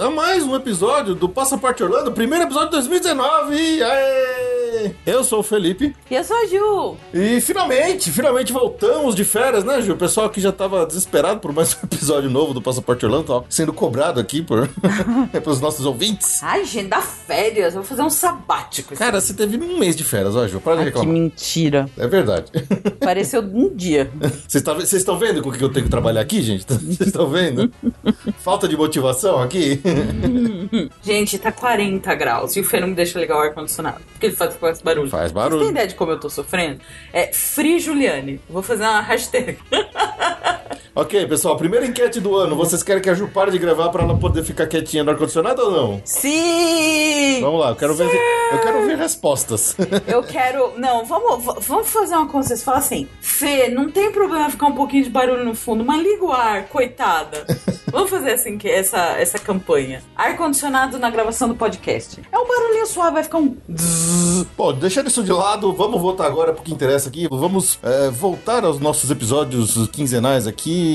A mais um episódio do Passaporte Orlando, primeiro episódio de 2019! Aê! Eu sou o Felipe E eu sou a Ju. e finalmente, finalmente voltamos de férias, né, Ju? O pessoal que já tava desesperado por mais um episódio novo do Passaporte Orlando, tava sendo cobrado aqui por pelos nossos ouvintes. Ai, gente, dá férias. Vou fazer um sabático. Cara, você teve um mês de férias, ó, Ju, para de Ai, que reclamar. mentira. É verdade. Pareceu um dia. Vocês tá- estão vendo com o que eu tenho que trabalhar aqui, gente? Vocês estão vendo? Falta de motivação aqui? Gente, tá 40 graus e o Fê não me deixa ligar o ar-condicionado. Porque ele faz, faz barulho. Faz Você barulho. tem ideia de como eu tô sofrendo? É Free Juliane. Vou fazer uma hashtag. Ok, pessoal, primeira enquete do ano. Vocês querem que a Ju pare de gravar pra ela poder ficar quietinha no ar-condicionado ou não? Sim! Vamos lá, eu quero ver, eu quero ver respostas. Eu quero. Não, vamos, vamos fazer uma coisa. Você fala assim: Fê, não tem problema ficar um pouquinho de barulho no fundo, mas liga o ar, coitada. Vamos fazer assim, que essa, essa campanha. Ar-condicionado na gravação do podcast. É um barulhinho suave, vai ficar um. Bom, deixando isso de lado, vamos voltar agora pro que interessa aqui. Vamos é, voltar aos nossos episódios quinzenais aqui,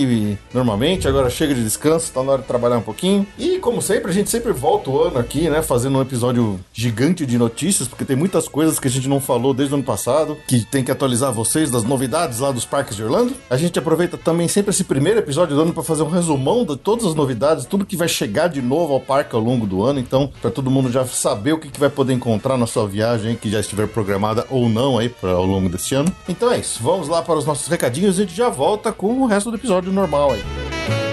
normalmente. Agora chega de descanso, tá na hora de trabalhar um pouquinho. E, como sempre, a gente sempre volta o ano aqui, né? Fazendo um episódio gigante de notícias, porque tem muitas coisas que a gente não falou desde o ano passado, que tem que atualizar vocês das novidades lá dos parques de Orlando. A gente aproveita também sempre esse primeiro episódio do ano para fazer um resumão de todas as novidades, tudo que vai chegar de novo ao parque ao longo do ano. Então, para todo mundo já saber o que, que vai poder encontrar na sua viagem, que já estiver programada ou não aí pra, ao longo desse ano. Então é isso, vamos lá para os nossos recadinhos e a gente já volta com o resto do episódio normal aí.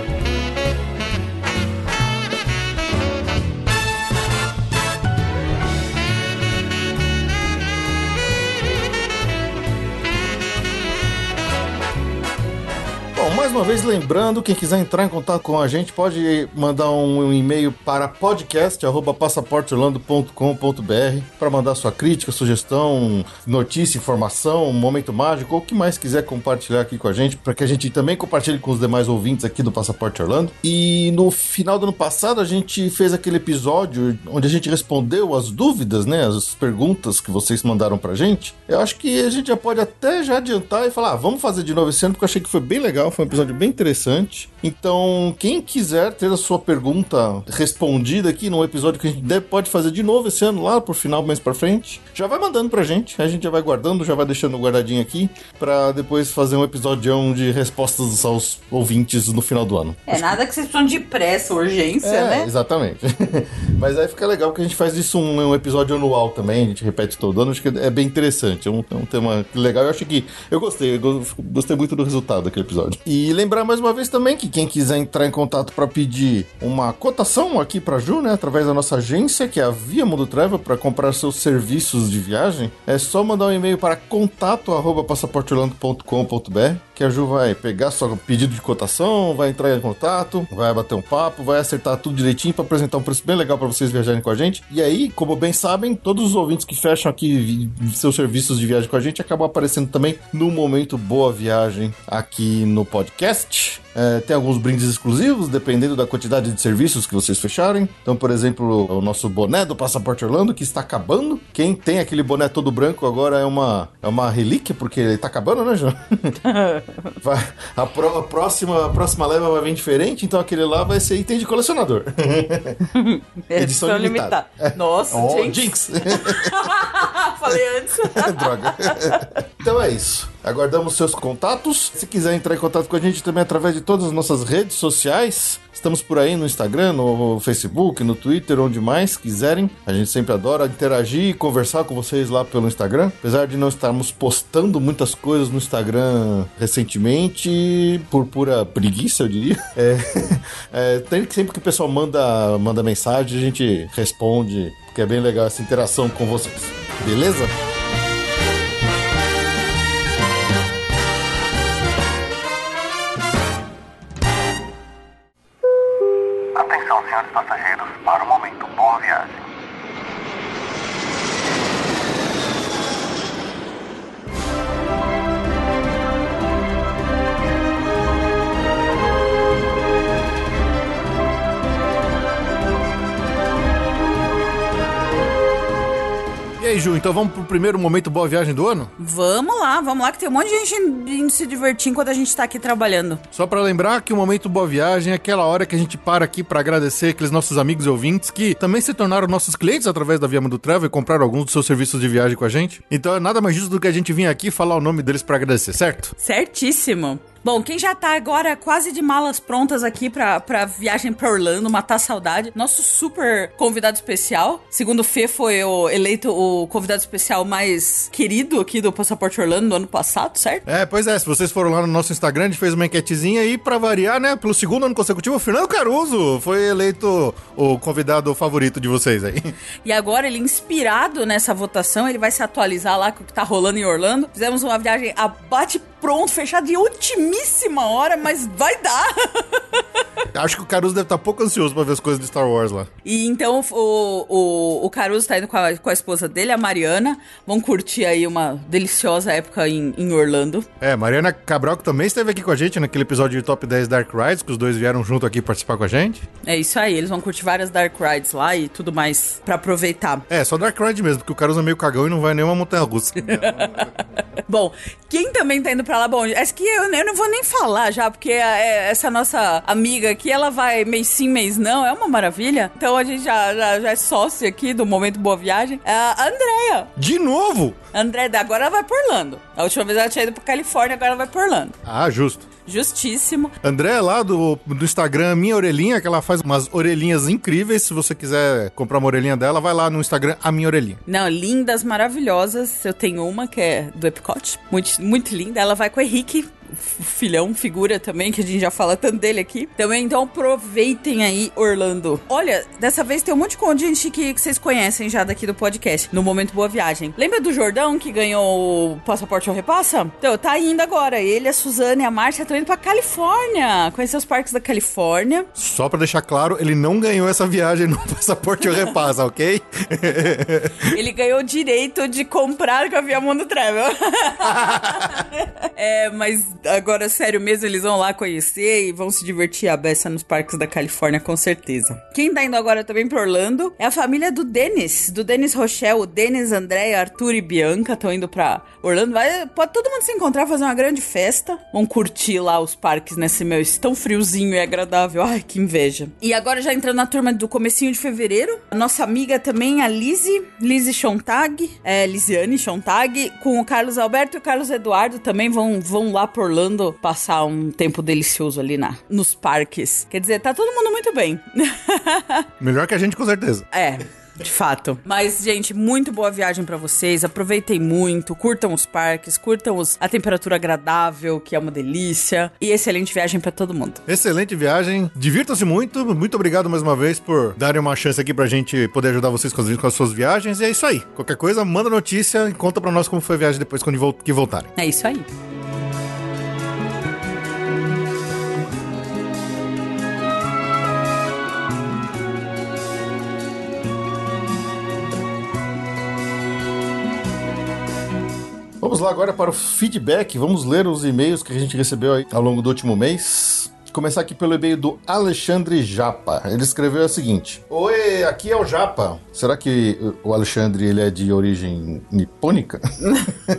Mais uma vez lembrando, quem quiser entrar em contato com a gente pode mandar um e-mail para podcast@passaporteorlando.com.br para mandar sua crítica, sugestão, notícia, informação, um momento mágico ou o que mais quiser compartilhar aqui com a gente, para que a gente também compartilhe com os demais ouvintes aqui do Passaporte Orlando. E no final do ano passado a gente fez aquele episódio onde a gente respondeu as dúvidas, né, as perguntas que vocês mandaram pra gente. Eu acho que a gente já pode até já adiantar e falar, ah, vamos fazer de novo esse ano porque eu achei que foi bem legal, foi um episódio bem interessante. Então, quem quiser ter a sua pergunta respondida aqui num episódio que a gente deve, pode fazer de novo esse ano, lá pro final, mais pra frente, já vai mandando pra gente. A gente já vai guardando, já vai deixando guardadinho aqui, pra depois fazer um episódio de respostas aos ouvintes no final do ano. É nada que vocês precisam de pressa, urgência, É, né? exatamente. Mas aí fica legal que a gente faz isso um, um episódio anual também, a gente repete todo ano, acho que é bem interessante. É um, é um tema legal. Eu acho que. Eu gostei, eu go- gostei muito do resultado daquele episódio. E lembrar mais uma vez também que quem quiser entrar em contato para pedir uma cotação aqui para Ju, né, através da nossa agência, que é a Via Mundo Travel, para comprar seus serviços de viagem, é só mandar um e-mail para contato@passaporteorlando.com.br que a Ju vai pegar seu pedido de cotação, vai entrar em contato, vai bater um papo, vai acertar tudo direitinho para apresentar um preço bem legal para vocês viajarem com a gente. E aí, como bem sabem, todos os ouvintes que fecham aqui seus serviços de viagem com a gente acabam aparecendo também no momento Boa Viagem aqui no podcast. É, tem alguns brindes exclusivos, dependendo da quantidade de serviços que vocês fecharem. Então, por exemplo, o nosso boné do Passaporte Orlando, que está acabando. Quem tem aquele boné todo branco agora é uma, é uma relíquia, porque ele está acabando, né, João? Vai- a, pró- a próxima, a próxima leva vai vir diferente, então aquele lá vai ser item de colecionador. Edição limitada. Nossa, Oh, gente. Jinx! Falei antes. Droga. Então é isso. Aguardamos seus contatos. Se quiser entrar em contato com a gente também através de todas as nossas redes sociais, estamos por aí no Instagram, no Facebook, no Twitter, onde mais quiserem. A gente sempre adora interagir e conversar com vocês lá pelo Instagram. Apesar de não estarmos postando muitas coisas no Instagram recentemente, por pura preguiça, eu diria. É, é, sempre que o pessoal manda, manda mensagem, a gente responde, porque é bem legal essa interação com vocês. Beleza? Aí, Ju, então vamos pro primeiro momento boa viagem do ano? Vamos lá, vamos lá, que tem um monte de gente indo se divertir enquanto a gente tá aqui trabalhando. Só para lembrar que o momento boa viagem é aquela hora que a gente para aqui para agradecer aqueles nossos amigos e ouvintes que também se tornaram nossos clientes através da Via Mundo Travel e compraram alguns dos seus serviços de viagem com a gente. Então é nada mais justo do que a gente vir aqui falar o nome deles para agradecer, certo? Certíssimo. Bom, quem já tá agora quase de malas prontas aqui pra, pra viagem pra Orlando, matar saudade, nosso super convidado especial. Segundo o Fê, foi o, eleito o convidado especial mais querido aqui do Passaporte Orlando no ano passado, certo? É, pois é, se vocês foram lá no nosso Instagram, a gente fez uma enquetezinha e pra variar, né, pelo segundo ano consecutivo, o Fernando Caruso foi eleito o convidado favorito de vocês aí. E agora ele, inspirado nessa votação, ele vai se atualizar lá com o que tá rolando em Orlando. Fizemos uma viagem a bate pronto, fechado de ultimíssima hora, mas vai dar. Acho que o Caruso deve estar tá pouco ansioso pra ver as coisas de Star Wars lá. E então o, o, o Caruso tá indo com a, com a esposa dele, a Mariana. Vão curtir aí uma deliciosa época em, em Orlando. É, Mariana Cabral que também esteve aqui com a gente naquele episódio de Top 10 Dark Rides, que os dois vieram junto aqui participar com a gente. É isso aí, eles vão curtir várias Dark Rides lá e tudo mais para aproveitar. É, só Dark Ride mesmo, porque o Caruso é meio cagão e não vai nenhuma montanha russa. Bom, quem também tá indo pra lá, bom, acho que eu, eu não vou nem falar já, porque é, essa nossa amiga aqui, ela vai mês sim, mês não, é uma maravilha. Então a gente já, já, já é sócio aqui do Momento Boa Viagem. É a Andrea. De novo? André, agora ela vai por Orlando. A última vez ela tinha ido pra Califórnia, agora ela vai por Orlando. Ah, justo. Justíssimo. André, lá do, do Instagram, Minha Orelhinha, que ela faz umas orelhinhas incríveis. Se você quiser comprar uma orelhinha dela, vai lá no Instagram, a Minha Orelhinha. Não, lindas, maravilhosas. Eu tenho uma que é do Epcot, muito, muito linda. Ela vai com o Henrique, filhão, figura também, que a gente já fala tanto dele aqui. Também, então aproveitem aí, Orlando. Olha, dessa vez tem um monte de gente que, que vocês conhecem já daqui do podcast, no Momento Boa Viagem. Lembra do Jordão que ganhou o Passaporte ao Repassa? Então, tá indo agora. Ele, a Suzana e a Márcia estão indo pra Califórnia, conhecer os parques da Califórnia. Só pra deixar claro, ele não ganhou essa viagem no Passaporte ao Repassa, ok? ele ganhou o direito de comprar com a Via Mundo Travel. é, mas agora, sério mesmo, eles vão lá conhecer e vão se divertir a beça nos parques da Califórnia, com certeza. Quem tá indo agora também pra Orlando é a família do Denis, do Denis Rochelle. O Denis, André, Arthur e Bianca estão indo pra Orlando. Vai, pode todo mundo se encontrar, fazer uma grande festa. Vão curtir lá os parques nesse meu tão friozinho e agradável. Ai, que inveja. E agora já entrando na turma do comecinho de fevereiro, a nossa amiga também, a Lizzie, Lizzie Chontag, é, Lisiane Chontag, com o Carlos Alberto e o Carlos Eduardo também vão, vão lá por Orlando passar um tempo delicioso ali na, nos parques. Quer dizer, tá todo mundo muito bem. Melhor que a gente, com certeza. É. De fato. Mas, gente, muito boa viagem para vocês. Aproveitem muito, curtam os parques, curtam os, a temperatura agradável, que é uma delícia. E excelente viagem para todo mundo. Excelente viagem. Divirtam-se muito. Muito obrigado mais uma vez por darem uma chance aqui pra gente poder ajudar vocês com as, com as suas viagens. E é isso aí. Qualquer coisa, manda notícia e conta pra nós como foi a viagem depois quando que voltarem. É isso aí. Vamos lá agora para o feedback. Vamos ler os e-mails que a gente recebeu ao longo do último mês. Começar aqui pelo e-mail do Alexandre Japa. Ele escreveu o seguinte: Oi, aqui é o Japa. Será que o Alexandre ele é de origem nipônica?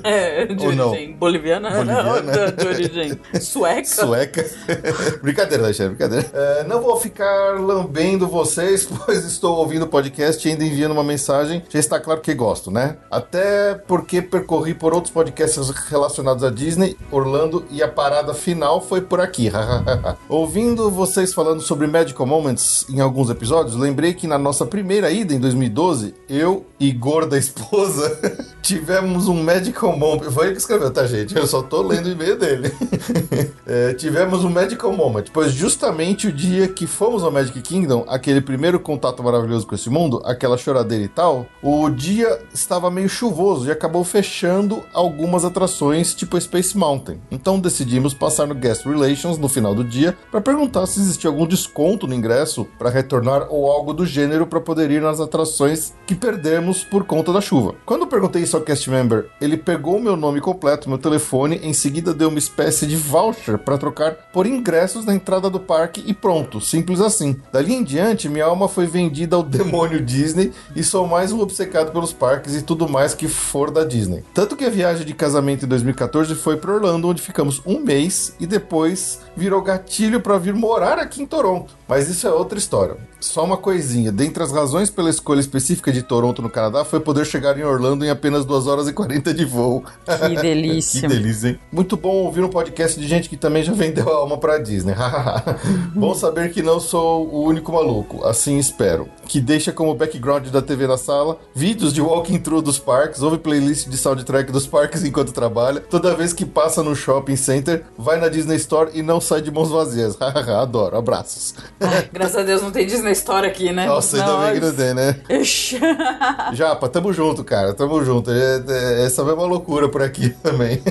É, de Ou origem não? boliviana? Boliviana? Não, de, origem sueca. Sueca. brincadeira, Alexandre, brincadeira. É, não vou ficar lambendo vocês, pois estou ouvindo o podcast e ainda enviando uma mensagem. Já está claro que gosto, né? Até porque percorri por outros podcasts relacionados a Disney, Orlando e a parada final foi por aqui. Ouvindo vocês falando sobre Magical Moments em alguns episódios, lembrei que na nossa primeira ida em 2012, eu e Gorda esposa tivemos um Magical Moment. Foi ele que escreveu, tá, gente? Eu só tô lendo o e-mail dele. é, tivemos um Magical Moment, pois justamente o dia que fomos ao Magic Kingdom, aquele primeiro contato maravilhoso com esse mundo, aquela choradeira e tal, o dia estava meio chuvoso e acabou fechando algumas atrações, tipo Space Mountain. Então decidimos passar no Guest Relations no final do dia para perguntar se existia algum desconto no ingresso para retornar ou algo do gênero para poder ir nas atrações que perdemos por conta da chuva. Quando eu perguntei isso ao cast member, ele pegou meu nome completo, meu telefone, em seguida deu uma espécie de voucher para trocar por ingressos na entrada do parque e pronto, simples assim. Dali em diante, minha alma foi vendida ao demônio Disney e sou mais um obcecado pelos parques e tudo mais que for da Disney. Tanto que a viagem de casamento em 2014 foi para Orlando, onde ficamos um mês e depois virou gatilho para vir morar aqui em Toronto. Mas isso é outra história. Só uma coisinha: dentre as razões pela escolha específica de Toronto no Canadá foi poder chegar em Orlando em apenas 2 horas e 40 de voo. Que delícia. que delícia, hein? Muito bom ouvir um podcast de gente que também já vendeu a alma pra Disney. bom saber que não sou o único maluco, assim espero. Que deixa como background da TV na sala vídeos de walking through dos parques, ouve playlist de soundtrack dos parques enquanto trabalha. Toda vez que passa no shopping center, vai na Disney Store e não sai de mãos vazias. Adoro, abraços. Ai, graças a Deus não tem Disney Store aqui, né? Nossa, ainda bem que não tem, né? Japa, tamo junto, cara, tamo junto. É, é, essa é uma loucura por aqui também.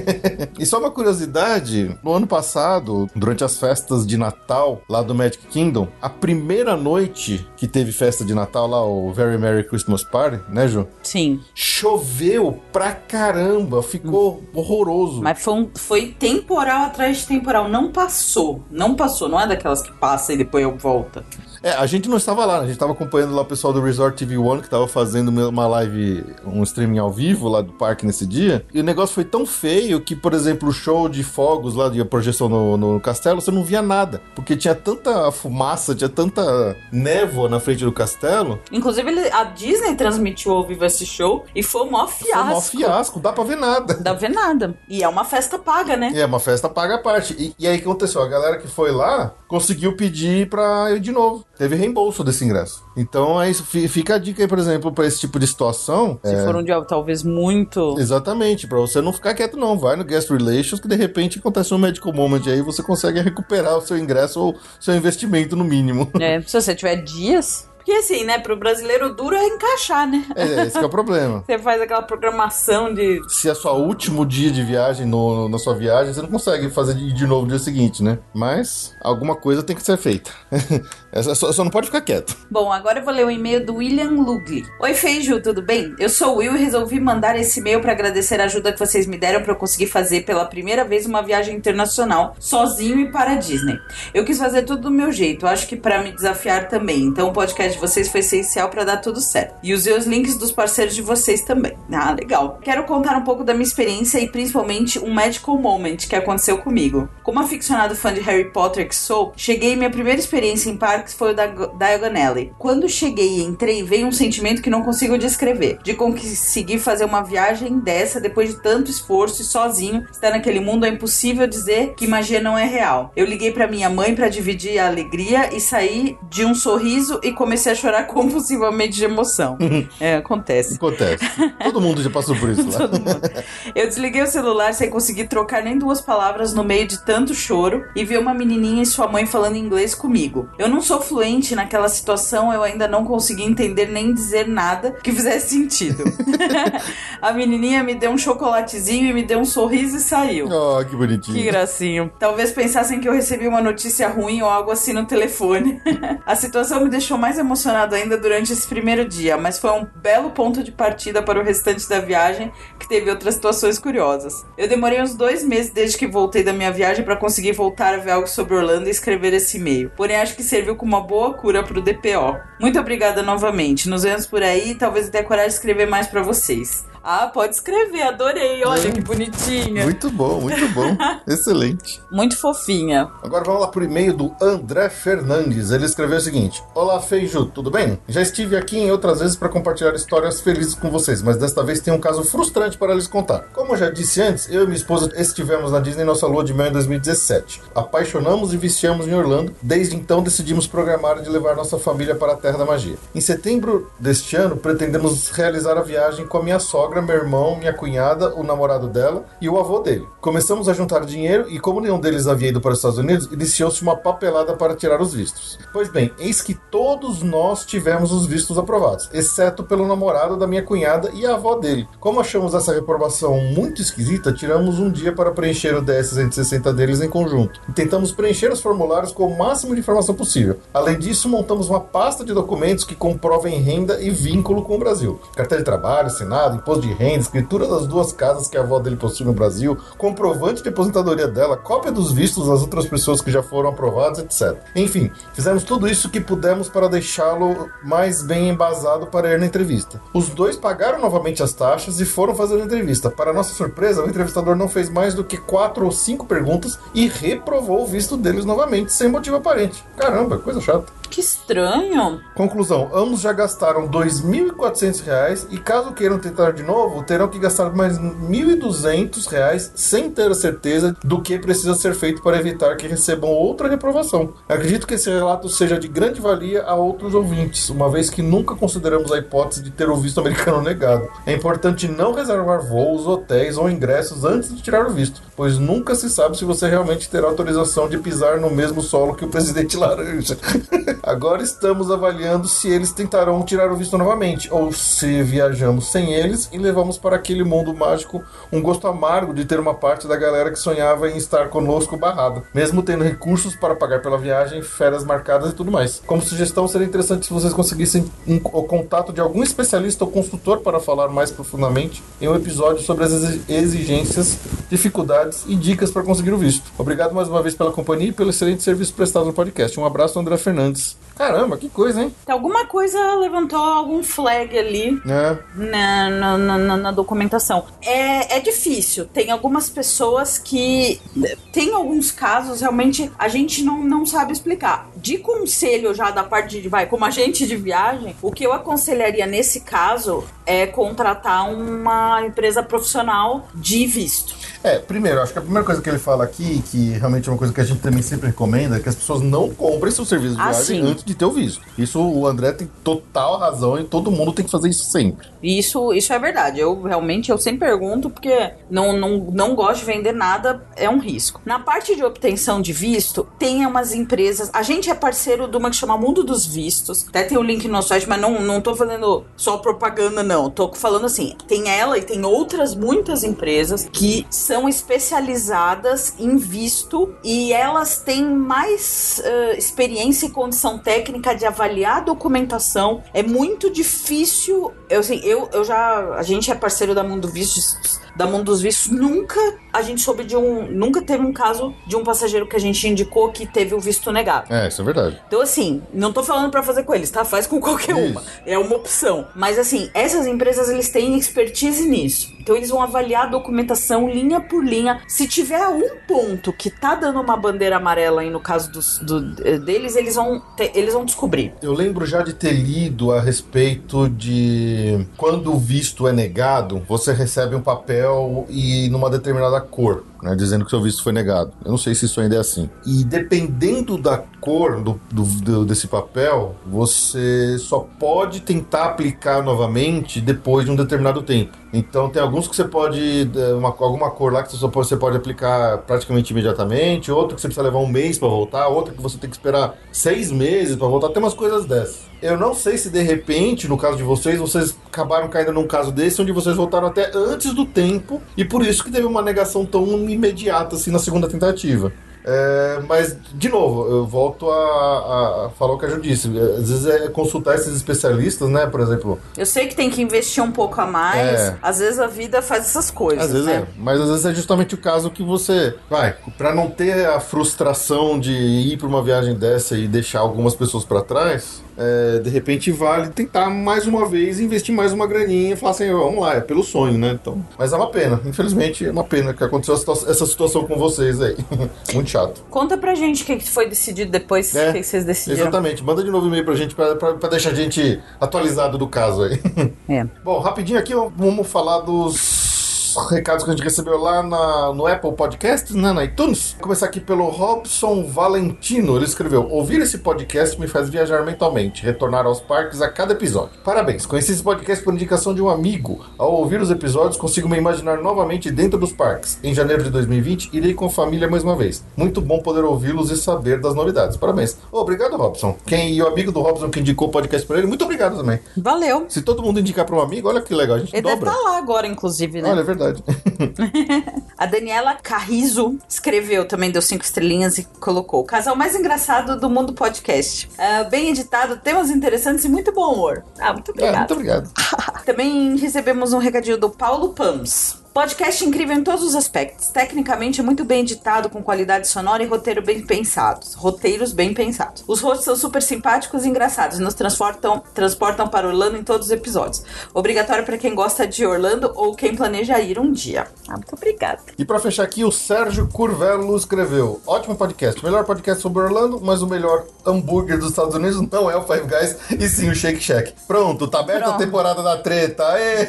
e só uma curiosidade: no ano passado, durante as festas de Natal lá do Magic Kingdom, a primeira noite que teve festa de Natal lá, o Very Merry Christmas Party, né, Ju? Sim. Choveu pra caramba, ficou horroroso. Mas foi, um, foi temporal atrás de temporal, não passou. Não passou, não é daquelas que passa e depois eu volta. É, a gente não estava lá, a gente estava acompanhando lá o pessoal do Resort TV One que estava fazendo uma live, um streaming ao vivo lá do parque nesse dia. E o negócio foi tão feio que, por exemplo, o show de fogos lá de projeção no, no castelo, você não via nada. Porque tinha tanta fumaça, tinha tanta névoa na frente do castelo. Inclusive, ele, a Disney transmitiu ao vivo esse show e foi um maior fiasco. Foi um maior fiasco, dá pra ver nada. Dá pra ver nada. E é uma festa paga, né? É, uma festa paga a parte. E, e aí o que aconteceu? A galera que foi lá conseguiu pedir pra ir de novo teve reembolso desse ingresso. Então é isso. Fica a dica aí, por exemplo, para esse tipo de situação. Se é... for um dia talvez muito. Exatamente, para você não ficar quieto, não. Vai no Guest Relations que de repente acontece um medical moment aí você consegue recuperar o seu ingresso ou seu investimento no mínimo. É, se você tiver dias, porque assim, né, pro brasileiro duro é encaixar, né? É, esse é o problema. você faz aquela programação de. Se é só último dia de viagem no, na sua viagem, você não consegue fazer de, de novo no dia seguinte, né? Mas alguma coisa tem que ser feita. só, só, não pode ficar quieto. Bom, agora eu vou ler o e-mail do William Lugli. Oi, Feijo, tudo bem? Eu sou o Will e resolvi mandar esse e-mail para agradecer a ajuda que vocês me deram para eu conseguir fazer pela primeira vez uma viagem internacional, sozinho e para a Disney. Eu quis fazer tudo do meu jeito, acho que para me desafiar também. Então o podcast de vocês foi essencial para dar tudo certo. E usei os links dos parceiros de vocês também. Ah, legal. Quero contar um pouco da minha experiência e principalmente um magical moment que aconteceu comigo. Como aficionado fã de Harry Potter que sou, cheguei minha primeira experiência em parque Parks foi o da Diagon Alley. Quando cheguei e entrei, veio um sentimento que não consigo descrever. De conseguir fazer uma viagem dessa depois de tanto esforço e sozinho. Estar naquele mundo é impossível dizer que magia não é real. Eu liguei para minha mãe para dividir a alegria e saí de um sorriso e comecei a chorar compulsivamente de emoção. é, acontece. Acontece. Todo mundo já passou por isso lá. Eu desliguei o celular sem conseguir trocar nem duas palavras no meio de tanto choro e vi uma menininha e sua mãe falando inglês comigo. Eu não sou fluente naquela situação, eu ainda não consegui entender nem dizer nada que fizesse sentido. a menininha me deu um chocolatezinho e me deu um sorriso e saiu. Oh, que bonitinho. Que gracinho. Talvez pensassem que eu recebi uma notícia ruim ou algo assim no telefone. a situação me deixou mais emocionado ainda durante esse primeiro dia, mas foi um belo ponto de partida para o restante da viagem, que teve outras situações curiosas. Eu demorei uns dois meses desde que voltei da minha viagem para conseguir voltar a ver algo sobre Orlando e escrever esse e-mail. Porém, acho que serviu com uma boa cura pro DPO. Muito obrigada novamente. Nos vemos por aí e talvez eu tenha coragem de escrever mais para vocês. Ah, pode escrever, adorei. Olha é. que bonitinha. Muito bom, muito bom. Excelente. Muito fofinha. Agora vamos lá pro e-mail do André Fernandes. Ele escreveu o seguinte: Olá, Feiju, tudo bem? Já estive aqui em outras vezes para compartilhar histórias felizes com vocês, mas desta vez tem um caso frustrante para lhes contar. Como já disse antes, eu e minha esposa estivemos na Disney nossa lua de mel em 2017. Apaixonamos e viciamos em Orlando. Desde então decidimos programar de levar nossa família para a Terra da Magia. Em setembro deste ano, pretendemos realizar a viagem com a minha sogra, meu irmão, minha cunhada, o namorado dela e o avô dele. Começamos a juntar dinheiro e, como nenhum deles havia ido para os Estados Unidos, iniciou-se uma papelada para tirar os vistos. Pois bem, eis que todos nós tivemos os vistos aprovados, exceto pelo namorado da minha cunhada e a avó dele. Como achamos essa reprovação muito esquisita, tiramos um dia para preencher o DS 160 deles em conjunto e tentamos preencher os formulários com o máximo de informação possível. Além disso, montamos uma pasta de documentos que comprovem renda e vínculo com o Brasil: carteira de trabalho, Senado, imposto de renda, escritura das duas casas que a avó dele possui no Brasil, comprovante de aposentadoria dela, cópia dos vistos das outras pessoas que já foram aprovadas, etc. Enfim, fizemos tudo isso que pudemos para deixá-lo mais bem embasado para ir na entrevista. Os dois pagaram novamente as taxas e foram fazer a entrevista. Para nossa surpresa, o entrevistador não fez mais do que quatro ou cinco perguntas e reprovou o visto deles novamente, sem motivo aparente. Caramba, coisa chata. Que estranho. Conclusão: ambos já gastaram R$ 2.400 e, caso queiram tentar de novo, terão que gastar mais R$ 1.200 sem ter a certeza do que precisa ser feito para evitar que recebam outra reprovação. Acredito que esse relato seja de grande valia a outros ouvintes, uma vez que nunca consideramos a hipótese de ter o visto americano negado. É importante não reservar voos, hotéis ou ingressos antes de tirar o visto, pois nunca se sabe se você realmente terá autorização de pisar no mesmo solo que o presidente laranja. Agora estamos avaliando se eles tentarão tirar o visto novamente, ou se viajamos sem eles e levamos para aquele mundo mágico um gosto amargo de ter uma parte da galera que sonhava em estar conosco barrada, mesmo tendo recursos para pagar pela viagem, férias marcadas e tudo mais. Como sugestão, seria interessante se vocês conseguissem um, o contato de algum especialista ou consultor para falar mais profundamente em um episódio sobre as exigências, dificuldades e dicas para conseguir o visto. Obrigado mais uma vez pela companhia e pelo excelente serviço prestado no podcast. Um abraço, André Fernandes. Caramba, que coisa, hein? Alguma coisa levantou algum flag ali É. na, na, na- na documentação. É, é difícil. Tem algumas pessoas que. Tem alguns casos, realmente, a gente não, não sabe explicar. De conselho já da parte de. Vai, como agente de viagem, o que eu aconselharia nesse caso é contratar uma empresa profissional de visto. É, primeiro, acho que a primeira coisa que ele fala aqui, que realmente é uma coisa que a gente também sempre recomenda, é que as pessoas não comprem seu serviço de Ah, viagem sim. antes de ter o visto. Isso o André tem total razão e todo mundo tem que fazer isso sempre. Isso, isso é verdade. Eu realmente eu sempre pergunto porque não, não, não gosto de vender nada, é um risco. Na parte de obtenção de visto, tem umas empresas. A gente é parceiro de uma que chama Mundo dos Vistos. Até tem o link no nosso site, mas não, não tô fazendo só propaganda, não. Tô falando assim: tem ela e tem outras muitas empresas que são especializadas em visto e elas têm mais eh, experiência e condição técnica de avaliar a documentação. É muito difícil. Eu, assim, eu, eu já. A gente é parceiro da Mundo Vistos. Da Mundo dos Vistos, nunca a gente soube de um. Nunca teve um caso de um passageiro que a gente indicou que teve o visto negado. É, isso é verdade. Então, assim, não tô falando pra fazer com eles, tá? Faz com qualquer Isso. uma. É uma opção. Mas, assim, essas empresas, eles têm expertise nisso. Então, eles vão avaliar a documentação linha por linha. Se tiver um ponto que tá dando uma bandeira amarela aí no caso dos, do- eh, deles, eles vão, ter- eles vão descobrir. Eu lembro já de ter lido a respeito de quando o visto é negado, você recebe um papel e numa determinada cor, né, dizendo que seu visto foi negado. Eu não sei se isso ainda é assim. E dependendo da cor do, do- do- desse papel, você só pode tentar aplicar novamente depois de um determinado tempo. Então tem alguns que você pode eh, uma, alguma cor lá que você pode, você pode aplicar praticamente imediatamente, outro que você precisa levar um mês para voltar, outro que você tem que esperar seis meses para voltar. Tem umas coisas dessas. Eu não sei se de repente, no caso de vocês, vocês acabaram caindo num caso desse onde vocês voltaram até antes do tempo e por isso que teve uma negação tão imediata assim na segunda tentativa. É, mas, de novo, eu volto a, a- falar o que a Ju disse. Às vezes é consultar esses especialistas, né? Por exemplo, Eu sei que tem que investir um pouco a mais. É. Às vezes a vida faz essas coisas, Às vezes né? é, mas às vezes é justamente o caso que você vai, Pra não ter a frustração de ir pra uma viagem dessa e deixar algumas pessoas pra trás, é, de repente vale tentar mais uma vez investir mais uma graninha e falar assim, vamos lá, é pelo sonho, né? Então, mas é uma pena, infelizmente é uma pena que aconteceu essa situa- essa situação com vocês aí, muito chato. Conta pra gente o que foi decidido depois, o É, que que vocês decidiram. Exatamente, manda de novo e-mail pra gente pra, pra, pra deixar a gente atualizado do caso aí. É. Bom, rapidinho aqui vamos falar dos os recados que a gente recebeu lá na, no Apple Podcast, né, na iTunes. Vou começar aqui pelo Robson Valentino. Ele escreveu: Ouvir esse podcast me faz viajar mentalmente, retornar aos parques a cada episódio. Parabéns, conheci esse podcast por indicação de um amigo. Ao ouvir os episódios, consigo me imaginar novamente dentro dos parques. Em janeiro de 2020, irei com a família mais uma vez. Muito bom poder ouvi-los e saber das novidades. Parabéns. Oh, obrigado, Robson. Quem e o amigo do Robson que indicou o podcast para ele, muito obrigado também. Valeu. Se todo mundo indicar para um amigo, olha que legal, a gente Ele deve dobra. estar lá agora, inclusive, né? Olha, é verdade. A Daniela Carrizo escreveu também, deu cinco estrelinhas e colocou: o casal mais engraçado do mundo podcast. Ah, bem editado, temas interessantes e muito bom humor. Ah, muito É, obrigada. muito obrigado. Também recebemos um recadinho do Paulo Pams. Podcast incrível em todos os aspectos. Tecnicamente é muito bem editado, com qualidade sonora e roteiro bem pensados. Roteiros bem pensados. Os rostos são super simpáticos e engraçados. e Nos transportam, transportam para Orlando em todos os episódios. Obrigatório para quem gosta de Orlando ou quem planeja ir um dia. Ah, muito obrigada. E pra fechar aqui, o Sérgio Curvelo escreveu: Ótimo podcast, melhor podcast sobre Orlando, mas o melhor hambúrguer dos Estados Unidos não é o Five Guys, e sim o Shake Shack. Pronto, tá aberta a Pronto. temporada da treta. Aê!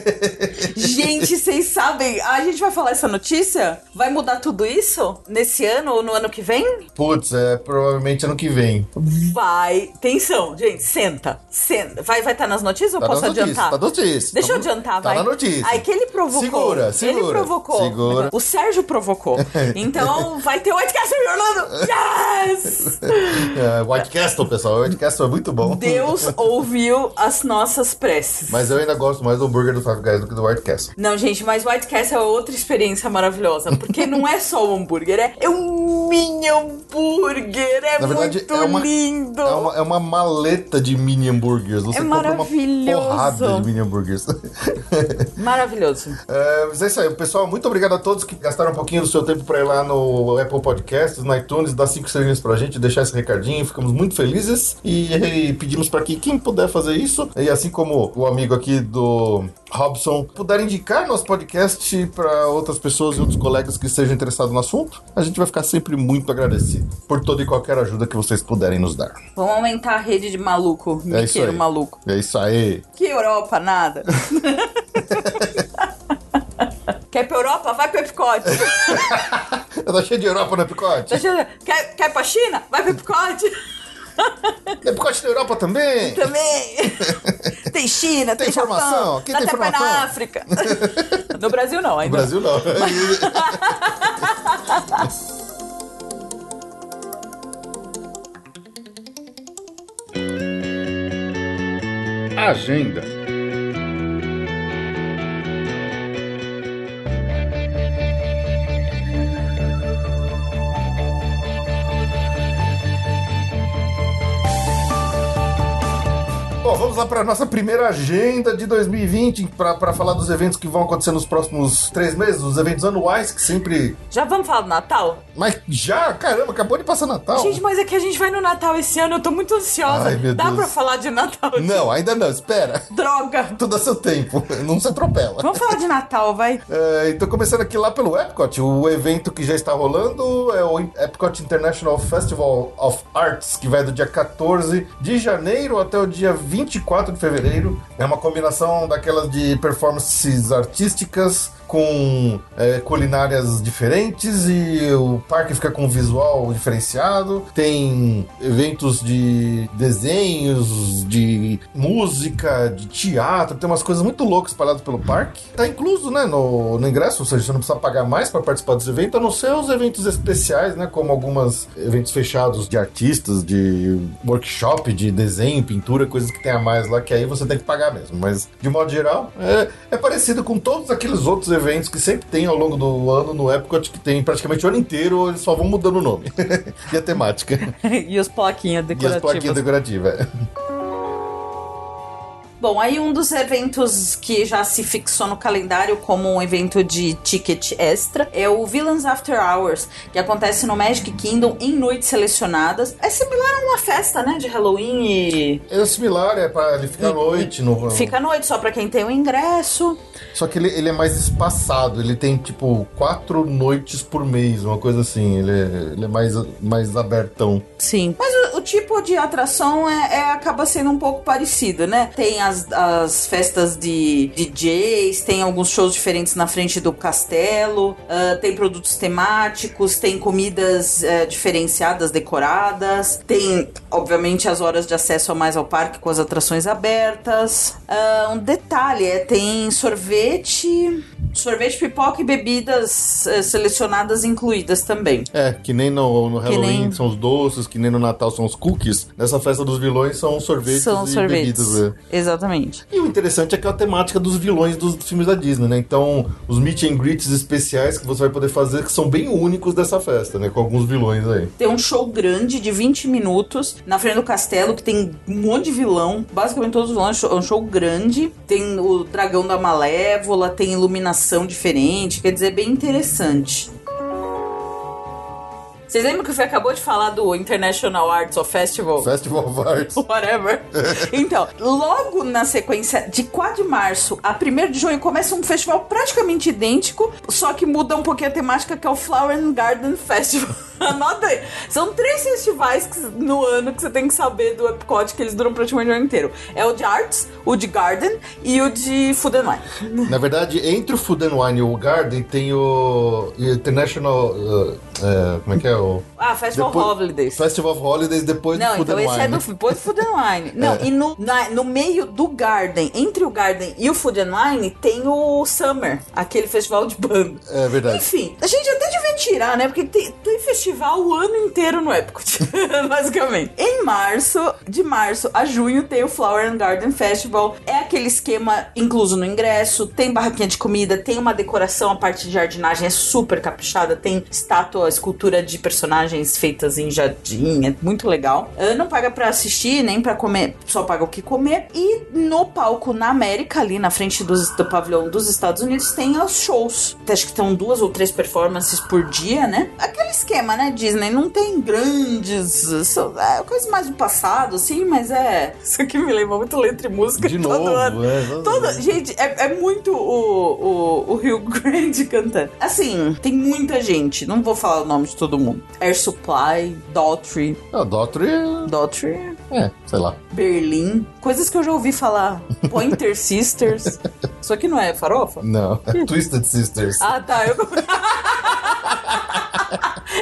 Gente, vocês sabem, a gente vai falar essa notícia? Vai mudar tudo isso? Nesse ano ou no ano que vem? Putz, é provavelmente ano que vem. Vai. Tensão, gente, senta. Senta. Vai estar nas notícias ou Tá posso nas notícias, adiantar? tá nas notícias. Deixa Tá eu adiantar, tá vai. na notícia. Aí que ele provocou. Segura, Ele segura. provocou. Segura. O Sérgio provocou. Então vai ter o White Castle em Orlando. Yes! É, White Castle, pessoal. White Castle é muito bom. Deus ouviu as nossas preces. Mas eu ainda gosto mais do hambúrguer do Five Guys do que do White Castle. Não, gente, mas White Castle é outra experiência maravilhosa. Porque não é só o hambúrguer, é, é um mini hambúrguer. É Na verdade, muito é uma, lindo. É uma, é uma maleta de mini hambúrgueres. Você É compra uma maravilhoso. porrada de mini hambúrgueres. Maravilhoso. É, mas é isso aí, pessoal. Muito obrigado a todos que gastaram um pouquinho do seu tempo para ir lá no Apple Podcasts, no iTunes, dar cinco estrelinhas pra gente, deixar esse recadinho. Ficamos muito felizes e, e pedimos para que quem puder fazer isso, e assim como o amigo aqui do Robson, puder indicar nosso podcast para outras pessoas e outros colegas que estejam interessados no assunto, a gente vai ficar sempre muito agradecido por toda e qualquer ajuda que vocês puderem nos dar. Vamos aumentar a rede de maluco, É isso aí. maluco. É isso aí. Que Europa, nada. Quer pra Europa? Vai pro Epcot. Tá cheio de Europa no Epicote? Eu- quer, quer pra China? Vai pro Epcot. Epicote na Europa também? Também. Tem China, tem, Tem informação? Japão. Aqui dá tem ir informação. na África. No Brasil não, No ainda. Brasil não. Agenda. Bom, vamos lá para nossa primeira agenda de 2020 para falar dos eventos que vão acontecer nos próximos três meses, os eventos anuais que sempre. Já vamos falar do Natal? Mas já, caramba, acabou de passar Natal. Gente, mas é que a gente vai no Natal esse ano, eu tô muito ansiosa. Ai, meu Dá Deus. pra falar de Natal? Não, ainda não, espera. Droga. Tudo a seu tempo, não se atropela. Vamos falar de Natal, vai. É, então, começando aqui lá pelo Epcot, o evento que já está rolando é o Epcot International Festival of Arts, que vai do dia 14 de janeiro até o dia 24 de fevereiro. É uma combinação daquelas de performances artísticas com é, culinárias diferentes e o parque fica com um visual diferenciado. Tem eventos de desenhos, de música, de teatro, tem umas coisas muito loucas espalhadas pelo parque. Tá incluso, né, no, no ingresso, ou seja, você não precisa pagar mais para participar desse evento, a não ser os eventos especiais, né, como alguns eventos fechados de artistas, de workshop, de desenho, pintura, coisas que tem a mais lá, que aí você tem que pagar mesmo. Mas, de modo geral, é, é parecido com todos aqueles outros eventos que sempre tem ao longo do ano no Epcot, que tem praticamente o ano inteiro, eles só vão mudando o nome e a temática. e os plaquinhas E as plaquinhas decorativas. Bom, aí um dos eventos que já se fixou no calendário como um evento de ticket extra é o Villains After Hours, que acontece no Magic Kingdom em noites selecionadas. É similar a uma festa, né, de Halloween e É similar, é pra ele ficar à noite. No, fica à noite só pra quem tem o ingresso. Só que ele, ele é mais espaçado, ele tem tipo quatro noites por mês, uma coisa assim. Ele é, ele é mais, mais abertão. Sim. Mas o, tipo de atração é, é- acaba sendo um pouco parecido, né? Tem as, as festas de DJs, tem alguns shows diferentes na frente do castelo, ah, tem produtos temáticos, tem comidas eh, diferenciadas, decoradas, tem, obviamente, as horas de acesso a mais ao parque com as atrações abertas. Ah, um detalhe é tem sorvete, sorvete, pipoca e bebidas eh, selecionadas incluídas também. É, que nem no, no Halloween nem- são os doces, que nem no Natal são os cookies. Nessa festa dos vilões são sorvetes São e sorvetes. bebidas. é. Exatamente. E o interessante é que é a temática dos vilões dos filmes da Disney, né? Então, os meet and greets especiais que você vai poder fazer, que são bem únicos dessa festa, né? Com alguns vilões aí. Tem um show grande de 20 minutos na frente do castelo, que tem um monte de vilão. Basicamente todos os vilões. É um show grande. Tem o dragão da Malévola, tem iluminação diferente. Quer dizer, é bem interessante. Vocês lembram que o Fê acabou de falar do International Arts of Festival? Festival of Arts. Whatever. Então, logo na sequência, de 4 de março a 1 de junho, começa um festival praticamente idêntico, só que muda um pouquinho a temática, que é o Flower and Garden Festival. Anota aí. São três festivais que- no ano que você tem que saber do Epcot, que eles duram praticamente o ano inteiro. É o de Arts, o de Garden e o de Food and Wine. Na verdade, entre o Food and Wine e o Garden tem o International. uh, é, como é que é? O Ah, Festival Depois- Holidays. Festival of Holidays depois Não, do Food então and esse Wine. é do depois do Food and Wine. Não, e no, na- no meio do Garden, entre o Garden e o Food and Wine, tem o Summer, aquele festival de banda. É verdade. Enfim, a gente até devia tirar, né? Porque tem, tem festival o ano inteiro no Epcot, basicamente. Em março, de março a junho, tem o Flower and Garden Festival. É aquele esquema incluso no ingresso, tem barraquinha de comida, tem uma decoração, a parte de jardinagem é super caprichada, tem estátua, escultura de personagens feitas em jardim, é muito legal. Ah, Não paga pra assistir, nem pra comer, só paga o que comer. E no palco na América, ali na frente dos- do pavilhão dos Estados Unidos, tem os shows. Acho que estão duas ou três performances por dia, né? Aquele esquema, né, Disney? Não tem grandes. são- É coisa mais do passado, assim, mas é. Isso aqui me lembra muito letra e música De todo novo, ano. é. Toda, gente, é, é muito o, o, o Rio Grande cantando. Assim, tem muita gente. Não vou falar o nome de todo mundo. Air Supply, Daughtry, Ah, Daughtry é- Daughtry, é, sei lá. Berlim. Coisas que eu já ouvi falar. Pointer Sisters. Isso aqui não é farofa? Não, é Twisted Sisters. Ah, tá. Eu...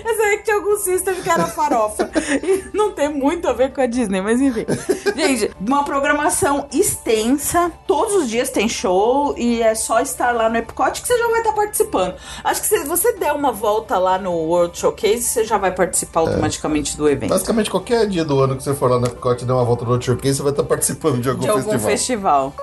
Eu sei que tinha algum sister que era farofa. E não tem muito a ver com a Disney, mas enfim. Gente, uma programação extensa. Todos os dias tem show e é só estar lá no Epcot que você já vai estar participando. Acho que se você der uma volta lá no World Showcase, você já vai participar automaticamente do evento. Basicamente, qualquer dia do ano que você for lá no Epcot e der uma volta no Showcase, você vai estar participando de algum De algum festival.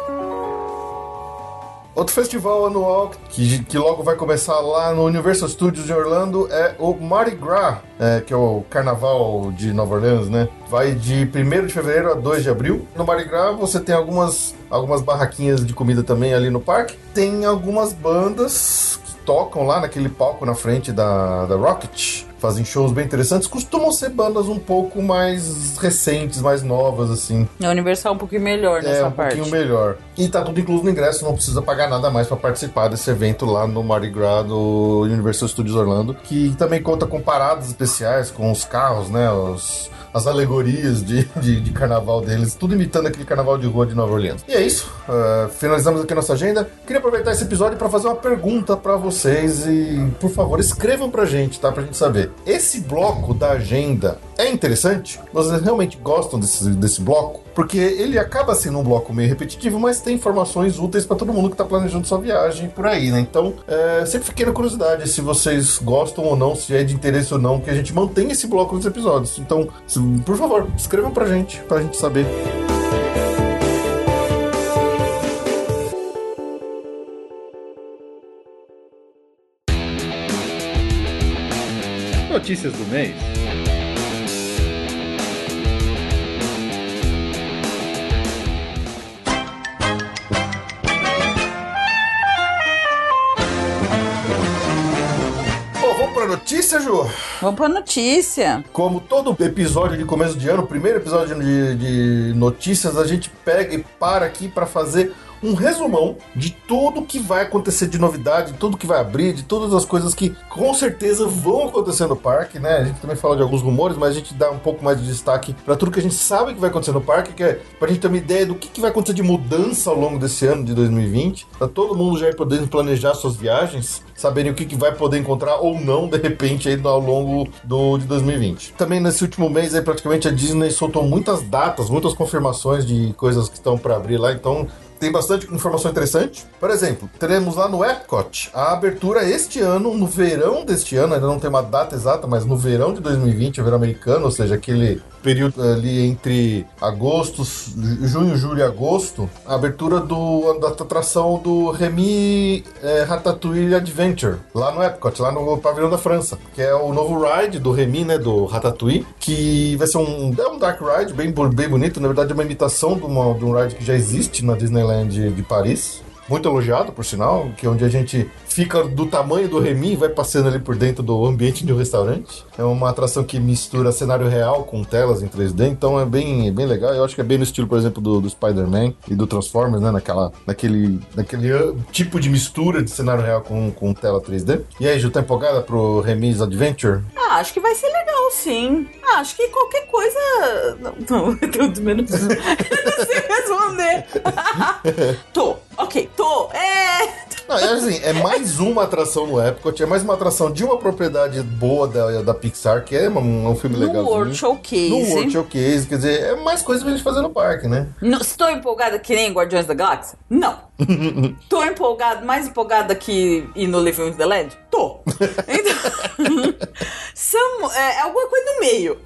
Outro festival anual que, que logo vai começar lá no Universal Studios de Orlando é o Mardi Gras, é, que é o carnaval de Nova Orleans, né? Vai de 1 de fevereiro a 2 de abril. No Mardi Gras você tem algumas, algumas barraquinhas de comida também ali no parque. Tem algumas bandas tocam lá naquele palco na frente da, da Rocket. Fazem shows bem interessantes. Costumam ser bandas um pouco mais recentes, mais novas, assim. A Universal é um pouquinho melhor nessa É, um parte. pouquinho melhor. E tá tudo incluso no ingresso, não precisa pagar nada mais pra participar desse evento lá no Mardi Gras do Universal Studios Orlando, que também conta com paradas especiais, com os carros, né, os, as alegorias de, de, de carnaval deles, tudo imitando aquele carnaval de rua de Nova Orleans. E é isso, uh, finalizamos aqui nossa agenda. Queria aproveitar esse episódio pra fazer uma pergunta pra vocês e, por favor, escrevam pra gente, tá, pra gente saber. Esse bloco da agenda é interessante? Vocês realmente gostam desse, desse bloco? Porque ele acaba sendo um bloco meio repetitivo, mas tem informações úteis pra todo mundo que tá planejando sua viagem por aí, né? Então, é, sempre fiquei na curiosidade se vocês gostam ou não, se é de interesse ou não, que a gente mantenha esse bloco nos episódios. Então, se- por favor, escrevam pra gente, pra gente saber. Notícias do mês. Notícia, Ju? Vamos pra notícia. Como todo episódio de começo de ano, primeiro episódio de, de notícias, a gente pega e para aqui para fazer um resumão de tudo que vai acontecer de novidade, de tudo que vai abrir, de todas as coisas que com certeza vão acontecer no parque, né? A gente também fala de alguns rumores, mas a gente dá um pouco mais de destaque para tudo que a gente sabe que vai acontecer no parque, que é pra gente ter uma ideia do que, que vai acontecer de mudança ao longo desse ano de 2020, pra todo mundo já ir podendo planejar suas viagens, saberem o que, que vai poder encontrar ou não de repente aí ao longo do de 2020. Também nesse último mês aí praticamente a Disney soltou muitas datas, muitas confirmações de coisas que estão para abrir lá, então tem bastante informação interessante. Por exemplo, teremos lá no Epcot a abertura este ano, no verão deste ano, ainda não tem uma data exata, mas no verão de 2020, o verão americano, ou seja, aquele período ali entre agosto, junho, julho e agosto, a abertura do, da atração do Remy é, Ratatouille Adventure, lá no Epcot, lá no pavilhão da França, que é o novo ride do Remy, né, do Ratatouille, que vai ser um, é um dark ride bem, bem bonito, na verdade é uma imitação de, uma, de um ride que já existe na Disneyland de Paris, muito elogiado, por sinal, que é onde a gente fica do tamanho do Remy e vai passando ali por dentro do ambiente de um restaurante. É uma atração que mistura cenário real com telas em 3D, então é bem, bem legal. Eu acho que é bem no estilo, por exemplo, do, do Spider-Man e do Transformers, né? Naquela, naquele, naquele tipo de mistura de cenário real com, com tela 3D. E aí, Ju, tá empolgada pro Remy's Adventure? Ah, acho que vai ser legal, sim. Ah, acho que qualquer coisa. Não, não, eu tô menos. eu não sei. tô, ok, tô. É. Não, é assim, é mais uma atração no Epcot, é mais uma atração de uma propriedade boa da, da Pixar, que é um, um filme legal. No World Showcase. No World Showcase, quer dizer, é mais coisa pra gente fazer no parque, né? Não, estou empolgada que nem Guardiões da Galáxia? Não. Tô empolgada, mais empolgada que ir no Living with the Land? Tô. Então, são, é, é alguma coisa no meio.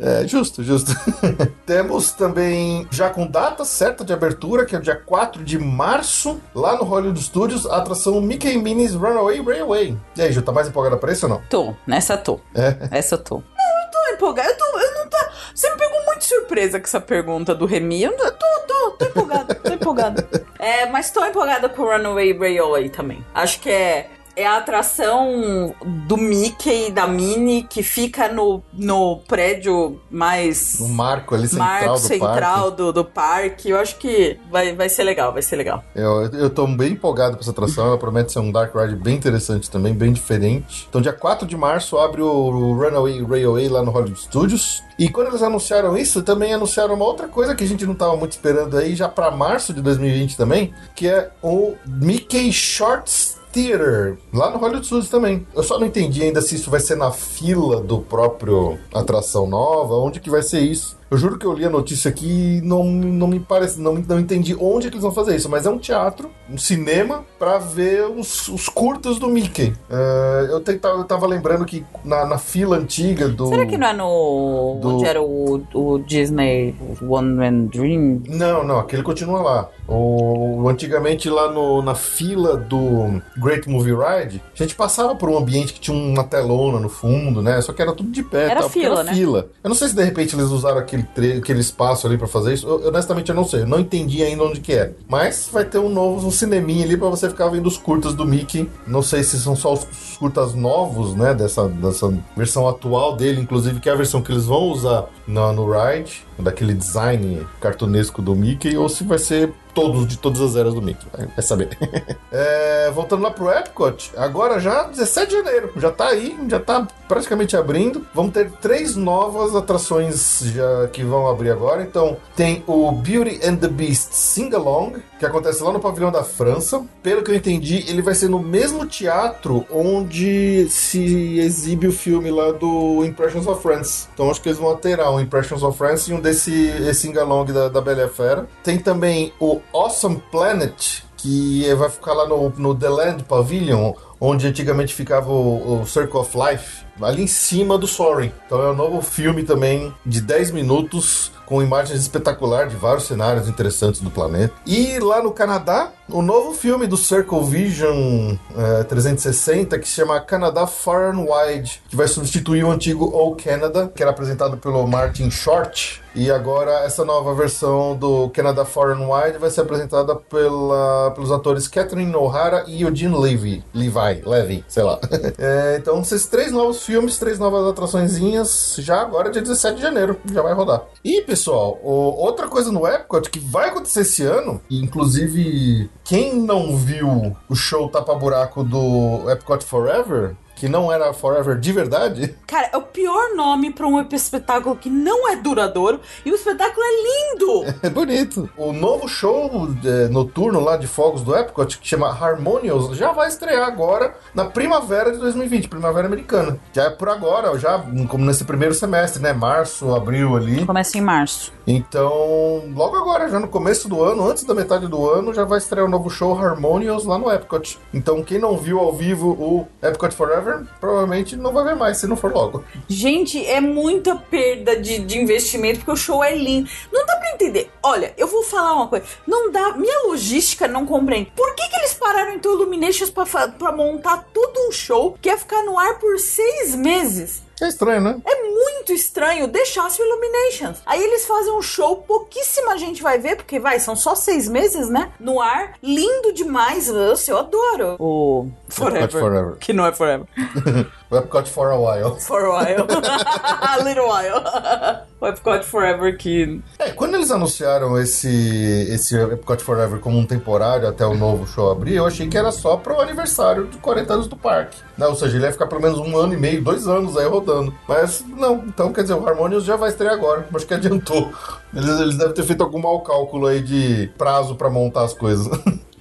é, justo, justo. Temos também, já com data certa de abertura, que é o dia 4 de março, lá no Hollywood Studios, a atração Mickey Minnie's Runaway Railway. E aí, Ju, tá mais empolgada pra isso ou não? Tô, nessa tô. É. Essa tô. Tô empolgada. Eu, tô, eu não tá. Você me pegou muito surpresa com essa pergunta do Remy. Eu tô, tô, tô empolgada, tô empolgada. É, mas tô empolgada com o Runaway Railway também. Acho que é é a atração do Mickey e da Minnie que fica no, no prédio mais. No marco ali central, marco do, central parque. Do, do parque. Eu acho que vai, vai ser legal, vai ser legal. Eu, eu tô bem empolgado com essa atração. Ela promete ser um Dark Ride bem interessante também, bem diferente. Então, dia 4 de março abre o Runaway Railway lá no Hollywood Studios. E quando eles anunciaram isso, também anunciaram uma outra coisa que a gente não tava muito esperando aí, já para março de 2020 também, que é o Mickey Shorts Theater, lá no Hollywood Studios também. Eu só não entendi ainda se isso vai ser na fila do próprio atração nova, onde que vai ser isso. Eu juro que eu li a notícia aqui e não, não me parece, não, não entendi onde que eles vão fazer isso, mas é um teatro, um cinema, para ver os, os curtas do Mickey. Uh, eu, tentava, eu tava lembrando que na, na, fila antiga do. Será que não é no. Do... onde era o, o Disney One Man Dream? Não, não, aquele continua lá. O, antigamente lá no, na fila do Great Movie Ride, a gente passava por um ambiente que tinha uma telona no fundo, né? Só que era tudo de pé. Era tal, fila, era né? fila. Eu não sei se de repente eles usaram aquele, aquele espaço ali para fazer isso. Eu, honestamente eu não sei. Eu não entendi ainda onde que é. Mas vai ter um novo um cineminha ali para você ficar vendo os curtas do Mickey. Não sei se são só os curtas novos, né? Dessa, dessa versão atual dele, inclusive, que é a versão que eles vão usar no, no ride, daquele design cartunesco do Mickey, ou se vai ser todos de todas as eras do Mickey. Vai saber. é, voltando lá pro Epcot, agora já 17 de janeiro, já tá aí, já tá praticamente abrindo. Vamos ter três novas atrações já que vão abrir agora. Então, tem o Beauty and the Beast Sing Along, que acontece lá no pavilhão da França. Pelo que eu entendi, ele vai ser no mesmo teatro onde se exibe o filme lá do Impressions of France. Então, acho que eles vão alterar um Impressions of France e um desse Sing Along da, da Bela Fera. Tem também o Awesome Planet, que vai ficar lá no, no The Land Pavilion, onde antigamente ficava o, o, Circle of Life, ali em cima do Soaring. Então é um novo filme também de 10 minutos com imagens espetaculares de vários cenários interessantes do planeta. E lá no Canadá, o novo filme do Circle Vision é, 360 que se chama Canadá Far and Wide, que vai substituir o antigo O Canada, que era apresentado pelo Martin Short. E agora essa nova versão do Canada Far and Wide vai ser apresentada pela, pelos atores Catherine O'Hara e Eugene Levy. Levi. Vai, leve, sei lá. É, então, esses três novos filmes, três novas atraçõezinhas, já agora, dia 17 de janeiro, já vai rodar. E, pessoal, o- outra coisa no Epcot que vai acontecer esse ano, inclusive, quem não viu o show tapa-buraco do Epcot Forever, que não era Forever de verdade, Cara, é o pior nome pra um espetáculo que não é duradouro e o espetáculo é lindo. É bonito. O novo show é, noturno lá de fogos do Epcot, que chama Harmonious, já vai estrear agora na primavera de 2020, primavera americana. Já é por agora, já como nesse primeiro semestre, né? Março, abril ali. Começa em março. Então, logo agora, já no começo do ano, antes da metade do ano, já vai estrear o novo show Harmonious lá no Epcot. Então, quem não viu ao vivo o Epcot Forever, provavelmente não vai ver mais, se não for logo. Gente, é muita perda de, de investimento porque o show é lindo. Não dá pra entender. Olha, eu vou falar uma coisa. Não dá. Minha logística não compreende. Por que, que eles pararam em Illuminations pra, fa- pra montar todo um show que ia ficar no ar por seis meses? É estranho, né? É muito estranho deixasse o Illuminations. Aí eles fazem um show, pouquíssima gente vai ver, porque vai, são só seis meses, né? No ar, lindo demais. Nossa, eu adoro. O Epcot Forever. Que não é Forever. O Epcot for a while. For a while. a little while. o Epcot Forever que. É, quando eles anunciaram esse, esse Epcot Forever como um temporário até o novo show abrir, eu achei que era só pro aniversário de 40 anos do parque. Né? Ou seja, ele ia ficar pelo menos um ano e meio, dois anos aí rodando. Mas não, então quer dizer, o Harmonious já vai estrear agora. Acho que adiantou. Eles, eles devem ter feito algum mau cálculo aí de prazo pra montar as coisas.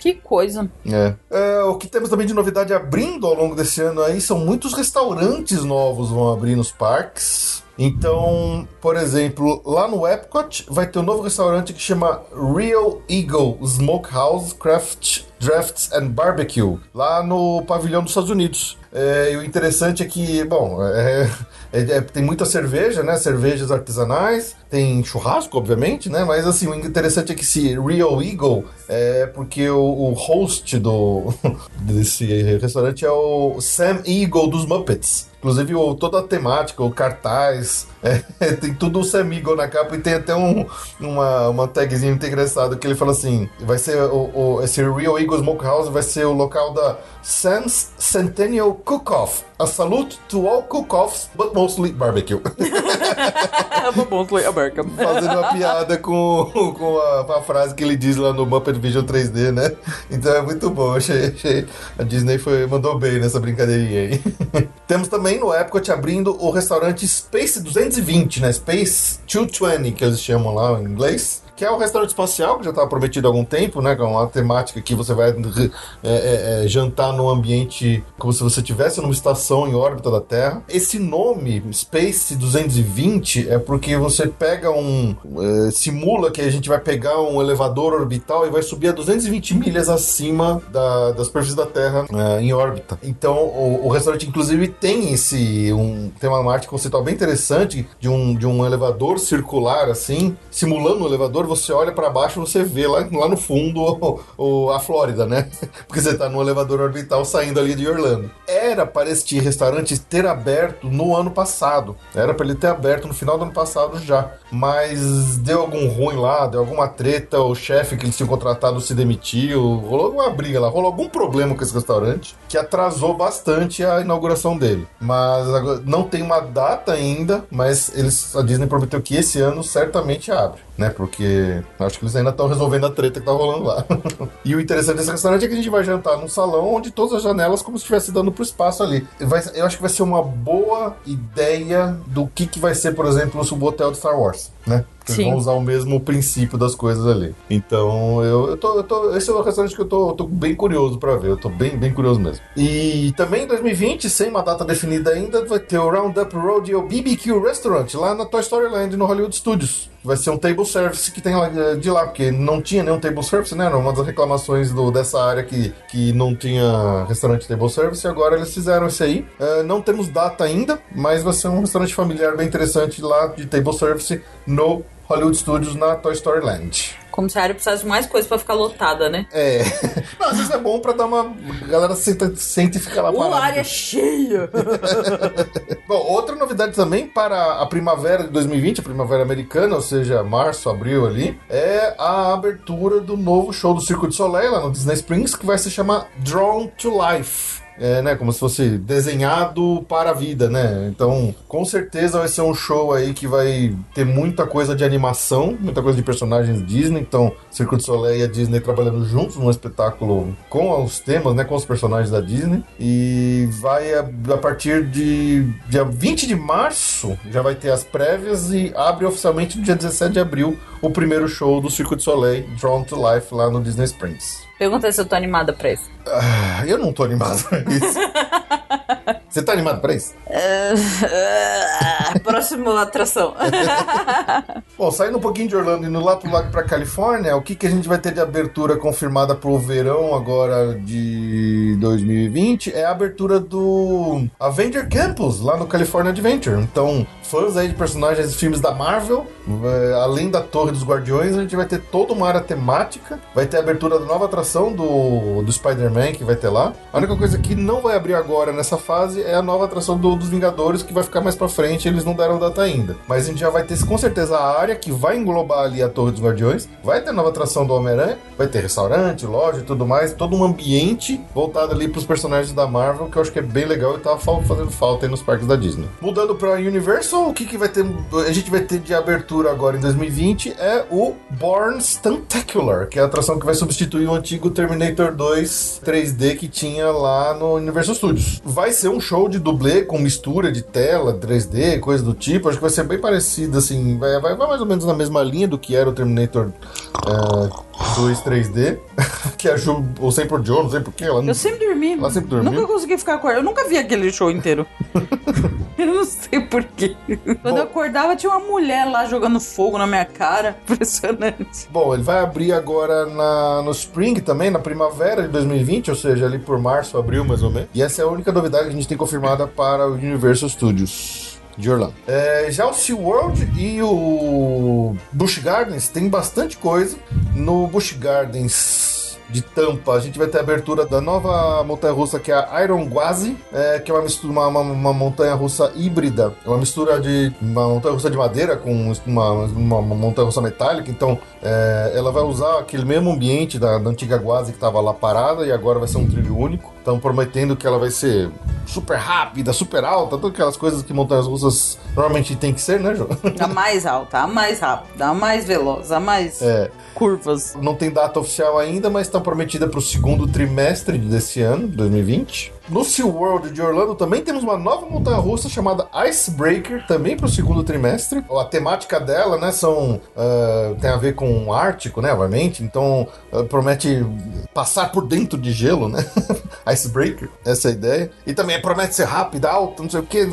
Que coisa. É. É, o que temos também de novidade abrindo ao longo desse ano aí são muitos restaurantes novos vão abrir nos parques. Então, por exemplo, lá no Epcot vai ter um novo restaurante que chama Real Eagle Smokehouse Craft Drafts and Barbecue, lá no pavilhão dos Estados Unidos. É, e o interessante é que, bom, é- é- é- tem muita cerveja, né? Cervejas artesanais, tem churrasco, obviamente, né? Mas assim, o interessante é que esse Real Eagle é porque o, o host do, desse restaurante é o Sam Eagle dos Muppets. Inclusive, o, toda a temática, o cartaz, é, tem tudo o Sam Eagle na capa e tem até um, uma, uma tagzinha muito engraçada que ele fala assim: vai ser o, o- esse Real Eagle Smokehouse vai ser o local da Sam's Centennial Cook-Off. A salute to all cook-offs, but mostly barbecue. Fazendo uma piada com, com a, a frase que ele diz lá no Muppet Vision 3D, né? Então é muito bom, achei, achei. A Disney foi, mandou bem nessa brincadeirinha aí. Temos também no Epcot abrindo o restaurante Space 220, né? Space 220, que eles chamam lá em inglês. Que é o restaurante espacial, que já estava prometido há algum tempo, né? Com uma temática que você vai é, é, é, jantar num ambiente como se você estivesse numa estação em órbita da Terra. Esse nome, Space 220, é porque você pega um. é, simula que a gente vai pegar um elevador orbital e vai subir a 220 milhas acima da, da superfície da Terra é, em órbita. Então, o, o restaurante, inclusive, tem esse. Um, tem uma arte conceitual bem interessante de um, de um elevador circular, assim, simulando um elevador. Você olha para baixo você vê lá, lá no fundo o- o- a Flórida, né? Porque você tá num elevador orbital saindo ali de Orlando. Era para este restaurante ter aberto no ano passado. Era para ele ter aberto no final do ano passado já. Mas deu algum ruim lá, deu alguma treta, o chefe que eles tinham contratado se demitiu, rolou alguma briga lá, rolou algum problema com esse restaurante que atrasou bastante a inauguração dele. Mas não tem uma data ainda, mas eles, a Disney prometeu que esse ano certamente abre, né? Porque acho que eles ainda estão resolvendo a treta que tá rolando lá. e o interessante desse restaurante é que a gente vai jantar num salão onde todas as janelas como se estivesse dando pro espaço ali. Vai- eu acho que vai ser uma boa ideia do que, que vai ser, por exemplo, o hotel de Star Wars, né? Eles Sim. vão usar o mesmo princípio das coisas ali. Então, eu, eu, tô, eu tô- Esse é um restaurante que eu tô, eu tô bem curioso pra ver. Eu tô bem, bem curioso mesmo. E também em 2020, sem uma data definida ainda, vai ter o Roundup Rodeo BBQ Restaurant lá na Toy Story Land, no Hollywood Studios. Vai ser um table service que tem lá eh, de lá, porque não tinha nenhum table service, né? Era uma das reclamações do, dessa área que, que não tinha restaurante table service, e agora eles fizeram isso aí. Eh, não temos data ainda, mas vai ser um restaurante familiar bem interessante lá de table service no Hollywood Studios na Toy Story Land. Como se a área precisasse de mais coisa pra ficar lotada, né? É. Não, às vezes é bom pra dar uma. A galera senta, senta e fica lá Uma parada. área cheia. Bom, outra novidade também para a primavera de 2020, a primavera americana, ou seja, março, abril ali, é a abertura do novo show do Circo de Soleil lá no Disney Springs, que vai se chamar Drawn to Life. É, né, como se fosse desenhado para a vida, né? Então, com certeza vai ser um show aí que vai ter muita coisa de animação, muita coisa de personagens Disney. Então, Circo de Soleil e a Disney trabalhando juntos num espetáculo com os temas, né, com os personagens da Disney. E vai a, a partir de dia 20 de março já vai ter as prévias e abre oficialmente no dia 17 de abril o primeiro show do Circo de Soleil, Drawn to Life, lá no Disney Springs. Pergunta se eu tô animada pra isso. Ah, eu não tô animado pra isso. Você tá animado pra isso? Uh, próxima atração. Bom, saindo um pouquinho de Orlando e indo lá pro lado pra Califórnia, o que, que a gente vai ter de abertura confirmada pro verão agora de 2020 é a abertura do Avenger Campus, lá no California Adventure. Então, fãs aí de personagens de filmes da Marvel, é, além da Torre dos Guardiões, a gente vai ter toda uma área temática, vai ter a abertura da nova atração do, do Spider-Man que vai ter lá. A única coisa que não vai abrir agora nessa fase é a nova atração do, dos Vingadores, que vai ficar mais pra frente, eles não deram data ainda. Mas a gente já vai ter com certeza a área que vai englobar ali a Torre dos Guardiões, vai ter nova atração do Homem-Aranha, vai ter restaurante, loja e tudo mais, todo um ambiente voltado ali pros personagens da Marvel, que eu acho que é bem legal e tava fazendo falta aí nos parques da Disney. Mudando pra Universal, o que, que vai ter? A gente vai ter de abertura agora em 2020 é o Born Stuntacular, que é a atração que vai substituir o antigo Terminator 2 3D que tinha lá no Universal Studios. Vai ser um show de dublê com mistura de tela, 3D, coisa do tipo. Acho que vai ser bem parecido, assim. Vai, vai, vai mais ou menos na mesma linha do que era o Terminator é, 2 3D. que a Ju, ou sempre o Joe, não sei porquê. Ela, Eu sempre dormi. Ela sempre dormiu? Nunca consegui ficar acordado. Eu nunca vi aquele show inteiro. eu não sei porquê. Quando eu acordava, tinha uma mulher lá jogando fogo na minha cara. Impressionante. Bom, ele vai abrir agora na, no Spring também, na primavera de 2020, ou seja, ali por março, abril mais ou menos. E essa é a única novidade que a gente tem confirmada para o Universal Studios. De Orlando. É, já o SeaWorld e o Busch Gardens tem bastante coisa. No Busch Gardens de Tampa, a gente vai ter a abertura da nova montanha-russa que é a Iron Gwazi, é, que é uma mistura, uma, uma, uma montanha-russa híbrida, é uma mistura de uma montanha-russa de madeira com uma, uma, uma montanha-russa metálica, então é, ela vai usar aquele mesmo ambiente da, da antiga Gwazi que estava lá parada e agora vai ser um trilho único. Estão prometendo que ela vai ser super rápida, super alta, todas aquelas coisas que montanhas russas normalmente tem que ser, né, João? A mais alta, a mais rápida, a mais veloz, a mais É, curvas. não tem data oficial ainda, mas está prometida para o segundo trimestre desse ano, 2020. No SeaWorld de Orlando também temos uma nova montanha russa chamada Icebreaker, também para o segundo trimestre. A temática dela, né, são ah, tem a ver com o Ártico, né, obviamente. Então ah, promete passar por dentro de gelo, né? Icebreaker, essa é a ideia. E também promete ser rápida, alta, não sei o que,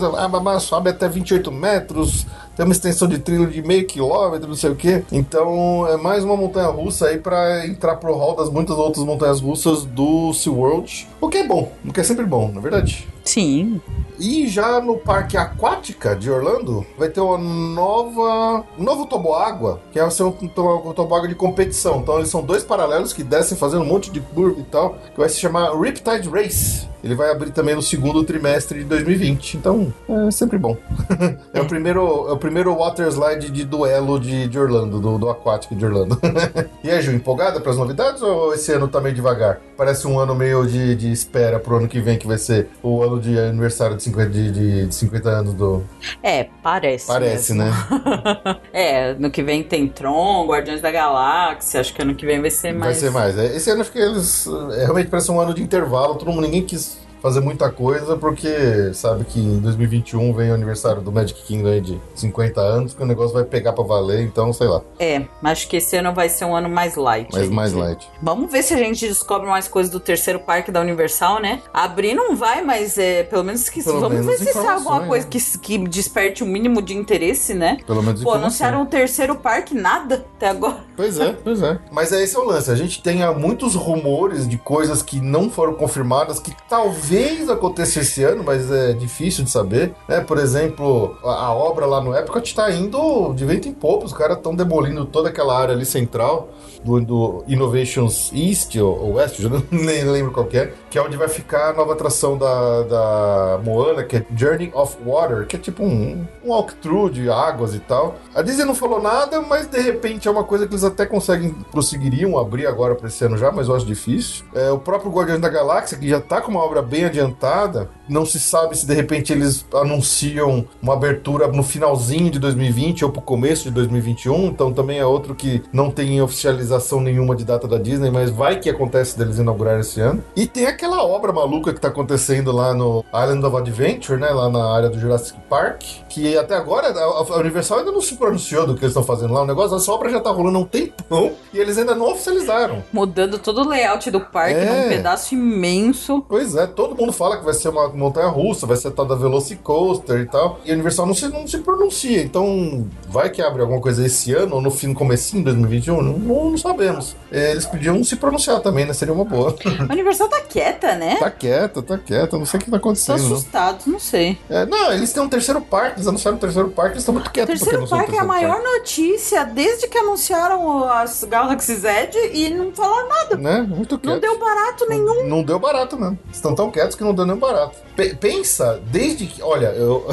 sobe até 28 metros, tem uma extensão de trilho de meio quilômetro, não sei o que. Então é mais uma montanha russa aí para entrar pro hall das muitas outras montanhas russas do SeaWorld. O que é bom, o que é sempre bom, na verdade. Sim. E já no Parque Aquática de Orlando, vai ter uma nova. um novo toboágua, que ser um, to- um toboágua de competição. Então eles são dois paralelos que descem fazendo um monte de curva e tal, que vai se chamar Riptide Race. Ele vai abrir também no segundo trimestre de 2020. Então, é sempre bom. é, o primeiro, é o primeiro water slide de duelo de, de Orlando, do, do aquático de Orlando. e aí, Ju, empolgada para as novidades ou esse ano tá meio devagar? Parece um ano meio de, de espera pro ano que vem, que vai ser o ano de aniversário de 50, de, de, de 50 anos do. É, parece. Parece, mesmo. né? é, no que vem tem Tron, Guardiões da Galáxia. Acho que ano que vem vai ser Vai mais. ser mais. É, Esse ano acho que eles. é, realmente parece um ano de intervalo, todo mundo, ninguém quis fazer muita coisa, porque sabe que em 2021 vem o aniversário do Magic Kingdom aí de 50 anos, que o negócio vai pegar pra valer, então sei lá. É, acho que esse ano vai ser um ano mais light. Mas mais light. Vamos ver se a gente descobre mais coisas do terceiro parque da Universal, né? Abrir não vai, mas é, pelo menos que Pelo vamos menos ver se sai alguma informações, coisa né? que, que desperte o mínimo de interesse, né? Pelo menos Pô, anunciaram o terceiro parque, nada até agora. Pois é, pois é. Mas é esse é o lance. A gente tem ah, muitos rumores de coisas que não foram confirmadas, que talvez aconteça esse ano, mas é difícil de saber. Né? Por exemplo, a, a obra lá no Epcot tá indo de vento em popa. Os caras estão demolindo toda aquela área ali central do, do Innovations East ou, West, eu nem lembro qual que é, que é onde vai ficar a nova atração da, da Moana, que é Journey of Water, que é tipo um, um walkthrough de águas e tal. A Disney não falou nada, mas de repente é uma coisa que eles até conseguem, prosseguiriam abrir agora para esse ano já, mas eu acho difícil. É, o próprio Guardiões da Galáxia, que já tá com uma obra bem adiantada, não se sabe se de repente eles anunciam uma abertura no finalzinho de 2020 ou pro começo de 2021, então também é outro que não tem oficialização nenhuma de data da Disney, mas vai que acontece deles inaugurar esse ano. E tem aquela obra maluca que tá acontecendo lá no Island of Adventure, né, lá na área do Jurassic Park, que até agora a Universal ainda não se pronunciou do que eles estão fazendo lá, o negócio, essa obra já tá rolando há um tempão e eles ainda não oficializaram. Mudando todo o layout do parque é. num pedaço imenso. Pois é, todo mundo fala que vai ser uma montanha russa, vai ser tal da Velocicoaster e tal. E a Universal não se, não se pronuncia. Então, vai que abre alguma coisa esse ano ou no fim, comecinho de 2021? Não, não, não sabemos. É, eles podiam se pronunciar também, né? Seria uma boa. A Universal tá quieta, né? Tá quieta, tá quieta. Não sei o que tá acontecendo. Tô assustado, não, não sei. É, não, eles têm um terceiro parque, eles anunciaram um terceiro parque, eles estão muito quietos. O terceiro parque é a maior parque. notícia desde que anunciaram as Galaxy Z e não falaram nada. Né? Muito quieto. Não deu barato nenhum. Não, não deu barato, mesmo. Estão tão quietos que não deu nem barato. P pensa, desde que. Olha, eu,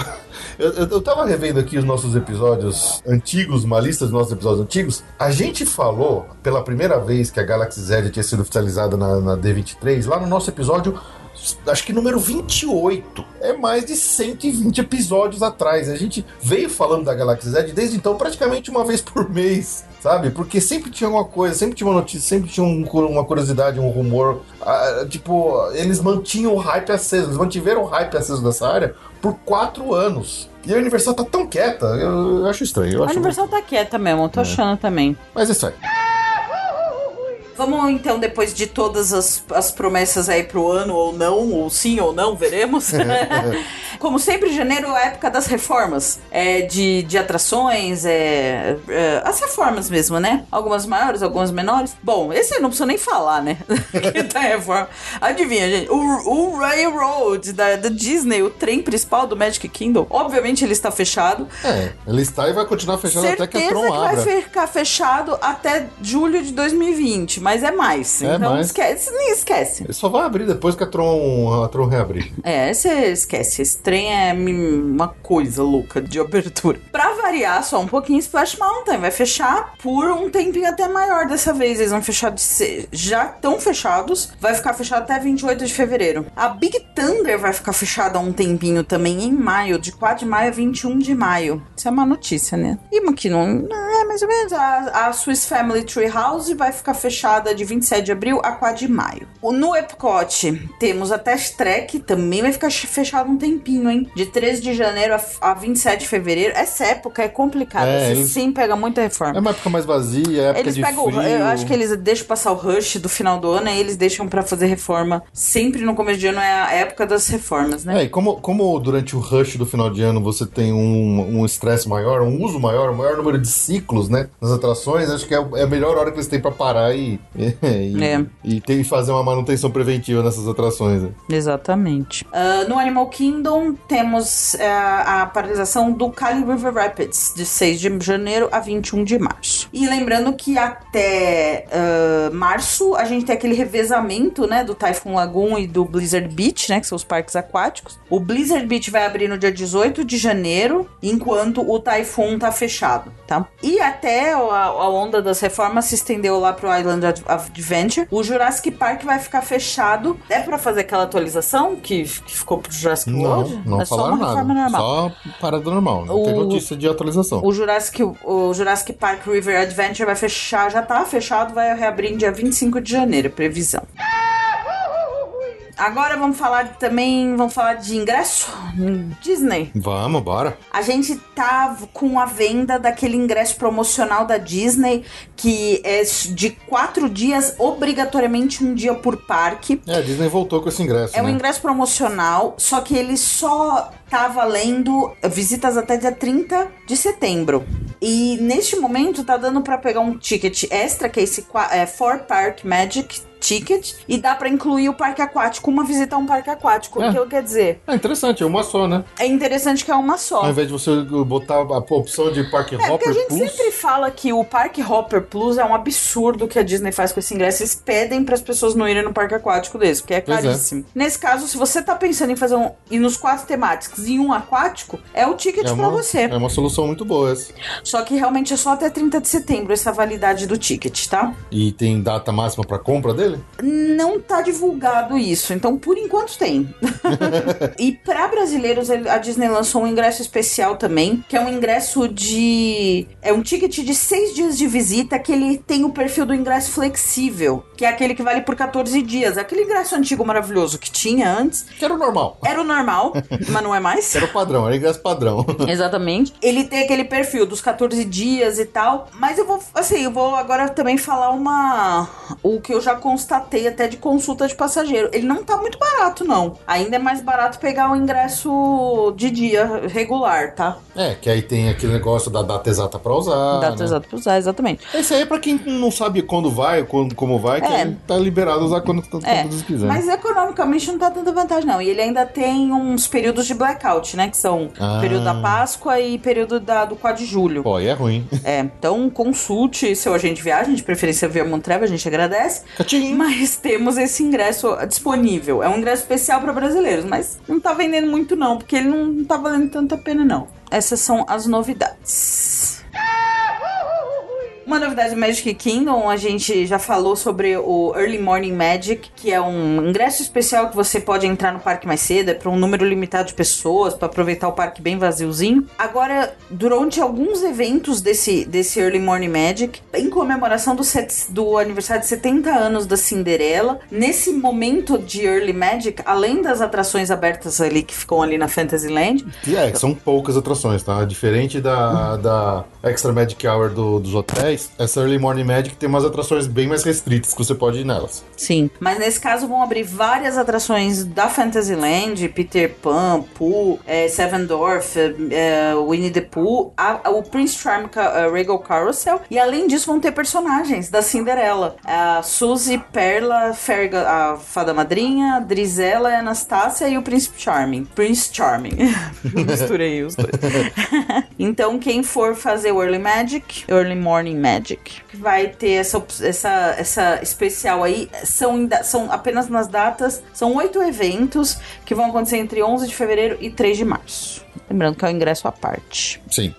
eu, eu tava revendo aqui os nossos episódios antigos, uma lista dos nossos episódios antigos. A gente falou pela primeira vez que a Galaxy Z tinha sido oficializada na, na D23, lá no nosso episódio acho que número 28. É mais de 120 episódios atrás. A gente veio falando da Galaxy Z desde então praticamente uma vez por mês sabe? Porque sempre tinha alguma coisa, sempre tinha uma notícia, sempre tinha um, uma curiosidade, um rumor. Ah, tipo, eles mantinham o hype aceso, eles mantiveram o hype aceso dessa área por quatro anos. E a Universal tá tão quieta, eu, eu acho estranho. Eu a Universal muito... tá quieta mesmo, eu tô é. achando também. Mas é isso aí. Vamos então, depois de todas as, as promessas aí pro ano, ou não, ou sim ou não, veremos. Como sempre, janeiro é a época das reformas. É, de, de atrações, é, é, as reformas mesmo, né? Algumas maiores, algumas menores. Bom, esse eu não preciso nem falar, né? que tá reforma. Adivinha, gente? O, o Railroad da, da Disney, o trem principal do Magic Kingdom, obviamente ele está fechado. É, ele está e vai continuar fechado Certeza até que a Tron que abra. vai ficar fechado até julho de 2020 mas é mais. É então mais. esquece, nem esquece. Ele só vai abrir depois que a Tron, a Tron reabrir. É, você esquece. Esse trem é uma coisa louca de abertura. Pra variar só um pouquinho, Splash Mountain vai fechar por um tempinho até maior dessa vez. Eles vão fechar de ser, já estão fechados. Vai ficar fechado até 28 de fevereiro. A Big Thunder vai ficar fechada um tempinho também em maio, de 4 de maio a 21 de maio. Isso é uma notícia, né? E que não é mais ou menos. A, a Swiss Family Tree House vai ficar fechada de 27 de abril a 4 de maio. No Epcot, temos a Test Track, também vai ficar fechado um tempinho, hein? De 13 de janeiro a, a 27 de fevereiro. Essa época é complicada, é, eles... sim pega muita reforma. É uma época mais vazia, é época eles de pegam, frio. Eu acho que eles deixam passar o rush do final do ano e eles deixam para fazer reforma. Sempre no começo de ano é a época das reformas, né? É, e como, como durante o rush do final de ano você tem um estresse um maior, um uso maior, um maior número de ciclos, né? Nas atrações, acho que é, é a melhor hora que eles têm para parar e e, é. e tem que fazer uma manutenção preventiva nessas atrações. Né? Exatamente. Uh, no Animal Kingdom temos uh, a paralisação do Kali River Rapids, de 6 de janeiro a 21 de março. E lembrando que até uh, março a gente tem aquele revezamento né, do Typhoon Lagoon e do Blizzard Beach, né, que são os parques aquáticos. O Blizzard Beach vai abrir no dia 18 de janeiro, enquanto o Typhoon tá fechado, tá? E até a, a onda das reformas se estendeu lá pro Island Adventure. O Jurassic Park vai ficar fechado. É para fazer aquela atualização que, que ficou pro Jurassic não, World? Não, é só uma reforma nada. normal. Só parada normal. Não o, tem notícia de atualização. O Jurassic, o Jurassic Park River Adventure vai fechar, já tá fechado, vai reabrir em dia 25 de janeiro, previsão. Agora vamos falar também, vamos falar de ingresso Disney. Vamos, bora. A gente tá com a venda daquele ingresso promocional da Disney que é de quatro dias, obrigatoriamente um dia por parque. É, a Disney voltou com esse ingresso. É né? um ingresso promocional, só que ele só tá valendo visitas até dia 30 de setembro. E neste momento tá dando para pegar um ticket extra, que é esse é, Four Park Magic ticket e dá pra incluir o parque aquático, uma visita a um parque aquático. É. O que quer dizer? É interessante, é uma só, né? É interessante que é uma só. Ao invés de você botar a opção de Park É, porque Hopper a gente Plus. sempre fala que o Parque Hopper Plus é um absurdo que a Disney faz com esse ingresso. Eles pedem para as pessoas não irem no parque aquático deles, porque é Pois é. caríssimo. Nesse caso, se você tá pensando em fazer um. ir nos quatro temáticos um aquático, é o ticket É pra uma, você. é uma solução muito boa essa. Só que realmente é só até 30 de setembro essa validade do ticket, tá? E tem data máxima pra compra dele? Não tá divulgado isso, então por enquanto tem. e pra brasileiros, a Disney lançou um ingresso especial também, que é um ingresso de. É um ticket de seis dias de visita que ele tem o perfil do ingresso flexível, que é aquele que vale por 14 dias. Aquele ingresso antigo maravilhoso que tinha antes Que era o normal. era o normal, mas não é mais. Era o padrão, era ingresso padrão. Exatamente. Ele tem aquele perfil dos 14 dias e tal. Mas eu vou, assim, eu vou agora também falar uma. O que eu já constatei até de consulta de passageiro. Ele não tá muito barato, não. Ainda é mais barato pegar o ingresso de dia regular, tá? É, que aí tem aquele negócio da data exata pra usar. Data né? exata pra usar, exatamente. Esse aí é pra quem não sabe quando vai, quando, como vai, que É. tá liberado a usar quando, quando É, quiserem. mas economicamente não tá tanta vantagem, não. E ele ainda tem uns períodos de blackout, né? Que são Ah. período da Páscoa e período da, do 4 de julho. Pô, aí é ruim. É, então consulte seu agente de viagem, de preferência via Montreva, a gente agradece. Mas temos esse ingresso disponível. É um ingresso especial para brasileiros, mas não tá vendendo muito não, porque ele não tá valendo tanta pena não. Essas são as novidades. Uma novidade do Magic Kingdom, a gente já falou sobre o Early Morning Magic, que é um ingresso especial que você pode entrar no parque mais cedo, é para um número limitado de pessoas, para aproveitar o parque bem vaziozinho. Agora, durante alguns eventos desse, desse Early Morning Magic, em comemoração do, set- do aniversário de 70 anos da Cinderela, nesse momento de Early Magic, além das atrações abertas ali que ficam ali na Fantasyland, E é, são poucas atrações, tá? Diferente da, da Extra Magic Hour do- dos hotéis, essa Early Morning Magic tem umas atrações bem mais restritas que você pode ir nelas. Sim. Mas nesse caso vão abrir várias atrações da Fantasyland, Peter Pan, Pooh, é, Seven Dwarf, é, Winnie the Pooh, a- a- o Prince Charming Ca- é, Regal Carousel. E além disso vão ter personagens da Cinderela. A Suzy, Perla, Ferga, a Fada Madrinha, Drizella, Anastácia e o Príncipe Charming. Prince Charming. Misturei os dois. então quem for fazer o Early Magic, Early Morning Magic, vai ter essa, essa, essa especial aí. São, são apenas nas datas, são oito eventos que vão acontecer entre 11 de fevereiro e 3 de março. Lembrando que é o ingresso à parte. Sim.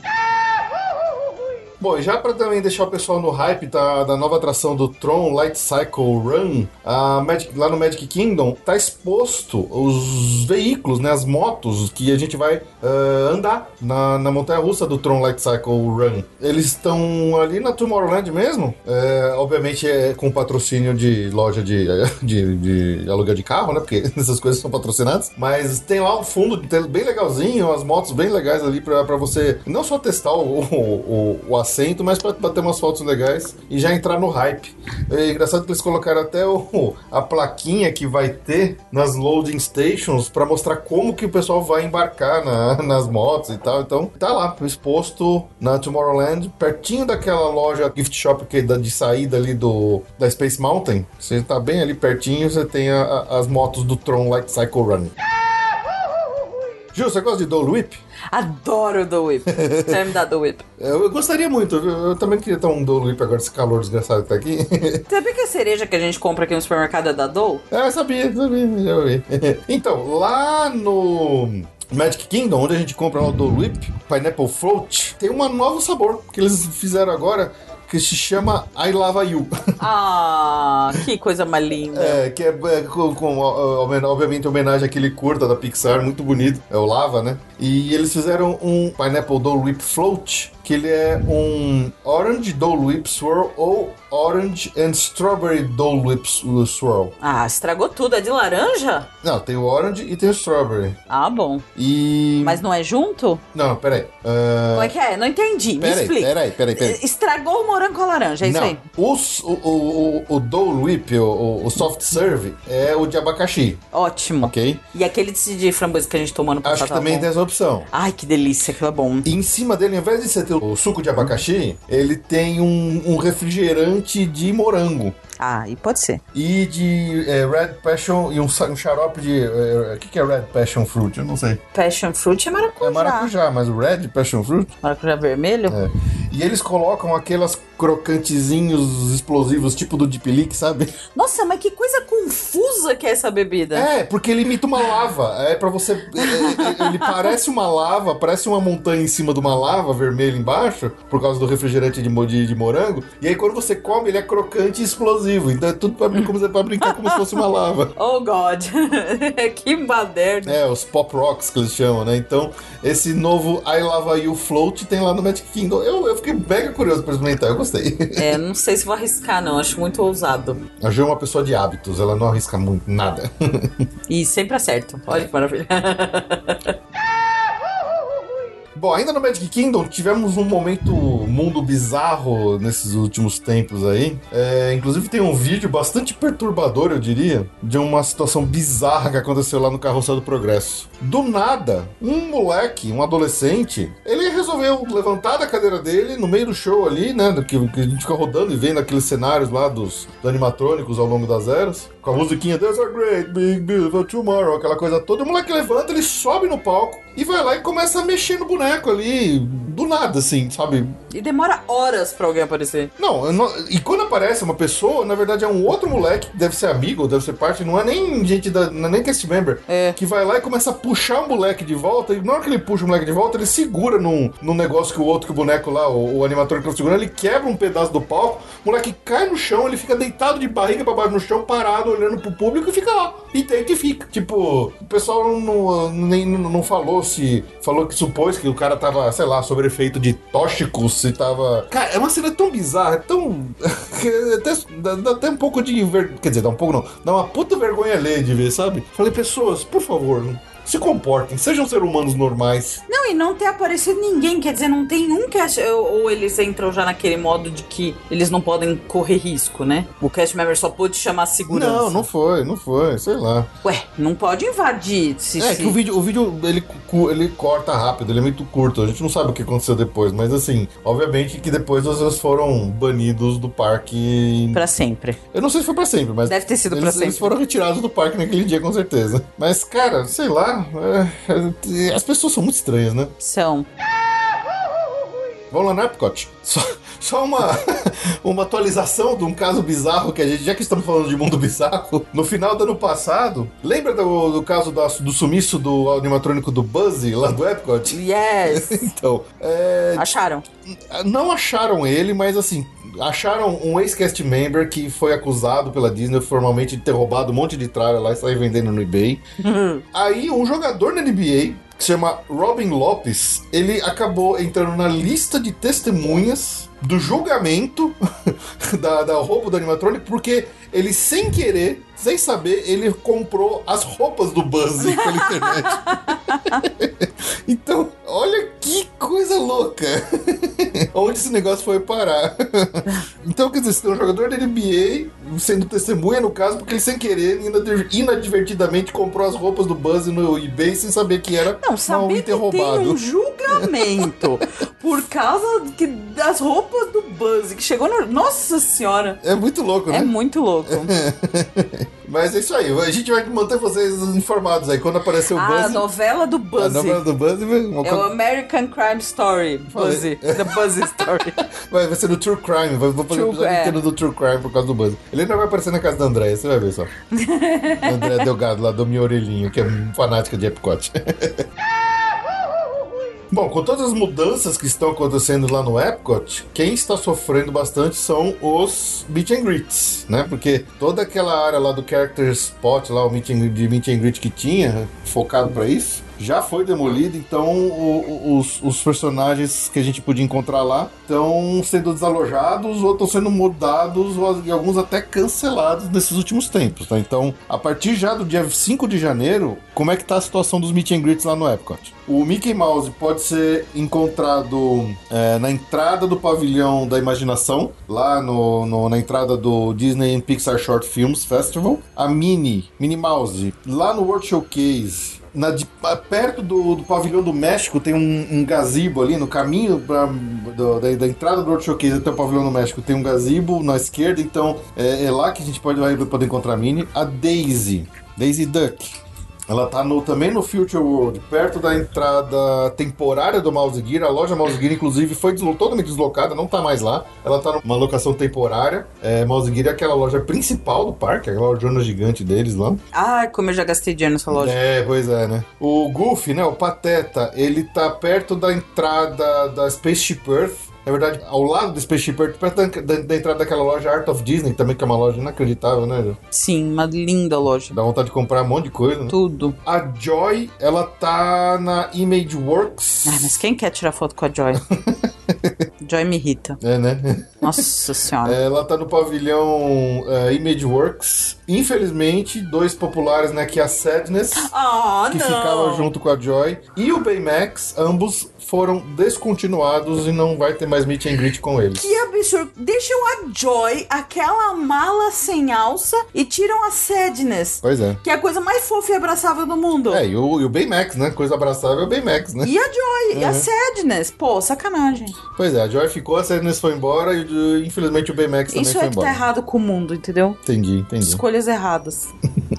Bom, já para também deixar o pessoal no hype tá, da nova atração do Tron Light Cycle Run, Magic- lá no Magic Kingdom tá exposto os veículos, né, as motos que a gente vai ah, andar na, na montanha russa do Tron Light Cycle Run. Eles estão ali na Tomorrowland mesmo, é, obviamente é com patrocínio de loja de, de, de aluguel de carro, né, porque essas coisas são patrocinadas, mas tem lá um fundo bem legalzinho, as motos bem legais ali pra você não só testar o, o, o assento, mas pra, pra ter umas fotos legais e já entrar no hype. É engraçado que eles colocaram até o, a plaquinha que vai ter nas loading stations pra mostrar como que o pessoal vai embarcar na- nas motos e tal. Então tá lá, exposto na Tomorrowland, pertinho daquela loja gift shop que é de saída ali do da Space Mountain. Você tá bem ali pertinho, você tem a- a- as motos do Tron Light Cycle Run. Gil, você gosta de Dole Whip? Adoro o The Whip. Vai me dar The Whip. Eu, eu gostaria muito, viu? Eu também queria ter um Dole Whip agora, esse calor desgraçado que tá aqui. Sabia que a cereja que a gente compra aqui no supermercado é da Dole? ah, sabia, sabia, já ouvi. então, lá no Magic Kingdom, onde a gente compra lá o Dole Whip, Pineapple Float, tem um novo sabor que eles fizeram agora, que se chama I Lava You. Ah, que coisa mais linda. É, que é, é, com, com, obviamente homenagem àquele curta da Pixar, muito bonito, é o Lava, né? E eles fizeram um Pineapple Dole Whip Float, que ele é um Orange Dole Whip Swirl ou Orange and Strawberry Dole Whip Swirl. Ah, estragou tudo. É de laranja? Não, tem o Orange e tem o Strawberry. Ah, bom. E... Mas não é junto? Não, peraí. Ah, Como é que é? Não entendi. Me Peraí, explica. peraí, peraí, peraí. Estragou o morango com a laranja, é isso Não, aí? o, o, o, o, o Dole Whip, o, o- Soft Serve, é o de abacaxi, Ótimo. ok? E aquele de framboesa que a gente tomou no passado. Acho que também tem essa opção. Ai, que delícia, aquilo é bom. E em cima dele, ao invés de você ter o suco de abacaxi, ele tem um, um refrigerante de morango. Ah, e pode ser. E de é, Red Passion e um, um xarope de. O que, que é Red Passion Fruit? Eu não sei. Passion Fruit é maracujá. É maracujá, mas o Red Passion Fruit? Maracujá vermelho? É. E eles colocam aquelas crocantezinhos explosivos, tipo do Deep Leak, sabe? Nossa, mas que coisa confusa que é essa bebida. É, porque ele imita uma lava. É para você. É, ele parece uma lava, parece uma montanha em cima de uma lava vermelha embaixo, por causa do refrigerante de, de, de morango. E aí quando você come, ele é crocante e explosivo. Então é tudo pra, como, pra brincar como se fosse uma lava. Oh, God. que baderna. É, os pop rocks que eles chamam, né? Então, esse novo I Lava You Float tem lá no Magic Kingdom. Eu, eu fiquei mega curioso pra experimentar, eu gostei. É, não sei se vou arriscar, não. Acho muito ousado. A Ju é uma pessoa de hábitos, ela não arrisca muito nada. e sempre acerto. Olha que maravilha. Bom, ainda no Magic Kingdom tivemos um momento mundo bizarro nesses últimos tempos aí. É, inclusive tem um vídeo bastante perturbador, eu diria, de uma situação bizarra que aconteceu lá no Carrossel do Progresso. Do nada, um moleque, um adolescente, ele resolveu levantar da cadeira dele no meio do show ali, né? Que, que a gente fica rodando e vendo aqueles cenários lá dos, dos animatrônicos ao longo das eras, com a musiquinha There's a Great Big Beautiful Tomorrow, aquela coisa toda. O moleque levanta, ele sobe no palco e vai lá e começa a mexer no boneco ali, do nada, assim, sabe? E demora horas pra alguém aparecer. Não, não, e quando aparece uma pessoa, na verdade é um outro moleque, que deve ser amigo, deve ser parte, não é nem gente da. Não é nem cast member, é. que vai lá e começa a puxar o moleque de volta, e na hora que ele puxa o moleque de volta, ele segura num, num negócio que o outro, que o boneco lá, o, o animator que tá segurando, ele quebra um pedaço do palco, o moleque cai no chão, ele fica deitado de barriga pra baixo no chão, parado, olhando pro público e fica lá. E deita e fica. Tipo, o pessoal não, nem, não falou se. Falou que supôs que o cara tava, sei lá, sobre efeito de tóxicos, se tava. Cara, é uma cena tão bizarra, tão. até, dá, dá, até um pouco de. Ver... Quer dizer, dá um pouco não. Dá uma puta vergonha ler de ver, sabe? Falei, pessoas, por favor, se comportem, sejam seres humanos normais. Não, e não ter aparecido ninguém, quer dizer, não tem um cast. Ou eles entram já naquele modo de que eles não podem correr risco, né? O cast member só pôde chamar segurança. Não, não foi, não foi, sei lá. Ué, não pode invadir. Se, é se... que o vídeo, o vídeo ele, ele corta rápido, ele é muito curto. A gente não sabe o que aconteceu depois, mas assim, obviamente que depois vocês foram banidos do parque. Pra sempre. Eu não sei se foi pra sempre, mas. Deve ter sido eles, pra sempre. Eles foram retirados do parque naquele dia, com certeza. Mas, cara, sei lá. É, as pessoas são muito estranhas, né? São. Vamos lá no Epcot. Só, só uma, uma atualização de um caso bizarro que a gente, já que estamos falando de mundo bizarro, no final do ano passado, lembra do, do caso do, do sumiço do animatrônico do Buzzy lá do Epcot? Yes! então, é, Acharam? Não acharam ele, mas assim, acharam um ex-cast member que foi acusado pela Disney formalmente de ter roubado um monte de tralha lá e sair vendendo no eBay. Aí um jogador da NBA que se chama Robin Lopes, ele acabou entrando na lista de testemunhas do julgamento da, da roubo do animatrônico, porque ele, sem querer, sem saber, ele comprou as roupas do Buzz pela internet. então, olha que coisa louca. Onde esse negócio foi parar. então, quer dizer, você tem um jogador da NBA sendo testemunha, no caso, porque ele, sem querer, inadvertidamente comprou as roupas do Buzz no eBay sem saber que era Não, saber que roubado. tem um julgamento por causa que, das roupas do Buzz, que chegou no... Nossa senhora! É muito louco, né? É muito louco. Mas é isso aí. A gente vai manter vocês informados aí. Quando aparecer o Buzz. A novela do Buzz. A novela do Buzz. É o American Crime Story. Buzz. The Buzz Story. Vai, vai ser do True Crime. Vou fazer um episódio é. inteiro do True Crime por causa do Buzz. Ele ainda vai aparecer na casa da Andréia, você vai ver só. André Delgado, lá do Minha Orelhinho, que é fanática de Epcot. Bom, com todas as mudanças que estão acontecendo lá no Epcot, quem está sofrendo bastante são os meet and greets, né? Porque toda aquela área lá do Character Spot, lá o meet and, de meet and greet que tinha, focado para isso, já foi demolido, então o, os, os, personagens que a gente podia encontrar lá estão sendo desalojados ou estão sendo mudados ou, e alguns até cancelados nesses últimos tempos. Tá? Então, a partir já do dia 5 de janeiro, como é que tá a situação dos meet and greets lá no Epcot? O Mickey Mouse pode ser encontrado é, na entrada do pavilhão da imaginação, lá no, no, na entrada do Disney Pixar Short Films Festival. A Minnie, Minnie Mouse, lá no World Showcase na, de, perto do, do, pavilhão do México tem um, um gazebo ali no caminho pra, do, da, da, entrada do World Showcase até o pavilhão do México. Tem um gazebo na esquerda, então é, é lá que a gente pode vai poder encontrar a Mini. A Daisy, Daisy Duck. Ela tá no, também no Future World, perto da entrada temporária do Mouse Gear. A loja Mouse Gear, inclusive, foi deslo totalmente deslocada, não tá mais lá. Ela tá numa locação temporária. É, Mouse Gear é aquela loja principal do parque, aquela lojona gigante deles lá. Ah, como eu já gastei dinheiro nessa loja. É, pois é, né? O Goofy, né, o Pateta, ele tá perto da entrada da Spaceship Earth na verdade, ao lado do Spaceship Earth, perto da, da, da, entrada daquela loja Art of Disney, também que é uma loja inacreditável, né, Ju? Sim, uma linda loja. Dá vontade de comprar um monte de coisa, né? Tudo. A Joy, ela tá na Image Works. Ah, mas quem quer tirar foto com a Joy? Joy me irrita. É, né? Nossa senhora. É, ela tá no pavilhão uh, Image Works. Infelizmente, dois populares, né? Que é a Sadness, oh, que não. ficava junto com a Joy, e o Baymax, ambos foram descontinuados e não vai ter mais meet and greet com eles. Que absurdo. Deixam a Joy, aquela mala sem alça, e tiram a Sadness. Pois é. Que é a coisa mais fofa e abraçável do mundo. É, e o, e o Baymax, né? Coisa abraçável é o Baymax, né? E a Joy, uhum. e a Sadness. Pô, sacanagem. Pois é, a Joy ficou, a Sadness foi embora e infelizmente o Baymax também Isso foi é que embora. tá errado com o mundo, entendeu? Entendi, entendi. Escolhas erradas.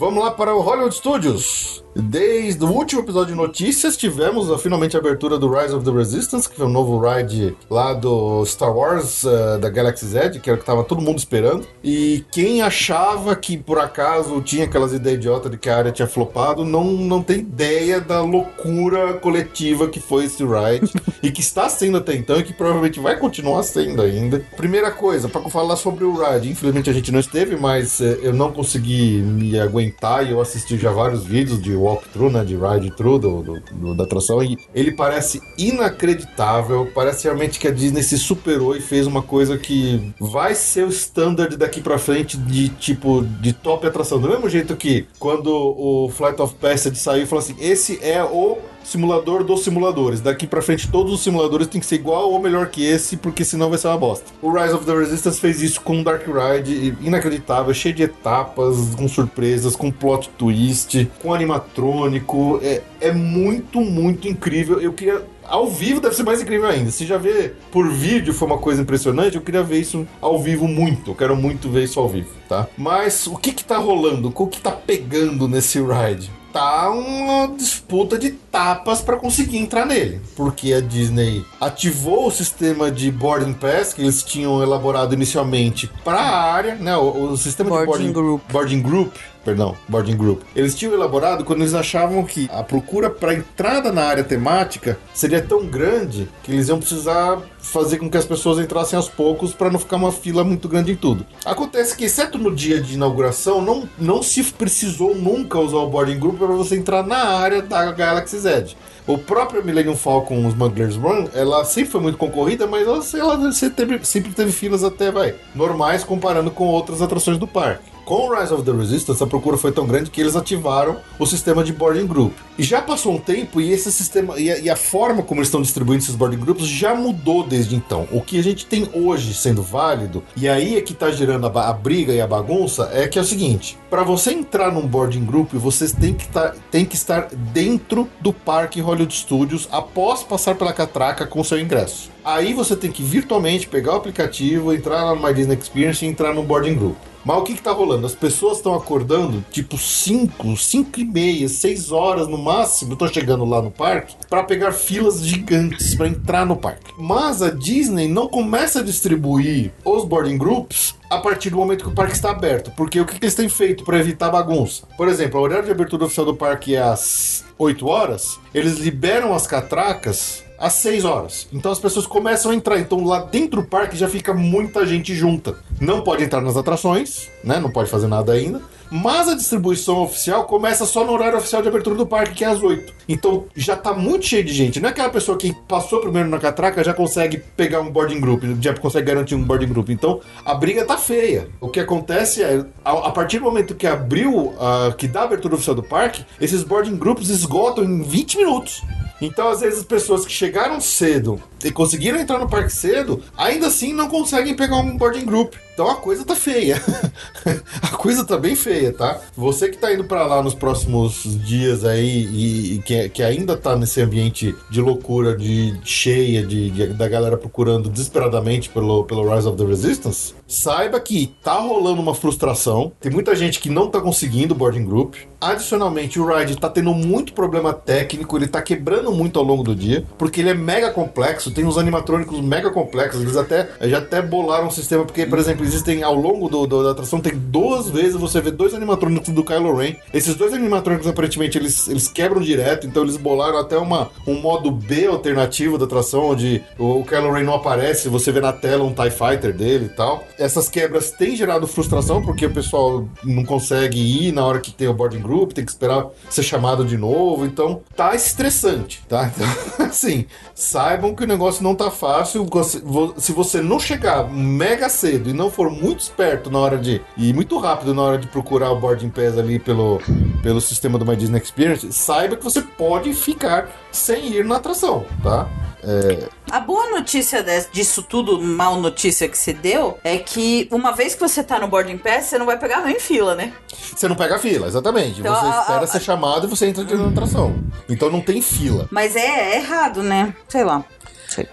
Vamos lá para o Hollywood Studios. Desde o último episódio de notícias, tivemos a, finalmente a abertura do Rise of the Resistance, que foi um novo ride lá do Star Wars uh, da Galaxy's Edge, que era o que estava todo mundo esperando. E quem achava que por acaso tinha aquelas ideias idiotas de que a área tinha flopado, não, não tem ideia da loucura coletiva que foi esse ride e que está sendo até então e que provavelmente vai continuar sendo ainda. Primeira coisa, para falar sobre o ride, infelizmente a gente não esteve, mas uh, eu não consegui me aguentar e eu assisti já vários vídeos de walkthrough, né, de ride-through do, do, do, da atração, e ele parece inacreditável, parece realmente que a Disney se superou e fez uma coisa que vai ser o standard daqui pra frente de tipo, de top atração. Do mesmo jeito que quando o Flight of Passage saiu falou assim, esse é o simulador dos simuladores. Daqui pra frente, todos os simuladores têm que ser igual ou melhor que esse, porque senão vai ser uma bosta. O Rise of the Resistance fez isso com Dark Ride, inacreditável, cheio de etapas, com surpresas, com plot twist, com animatrônico. É, é muito, muito incrível. Eu queria ao vivo deve ser mais incrível ainda. Se já vê por vídeo foi uma coisa impressionante, eu queria ver isso ao vivo muito. Eu quero muito ver isso ao vivo, tá? Mas o que que tá rolando? O que tá pegando nesse ride? Tá uma disputa de tapas para conseguir entrar nele, porque a Disney ativou o sistema de boarding pass que eles tinham elaborado inicialmente para a área, né, o, o sistema boarding de boarding group. boarding group perdão, boarding group. Eles tinham elaborado quando eles achavam que a procura para entrada na área temática seria tão grande que eles iam precisar fazer com que as pessoas entrassem aos poucos para não ficar uma fila muito grande em tudo. Acontece que, exceto no dia de inauguração, não, não se precisou nunca usar o boarding group para você entrar na área da Galaxy Z. O próprio Millennium Falcon Smuggler's Run, ela sempre foi muito concorrida, mas ela, ela sempre, teve, sempre teve filas até, vai, normais comparando com outras atrações do parque. Com Rise of the Resistance, a procura foi tão grande que eles ativaram o sistema de boarding group. E já passou um tempo e esse sistema e a, e a forma como eles estão distribuindo esses boarding groups já mudou desde então. O que a gente tem hoje sendo válido, e aí é que está gerando a, a, briga e a bagunça, é que é o seguinte: para você entrar num boarding group, você tem que, tá, tem que estar dentro do parque Hollywood Studios após passar pela catraca com seu ingresso. Aí você tem que virtualmente pegar o aplicativo, entrar na My Disney Experience e entrar no boarding group. Mas o que que tá rolando? As pessoas estão acordando tipo 5, 5 e meia, 6 horas no máximo, estão chegando lá no parque para pegar filas gigantes para entrar no parque. Mas a Disney não começa a distribuir os boarding groups a partir do momento que o parque está aberto. Porque o que, que eles têm feito para evitar bagunça? Por exemplo, a horário de abertura oficial do parque é às 8 horas, eles liberam as catracas às 6 horas. Então as pessoas começam a entrar. Então lá dentro do parque já fica muita gente junta. Não pode entrar nas atrações, né? Não pode fazer nada ainda. Mas a distribuição oficial começa só no horário oficial de abertura do parque, que é às 8. Então já tá muito cheio de gente. Não é aquela pessoa que passou primeiro na catraca já consegue pegar um boarding group, já consegue garantir um boarding group. Então a briga tá feia. O que acontece é, a, partir do momento que abriu, uh, que dá a abertura oficial do parque, esses boarding groups esgotam em 20 minutos. Então, às vezes, as pessoas que chegaram cedo e conseguiram entrar no parque cedo, ainda assim não conseguem pegar um boarding group. Então a coisa tá feia. a coisa tá bem feia, tá? Você que tá indo para lá nos próximos dias aí e, e que, que, ainda tá nesse ambiente de loucura, de cheia, de, de, da galera procurando desesperadamente pelo, pelo Rise of the Resistance, saiba que tá rolando uma frustração. Tem muita gente que não tá conseguindo o boarding group. Adicionalmente, o ride tá tendo muito problema técnico, ele tá quebrando muito ao longo do dia, porque ele é mega complexo, tem uns animatrônicos mega complexos, eles até já até bolaram um sistema, porque, por exemplo, existem ao longo do, do, da atração, tem duas vezes você vê dois animatrônicos do Kylo Ren. Esses dois animatrônicos, aparentemente, eles, eles quebram direto, então eles bolaram até uma, um modo B alternativo da atração, onde o, o Kylo Ren não aparece, você vê na tela um TIE Fighter dele e tal. Essas quebras têm gerado frustração, porque o pessoal não consegue ir na hora que tem o boarding group, tem que esperar ser chamado de novo, então tá estressante, tá? Então, assim, saibam que o negócio não tá fácil. Se você não chegar mega cedo e não for muito esperto na hora de. e muito rápido na hora de procurar o boarding pass ali pelo, pelo sistema do My Disney Experience, saiba que você pode ficar sem ir na atração, tá? É... A boa notícia disso tudo, mal notícia que você deu, é que uma vez que você tá no boarding pass, você não vai pegar nem fila, né? Você não pega fila, exatamente. Então, você a, espera a, ser chamado e você entra da atração. Então não tem fila. Mas é, é errado, né? Sei lá.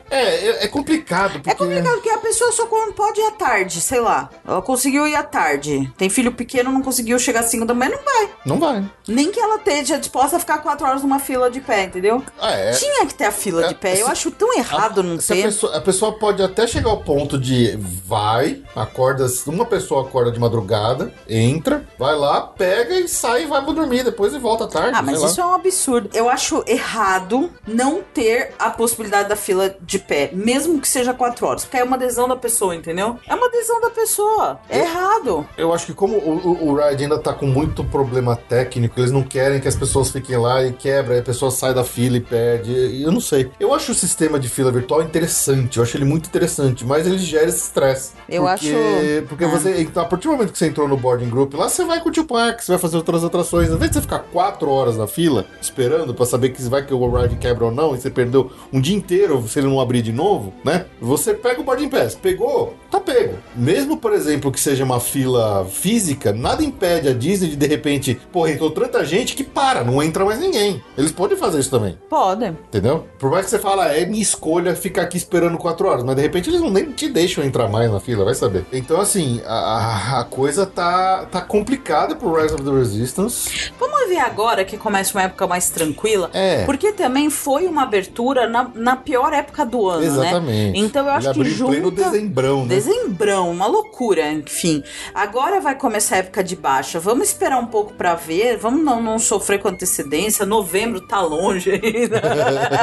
É, é, é, complicado. Porque... É complicado porque a pessoa só pode ir à tarde, sei lá. Ela conseguiu ir à tarde. Tem filho pequeno, não conseguiu chegar às 5 da manhã, não vai. Não vai. Nem que ela esteja disposta a ficar 4 horas numa fila de pé, entendeu? Ah, é. Tinha que ter a fila é, de pé. Se, Eu acho tão errado a, não ter. A pessoa, a pessoa pode até chegar ao ponto de vai, acorda, uma pessoa acorda de madrugada, entra, vai lá, pega e sai e vai pra dormir depois e volta à tarde. Ah, mas isso lá. é um absurdo. Eu acho errado não ter a possibilidade da fila de pé mesmo que seja quatro horas, porque é uma adesão da pessoa, entendeu? É uma adesão da pessoa. É eu, errado. Eu acho que como o, o, o Ride ainda tá com muito problema técnico, eles não querem que as pessoas fiquem lá e quebra, a pessoa sai da fila e perde. Eu não sei. Eu acho o sistema de fila virtual interessante, eu acho ele muito interessante, mas ele gera esse estresse. Eu porque, acho. Porque é. você, então, a partir do momento que você entrou no boarding group, lá você vai curtir o parque, você vai fazer outras atrações. Ao invés de você ficar quatro horas na fila, esperando para saber que vai que o ride quebra ou não, e você perdeu um dia inteiro se ele não abrir de novo, né? Você pega o boarding pass, pegou, tá pego. Mesmo, por exemplo, que seja uma fila física, nada impede a Disney de de repente, porra, entrou tanta gente que para, não entra mais ninguém. Eles podem fazer isso também. Podem. Entendeu? Por mais que você fala, é minha escolha ficar aqui esperando quatro horas, mas de repente eles não nem te deixam entrar mais na fila, vai saber. Então, assim, a, a coisa tá, tá complicada pro Rise of the Resistance. Vamos ver agora que começa uma época mais tranquila. É. Porque também foi uma abertura na, na pior época do ano, Exatamente. né? Exatamente. Então eu acho Ele que junta... pleno dezembrão, né? Dezembrão, uma loucura, enfim. Agora vai começar a época de baixa. Vamos esperar um pouco para ver. Vamos não, não sofrer com antecedência. Novembro tá longe ainda.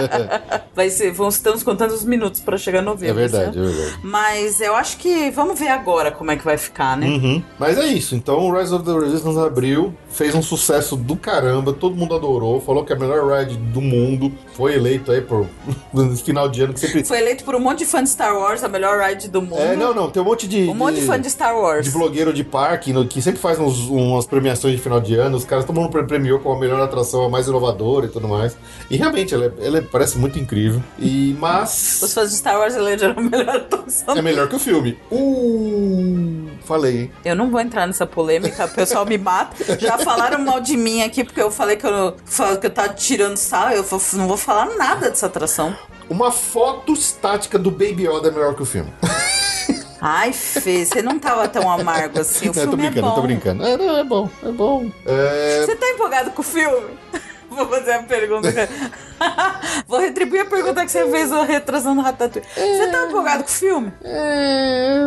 vai ser, vamos, estamos contando os minutos para chegar novembro. É verdade, né? é verdade. Mas eu acho que vamos ver agora como é que vai ficar, né? Uhum. Mas é isso. Então o Rise of the Resistance abriu, fez um sucesso do caramba. Todo mundo adorou. Falou que é a melhor ride do mundo. Foi eleito aí por no final de ano que sempre. Foi eleito por um monte de fã de Star Wars, a melhor ride do mundo. É, não, não, tem um monte de. Um monte de fã de Star Wars. De blogueiro de parque, no, que sempre faz uns, umas premiações de final de ano. Os caras todo mundo premiou como a melhor atração, a mais inovadora e tudo mais. E realmente, ela, é, ela é, parece muito incrível. E, mas. Os fãs de Star Wars elegeram a melhor atração. É melhor que o filme. Uh, falei, hein? Eu não vou entrar nessa polêmica, o pessoal me mata. Já falaram mal de mim aqui, porque eu falei que eu, que eu tava tirando sal. Eu não vou falar nada dessa atração. Uma foto estática do Baby Yoda é melhor que o filme. Ai, Fê, você não tava tão amargo assim. O não, filme tô brincando, é bom. tô brincando. É, não, é bom, é bom. É... Você tá empolgado com o filme? Vou fazer a pergunta. Vou retribuir a pergunta que você fez retrasando Ratatouille. É... Você tá empolgado com o filme? É...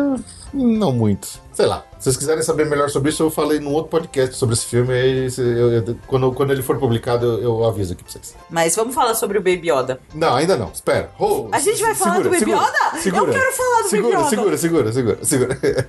Não muito. Sei lá. Se vocês quiserem saber melhor sobre isso, eu falei num outro podcast sobre esse filme. Aí, eu, eu, quando, quando ele for publicado, eu, eu, aviso aqui pra vocês. Mas vamos falar sobre o Baby Yoda. Não, ainda não. Espera. Oh, a gente vai falar segura, do Baby segura, Yoda? Segura, eu quero falar do segura, Baby Yoda. Segura, segura, segura, segura.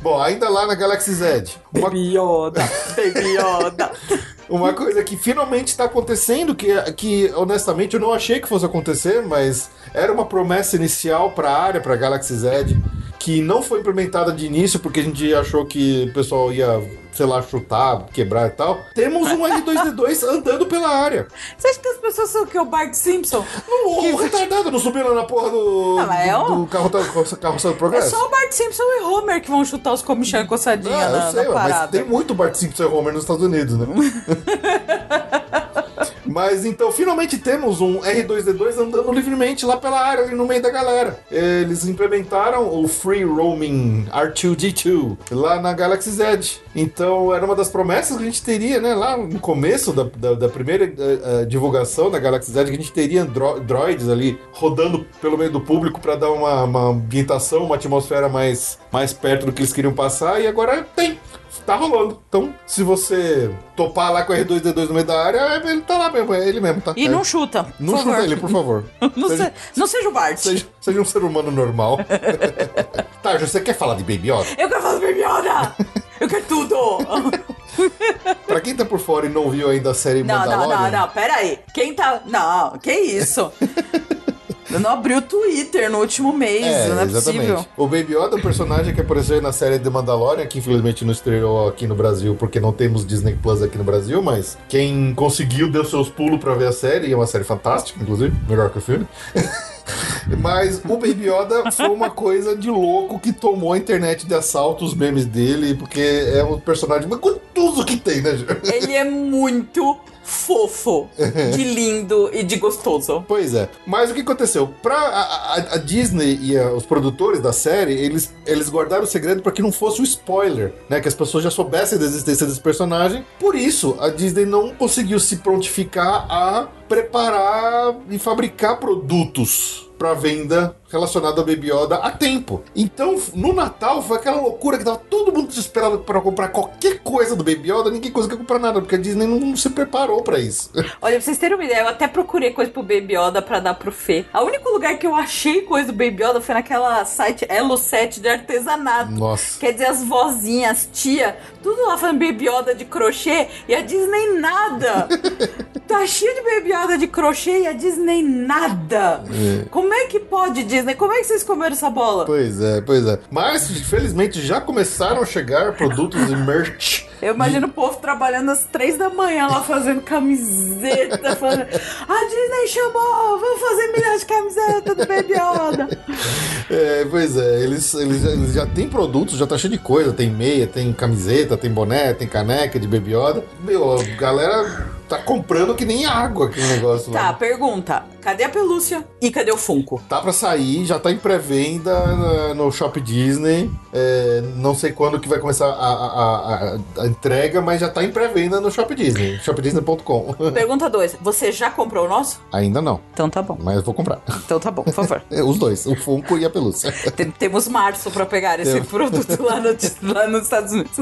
Bom, ainda lá na Galaxy Z. Uma... Baby Yoda, Baby Yoda. Uma coisa que finalmente está acontecendo, que, que honestamente eu não achei que fosse acontecer, mas era uma promessa inicial para a área, para Galaxy Z que não foi implementada de início porque a gente achou que o pessoal ia, sei lá, chutar, quebrar e tal. Temos um R2D2 andando pela área. Você acha que as pessoas são o que? O Bart Simpson? Não, o retardado não subiu lá na porra do, Ah, mas é do, do carro, carro, carroça do É progresso. só o Bart Simpson e Homer que vão chutar os comichão coçadinha Ah, na, eu sei, mas tem muito Bart Simpson e Homer nos Estados Unidos, né? Mas então, finalmente temos um R2D2 andando livremente lá pela área, ali no meio da galera. Eles implementaram o Free Roaming R2D2 lá na Galaxy Z. Então, era uma das promessas que a gente teria, né? Lá no começo da, da, da primeira eh, divulgação da Galaxy Z, que a gente teria dro droids ali rodando pelo meio do público para dar uma, uma ambientação, uma atmosfera mais, mais perto do que eles queriam passar. E agora tem tá rolando. Então, se você topar lá com o R2D2 no meio da área, ele tá lá mesmo, é ele mesmo, tá? E É. não chuta. Não chuta favor. ele, por favor. Não, seja, se- não seja o Bart. seja, seja um ser humano normal. tá, você quer falar de Baby Yoda? Eu quero fazer Baby Yoda! Eu quero tudo! Pra quem tá por fora e não viu ainda a série Não, não, Mandalorian... não, não, pera aí. Quem tá. Não, que isso? Eu não abri o Twitter no último mês, É, não é exatamente. possível. O Baby Yoda é um personagem que apareceu na série The Mandalorian, que infelizmente não estreou aqui no Brasil, porque não temos Disney Plus aqui no Brasil, mas quem conseguiu deu seus pulos pra ver a série, e é uma série fantástica, inclusive, melhor que o filme. Mas o Baby Yoda foi uma coisa de louco que tomou a internet de assalto, os memes dele, porque é um personagem mais gostoso que tem, né? Ele é muito fofo, de lindo e de gostoso. Pois é. Mas o que aconteceu? Pra a, a- a Disney e a- os produtores da série, eles, eles guardaram o segredo para que não fosse um spoiler, né? Que as pessoas já soubessem da existência desse personagem. Por isso, a Disney não conseguiu se prontificar a preparar e fabricar produtos para venda relacionada ao Baby Yoda a tempo. Então, no Natal foi aquela loucura que tava todo mundo desesperado para comprar qualquer coisa do Baby Yoda, ninguém conseguia comprar nada, porque a Disney não se preparou para isso. Olha, pra vocês terem uma ideia, eu até procurei coisa pro Baby Yoda pra dar pro Fê. O único lugar que eu achei coisa do Baby Yoda foi naquela site Elo 7 de artesanato. Nossa. Quer dizer, as vozinhas, as tia, tudo lá fazendo Baby Yoda de crochê e a Disney nada. tá cheio de Baby Yoda de crochê e a Disney nada. Como é que pode, Disney? Como é que vocês comeram essa bola? Pois é, pois é. Mas, felizmente, já começaram a chegar produtos e merch. Eu imagino o povo trabalhando às três da manhã lá fazendo camiseta. Falando, a Disney chamou, vamos fazer milhões de camisetas do Baby Yoda. É, pois é, eles, eles, já- eles já têm produtos, já tá cheio de coisa. Tem meia, tem camiseta, tem boné, tem caneca de Baby Yoda. Meu, a galera tá comprando que nem água aquele negócio Tá, lá. pergunta. Cadê a pelúcia e cadê o Funko? Tá pra sair, já tá em pré-venda na- no Shop Disney. É, não sei quando que vai começar a, a- a- a entrega, mas já tá em pré-venda no Shop Disney, shopdisney.com. Pergunta 2. Você já comprou o nosso? Ainda não, Então tá bom. mas vou comprar. Então tá bom, por favor. Os dois, o Funko e a pelúcia. Tem- Temos março pra pegar esse produto lá, no- lá nos Estados Unidos.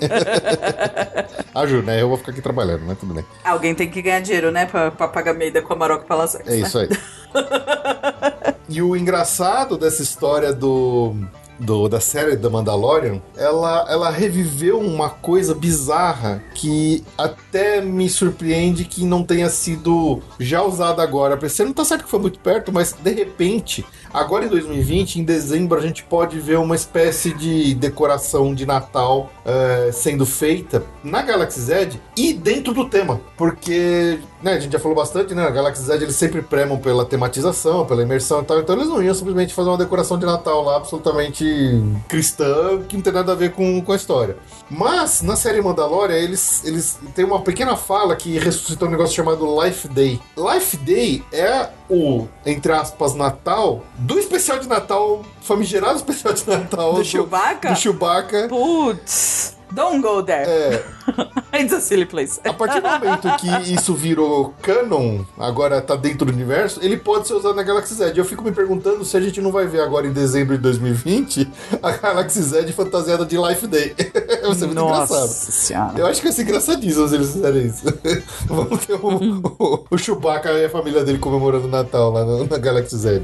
A Ju, né? Eu vou ficar aqui trabalhando, mas tudo bem. Alguém tem que ganhar dinheiro, né? Pra, pra pagar meia com a Maroca Palacex. É isso aí. e o engraçado dessa história do, do- da série da Mandalorian, ela, ela reviveu uma coisa bizarra que até me surpreende que não tenha sido já usada agora. Você não tá certo que foi muito perto, mas de repente, agora em 2020, em dezembro, a gente pode ver uma espécie de decoração de Natal eh, sendo feita na Galaxy Z e dentro do tema. Porque, né, a gente já falou bastante, né? A Galaxy Z eles sempre premam pela tematização, pela imersão e tal. Então eles não iam simplesmente fazer uma decoração de Natal lá absolutamente cristã, que não tem nada a ver com, com a história. Mas, na série Mandalorian, eles, eles têm uma pequena fala que ressuscitou um negócio chamado Life Day. Life Day é o, entre aspas, Natal do especial de Natal, famigerado especial de Natal Do Chewbacca? Do Chewbacca. Putz, don't go there. É, It's a silly place. a partir do momento que isso virou canon, agora tá dentro do universo, ele pode ser usado na Galaxy Z. Eu fico me perguntando se a gente não vai ver agora em dezembro de 2020 a Galaxy Z fantasiada de Life Day. vai ser muito engraçado. senhora. Eu acho que vai ser engraçadíssimo se eles fizerem isso. Vamos ter o, o, o Chewbacca e a família dele comemorando o Natal lá na, na Galaxy Z.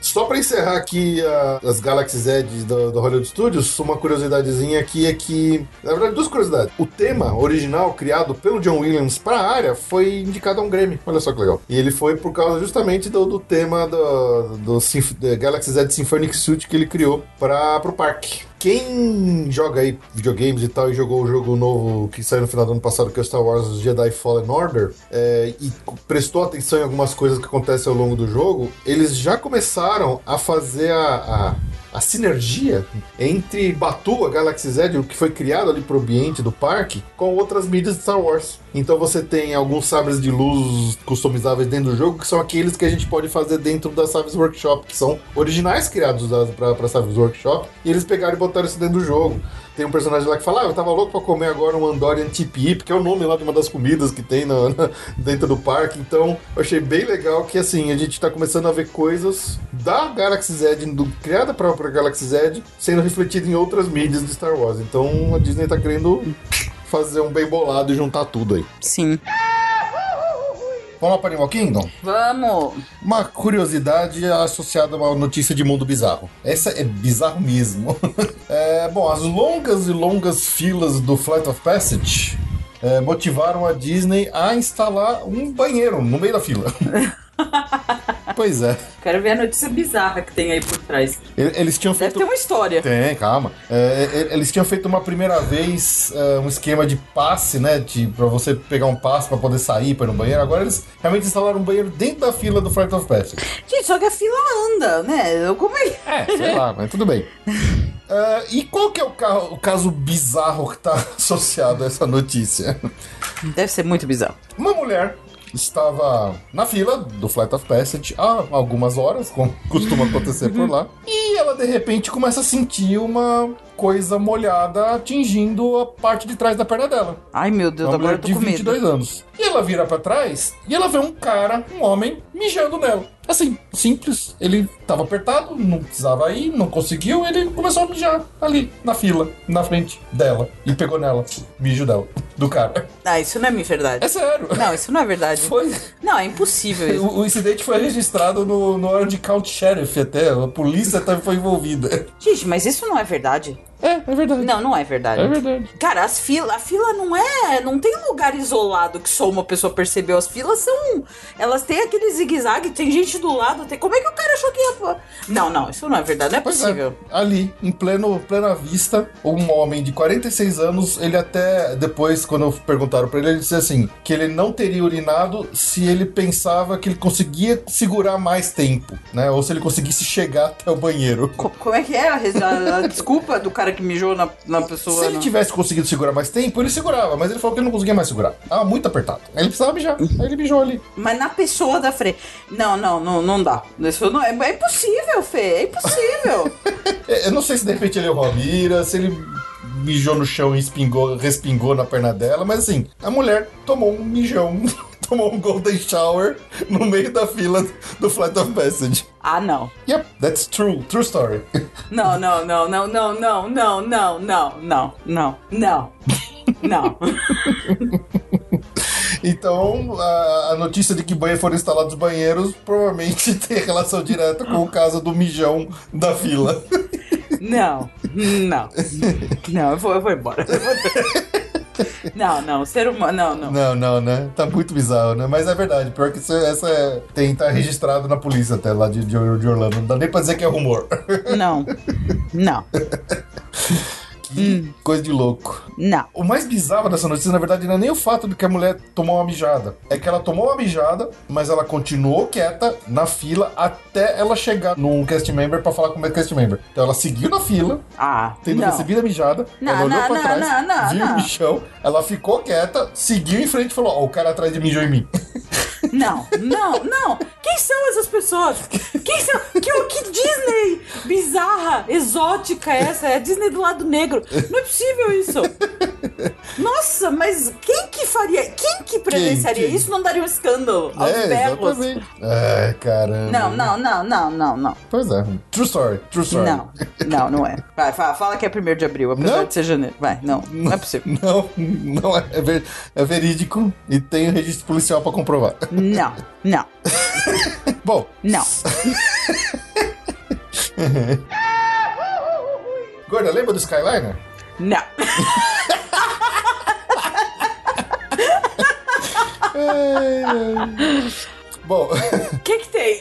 Só pra encerrar aqui a- as Galaxy Z do, do Hollywood Studios, uma curiosidadezinha aqui é que, na verdade, duas curiosidades. O tema original criado pelo John Williams para a área foi indicado a um Grammy. Olha só que legal. E ele foi por causa justamente do, do tema do, do, do Galaxy Z Symphonic Suite que ele criou para o parque. Quem joga aí videogames e tal e jogou o jogo novo que saiu no final do ano passado, que é Star Wars Jedi Fallen Order, é, e prestou atenção em algumas coisas que acontecem ao longo do jogo, eles já começaram a fazer a, a a sinergia entre Batu, a Galaxy Z, o que foi criado ali pro ambiente do parque, com outras mídias de Star Wars. Então você tem alguns sabres de luz customizáveis dentro do jogo, que são aqueles que a gente pode fazer dentro da Sabres Workshop, que são originais criados para Sabres Workshop, e eles pegaram e botaram isso dentro do jogo. Tem um personagem lá que fala, ah, eu tava louco pra comer agora um Andorian Tip que é o nome lá de uma das comidas que tem na, na, dentro do parque. Então, eu achei bem legal que, assim, a gente tá começando a ver coisas da Galaxy Z, do, criada pra, pra Galaxy Z, sendo refletida em outras mídias de Star Wars. Então, a Disney tá querendo fazer um bem bolado e juntar tudo aí. Sim. Vamos lá para Animal Kingdom? Vamos! Uma curiosidade associada a uma notícia de mundo bizarro. Essa é bizarro mesmo. é, bom, as longas e longas filas do Flight of Passage é, motivaram a Disney a instalar um banheiro no meio da fila. pois é. Quero ver a notícia bizarra que tem aí por trás. Eles tinham feito. Deve ter uma história. Tem, calma. É, eles tinham feito uma primeira vez é, um esquema de passe, né? De, pra você pegar um passe pra poder sair para ir no banheiro. Agora eles realmente instalaram um banheiro dentro da fila do Flight of Passage. Gente, só que a fila anda, né? Como é? É, sei lá, mas tudo bem. Uh, e qual que é o, carro, o caso bizarro que está associado a essa notícia? Deve ser muito bizarro. Uma mulher estava na fila do Flight of Passage há algumas horas, como costuma acontecer por lá, e ela de repente começa a sentir uma coisa molhada atingindo a parte de trás da perna dela. Ai meu Deus, uma agora eu tô de com 22 medo. anos. E ela vira para trás e ela vê um cara, um homem, mijando nela. Assim, simples. Ele tava apertado, não precisava ir, não conseguiu, ele começou a mijar ali, na fila, na frente dela. E pegou nela, mijo dela, do cara. Ah, isso não é verdade. É sério. Não, isso não é verdade. Foi. Não, é impossível isso. O, o incidente foi registrado no, no hora de Count Sheriff até, a polícia até foi envolvida. Gente, mas isso não é verdade. É, é verdade. Não, não é verdade. É verdade. Cara, as filas, a fila não é, não tem lugar isolado que só uma pessoa percebeu. As filas são, elas têm aquele zigue-zague, tem gente do lado, tem, como é que o cara achou que ia... Não, não, isso não é verdade, não é pois é. possível. É. Ali, em pleno, plena vista, um homem de 46 anos, ele até, depois, quando perguntaram pra ele, ele disse assim, que ele não teria urinado se ele pensava que ele conseguia segurar mais tempo, né? Ou se ele conseguisse chegar até o banheiro. Co como é que é a, a, a desculpa do cara cara que mijou na, na pessoa. Se ele tivesse conseguido segurar mais tempo, ele segurava, mas ele falou que ele não conseguia mais segurar. Tava muito apertado. Aí ele precisava mijar. Aí ele mijou ali. Mas na pessoa da frente. Não, não, não, não dá. Isso não, é, é impossível, Fê. É impossível. eu não sei se de repente ele errou a mira, se ele mijou no chão e espingou, respingou na perna dela, mas assim, a mulher tomou um mijão tomou um golden shower no meio da fila do Flight of Passage. Ah, não. Yep, that's true. True story. Não, não, não, não, não, não, não, não, não, não, não, não. Não. Então, a, a, notícia de que banheiros foram instalados banheiros provavelmente tem relação direta com o caso do mijão da fila. Não, não. Não, eu vou, eu vou embora. Eu vou... Não, não, ser humano, não, não. Não, não, né? Tá muito bizarro, né? Mas é verdade, pior que isso, essa é, tem, tá registrado na polícia até lá de, de, de Orlando. Não dá nem pra dizer que é rumor. Não, não. Que hum. coisa de louco. Não. O mais bizarro dessa notícia, na verdade, não é nem o fato de que a mulher tomou uma mijada. É que ela tomou uma mijada, mas ela continuou quieta na fila até ela chegar num cast member pra falar com o cast member. Então ela seguiu na fila, ah, tendo não. recebido a mijada, não, ela olhou não, pra não, trás, não, não, viu não. o bichão, ela ficou quieta, seguiu em frente e falou: Ó, oh, o cara atrás de mim mijou em mim. Não, não, não. Quem são essas pessoas? Quem são? Que, que Disney bizarra, exótica é essa? É a Disney do lado negro. Não é possível isso. Nossa, mas quem que faria? Quem que presenciaria quem, quem? isso? Não daria um escândalo aos é, berros. Exatamente. É, caramba. Não, não, não, não, não, não. Pois é. True story, true story. Não, não, não é. Vai, fala, fala que é 1 de abril, apesar não? de ser janeiro. Vai, não, não é possível. Não, não é, é, ver, é verídico e tem o registro policial pra comprovar. Não, não. Bom. Não. Gorda, lembra do Skyliner? Não. Bom. O que, que tem?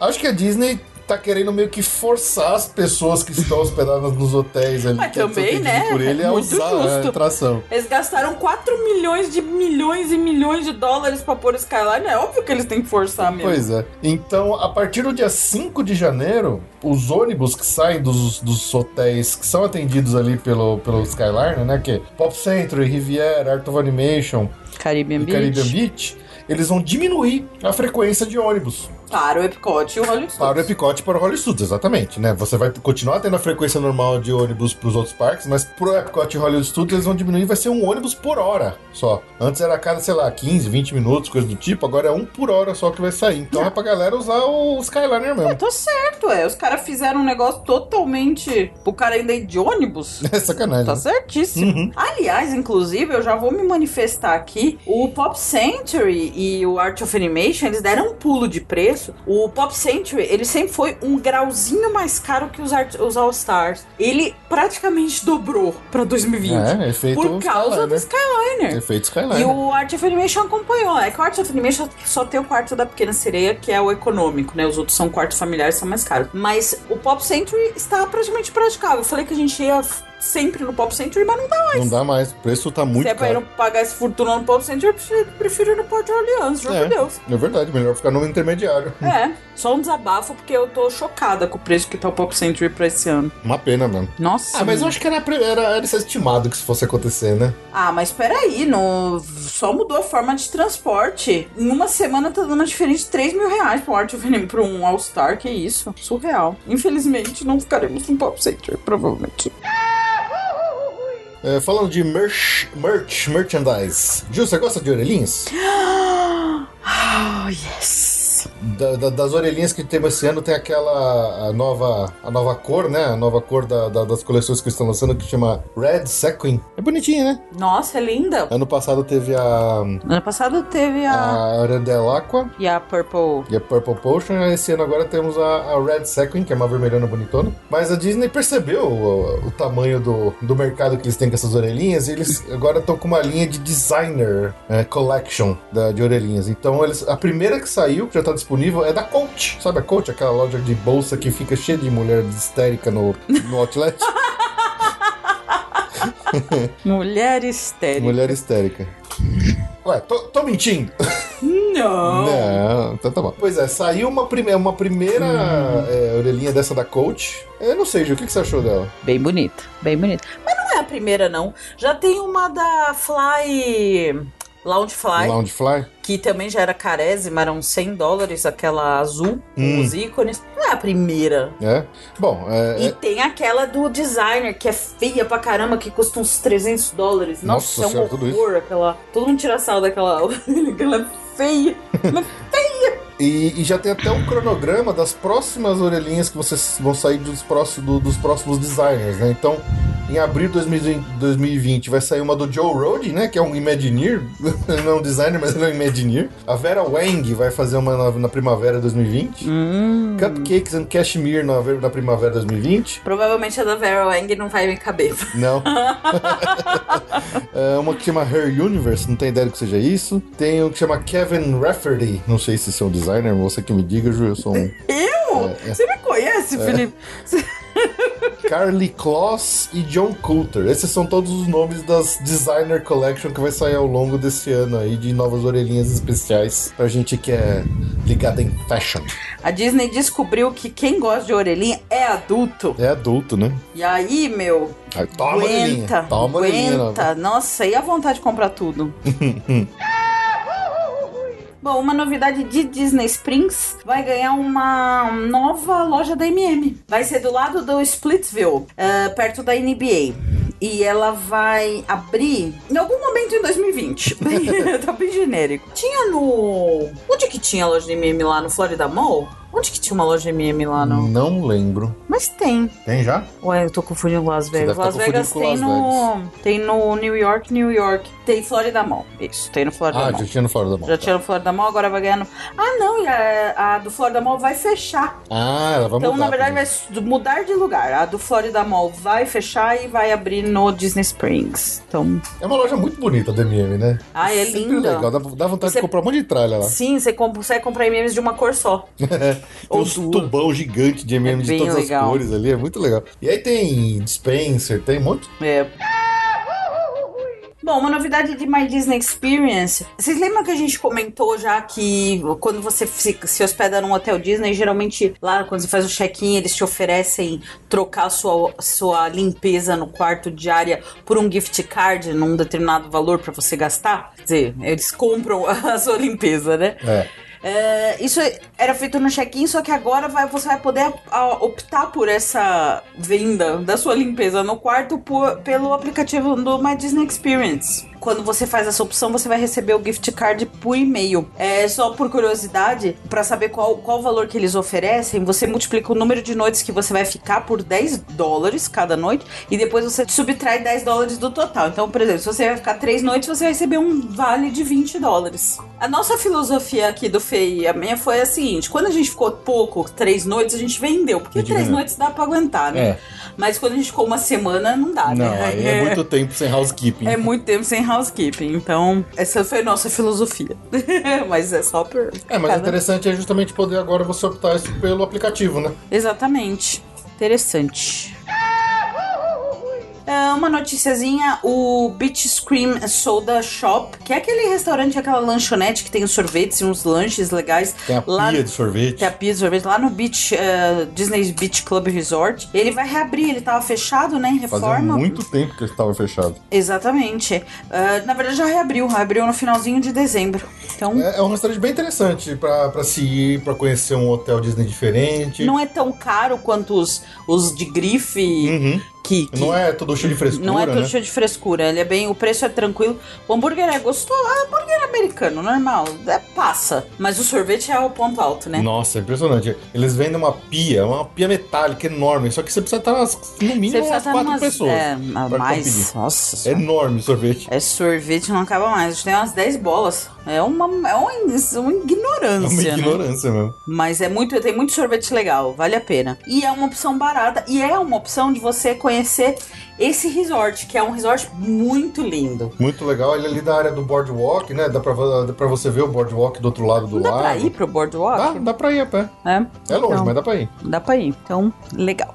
Acho que a Disney tá querendo meio que forçar as pessoas que estão hospedadas nos hotéis ali. Mas também, né? Por ele É a muito usar a justo. atração. Eles gastaram 4 milhões de milhões e milhões de dólares pra pôr Skyline. É óbvio que eles têm que forçar mesmo. Pois é. Então, a partir do dia 5 de janeiro, os ônibus que saem dos, dos hotéis que são atendidos ali pelo, pelo Skyliner, né? Que é Pop Century, Riviera, Art of Animation Caribbean Beach. Caribbean Beach, eles vão diminuir a frequência de ônibus. Para o Epcot e o Hollywood Para o Studios. Epicote e para o Hollywood Studios, exatamente, né? Você vai continuar tendo a frequência normal de ônibus para os outros parques, mas pro Epicote e Hollywood Studios eles vão diminuir, vai ser um ônibus por hora só. Antes era a cada, sei lá, 15, 20 minutos, coisa do tipo, agora é um por hora só que vai sair. Então é pra galera usar o Skyliner É, mesmo. tá certo, é. Os caras fizeram um negócio totalmente. O cara ainda ir de ônibus. É sacanagem. Tá né? certíssimo. Uhum. Aliás, inclusive, eu já vou me manifestar aqui. O Pop Century e o Art of Animation, eles deram um pulo de preço. O Pop Century, ele sempre foi um grauzinho mais caro que os, os All Stars. Ele praticamente dobrou pra 2020. É, efeito por causa do Skyliner. Skyliner. Efeito Skyliner. E o Art of Animation acompanhou. É que o Art of Animation só tem o quarto da Pequena Sereia, que é o econômico, né? Os outros são quartos familiares, são mais caros. Mas o Pop Century está praticamente praticável. Eu falei que a gente ia sempre no Pop Century, mas não dá mais. Não dá mais, o preço tá muito Se é pra ir caro. não pagar esse fortuna no Pop Century, eu prefiro, ir no Porto Orleans, juro É. por Deus. É verdade, melhor ficar no intermediário. É, só um desabafo, porque eu tô chocada com o preço que tá o Pop Century pra esse ano. Uma pena mesmo. Nossa. Ah, mas eu mano. acho que era, era, era estimado que isso fosse acontecer, né? Ah, mas peraí, no... só mudou a forma de transporte. Em uma semana tá dando uma diferença de 3 mil reais pro Art Anime, pra um All-Star, que isso? Surreal. Infelizmente, não ficaremos no Pop Center, provavelmente. É, falando de merch, merch, merchandise. Gil, você gosta de orelhinhas? Oh, yes. Da- da- das orelhinhas que temos esse ano tem aquela a nova, a nova cor, né? A nova cor da- da- das coleções que estão lançando que chama Red Sequin. É bonitinha, né? Nossa, é linda. Ano passado teve a, Ano passado teve a... a Arendelle Aqua E a Purple... e a Purple Potion. Esse ano agora temos a, a Red Sequin, que é uma vermelhona bonitona. Mas a Disney percebeu o, o tamanho do, do mercado que eles têm com essas orelhinhas e eles agora estão com uma linha de designer é, collection da- de orelhinhas. Então eles, a primeira que saiu, que já está disponível, é da Coach. Sabe a Coach? Aquela loja de bolsa que fica cheia de mulher histérica no, no outlet? Mulher histérica. mulher histérica. Ué, tô, tô mentindo? Não. Não, então tá bom. Pois é, saiu uma, prime uma primeira é, orelhinha dessa da Coach. Eu não sei, Gil, o que, que você achou dela? Bem bonita, bem bonita. Mas não é a primeira, não. Já tem uma da Fly... Loungefly, Loungefly? que também já era carésima, eram 100 dólares, aquela azul, com Hum. os ícones. Não é a primeira. É? Bom, é, E é- tem aquela do designer, que é feia pra caramba, que custa uns 300 dólares. Nossa, Nossa é um horror aquela. Todo mundo tira sal daquela. aquela feia. E, e já tem até um cronograma das próximas orelhinhas que vocês vão sair dos próximos, do- dos próximos designers, né? Então, em abril de 2020, 2020 vai sair uma do Joe Rohde, né? Que é um Imagineer. Ele não é um designer, mas ele é um Imagineer. A Vera Wang vai fazer uma na, na primavera de 2020. Hum. Cupcakes and Cashmere na, na primavera de 2020. Provavelmente a da Vera Wang não vai me caber. Não. é uma que chama Her Universe, não tenho ideia do que seja isso. Tem um que chama Kevin Rafferty, não sei se isso é um designer, você que me diga, Ju, eu sou um. Eu? Você me conhece, Felipe? Carly Kloss e John Coulter. Esses são todos os nomes das Designer Collection que vai sair ao longo desse ano aí, de novas orelhinhas especiais pra gente que é ligada em fashion. A Disney descobriu que quem gosta de orelhinha é adulto. É adulto, né? E aí, meu, Aí, toma a orelhinha. aguenta, Toma a orelhinha, aguenta. Nossa, e a vontade de comprar tudo? Bom, uma novidade de Disney Springs vai ganhar uma nova loja da MM. Vai ser do lado do Splitsville, eh, perto da NBA. E ela vai abrir em algum momento em 2020. Bem- tá bem genérico. Tinha no. Onde que tinha a loja da MM lá no Florida Mall? Onde que tinha uma loja MM lá, não? Não lembro. Mas tem. Tem já? Ué, eu tô confundindo Las Vegas. tá Las Vegas tem com no. Tem no New York, New York. Tem Florida Mall. Isso, tem no Florida Ah, Mall. já tinha no fora da mão. Já tinha no Florida Mall, agora vai ganhar no. Ah, não, a, a do Florida Mall vai fechar. Ah, ela vai Então, mudar. na verdade, vai por s- mudar de lugar. A do Florida Mall vai fechar e vai abrir no Disney Springs. Então. É uma loja muito bonita da MM, né? ah, é Sempre linda. legal. Dá, dá vontade Você- de comprar um monte de tralha lá. Sim, você consegue comprar MMs de uma cor só. Tem Ou uns duas. tubão gigante de MM É de todas legal. as cores ali, é muito legal. E aí tem dispenser, tem um monte. É. Bom, uma novidade de My Disney Experience. Vocês lembram que a gente comentou já que quando você se, hospeda num hotel Disney, geralmente lá quando você faz o check-in, eles te oferecem trocar sua, sua limpeza no quarto diária por um gift card num determinado valor pra você gastar? Quer dizer, eles compram a sua limpeza, né? É. É, isso era feito no check-in, só que agora vai- você vai poder optar por essa venda da sua limpeza no quarto por- pelo aplicativo do My Disney Experience. Quando você faz essa opção, você vai receber o gift card por e-mail. É só por curiosidade, pra saber qual, qual o valor que eles oferecem, você multiplica o número de noites que você vai ficar por 10 dólares cada noite e depois você subtrai 10 dólares do total. Então, por exemplo, se você vai ficar 3 noites, você vai receber um vale de 20 dólares. A nossa filosofia aqui do FEI e a minha foi a seguinte: quando a gente ficou pouco, 3 noites, a gente vendeu, porque A gente 3 vendeu. noites dá pra aguentar, né? É. Mas quando a gente ficou uma semana, não dá, Não, né? aí é muito tempo sem housekeeping. É muito tempo sem housekeeping, então essa foi a nossa filosofia. Mas é só por. É, mas o cada- interessante é justamente poder agora você optar isso pelo aplicativo, né? Exatamente. Interessante. É, uma noticiazinha, o Beach Scream Soda Shop, que é aquele restaurante, aquela lanchonete que tem os sorvetes e uns lanches legais. Tem a lá pia de sorvete. Tem a pia de sorvete lá no Beach, eh, Disney Beach Club Resort. Ele vai reabrir, ele tava fechado, né? Em Fazia reforma. muito tempo que ele estava fechado. Exatamente. Eh, na verdade, já reabriu. Reabriu no finalzinho de dezembro. Então, É, é um restaurante bem interessante pra, pra se ir, pra conhecer um hotel Disney diferente. não é tão caro quanto os, os de grife Uhum. Que, que- Não é todo cheio de frescura, Não é todo né? cheio de frescura, ele é bem. O preço é tranquilo. O hambúrguer é gostoso. Ah, hambúrguer americano, normal. É, passa. Mas o sorvete é o ponto alto, né? Nossa, é impressionante. Eles vendem uma pia, uma pia metálica enorme, só que você precisa estar nas- no mínimo umas estar quatro numas- pessoas. É, mais. Nossa. É enorme o sorvete. É sorvete, não acaba mais. Tem umas 10 bolas. É uma, é uma, is- uma É uma ignorância, né? ignorância mesmo. Mas é muito, tem muito sorvete legal, vale a pena. E é uma opção barata e é uma opção de você conhecer esse resort, que é um resort muito lindo. Muito legal. Ele é ali da área do boardwalk, né? Dá pra, dá pra você ver o boardwalk do outro lado do Não dá lago. pra ir pro boardwalk? Dá, dá pra ir a pé. É, É longe, Então, mas dá pra ir. Dá pra ir. Então, legal.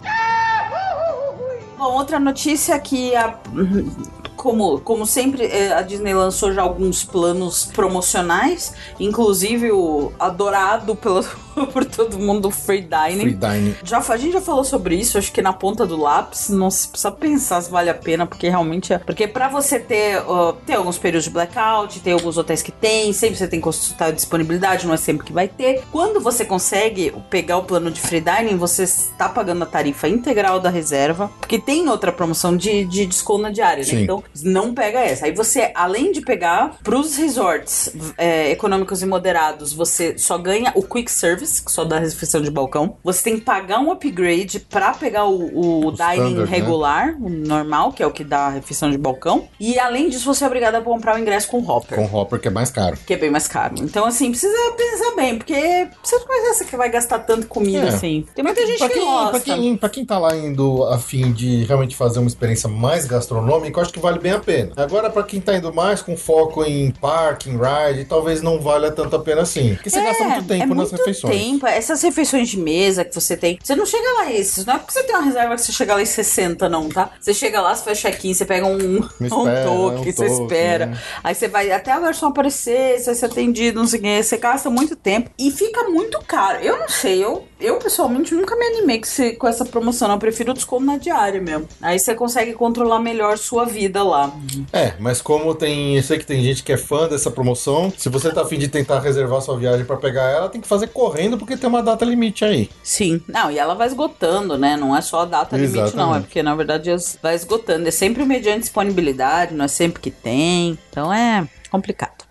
Bom, outra notícia que a. Como, como sempre, eh, a Disney lançou já alguns planos promocionais, inclusive o adorado pelo, por todo mundo Free Dining. Free dining. Já, a gente já falou sobre isso, acho que na ponta do lápis, não se precisa pensar se vale a pena, porque realmente é. Porque pra você ter, ó, ter alguns períodos de blackout, tem alguns hotéis que tem, sempre você tem que consultar a disponibilidade, não é sempre que vai ter. Quando você consegue pegar o plano de free dining, você está pagando a tarifa integral da reserva, porque tem outra promoção de, de desconto na diária, né? Então, não pega essa. Aí você, além de pegar pros resorts é, econômicos e moderados, você só ganha o quick service, que só dá refeição de balcão. Você tem que pagar um upgrade pra pegar o, o dining standard, né? regular, o normal, que é o que dá a refeição de balcão. E além disso, você é obrigado a comprar o ingresso com hopper. Com hopper, que é mais caro. Que é bem mais caro. Então, assim, precisa pensar bem, porque você não conhece que vai gastar tanto comida É. assim. Tem muita gente Pra que quem, gosta. pra, quem, pra quem tá lá indo a fim de realmente fazer uma experiência mais gastronômica, eu acho que vale bem a pena. Agora, pra quem tá indo mais com foco em parking, ride, talvez não valha tanto a pena assim. Porque você gasta muito tempo é nas muito refeições. Tempo. Essas refeições de mesa que você tem, você não chega lá esses. Não é porque você tem uma reserva que você chega lá em 60, não, tá? Você chega lá, você faz check-in, você pega um, um espera, toque, um você toque, espera. né? Aí você vai até a garçom aparecer, você vai ser atendido, não sei o que. Você gasta muito tempo e fica muito caro. Eu não sei, eu, eu pessoalmente nunca me animei com, essa promoção. não. Eu prefiro o desconto na diária mesmo. Aí você consegue controlar melhor sua vida lá. É, mas como tem. Eu sei que tem gente que é fã dessa promoção. Se você tá afim de tentar reservar sua viagem pra pegar ela, tem que fazer correndo, porque tem uma data limite aí. Sim. Não, e ela vai esgotando, né? Não é só a data limite, não. É Exatamente. porque, na verdade, vai esgotando. É sempre mediante disponibilidade, não é sempre que tem. Então é complicado.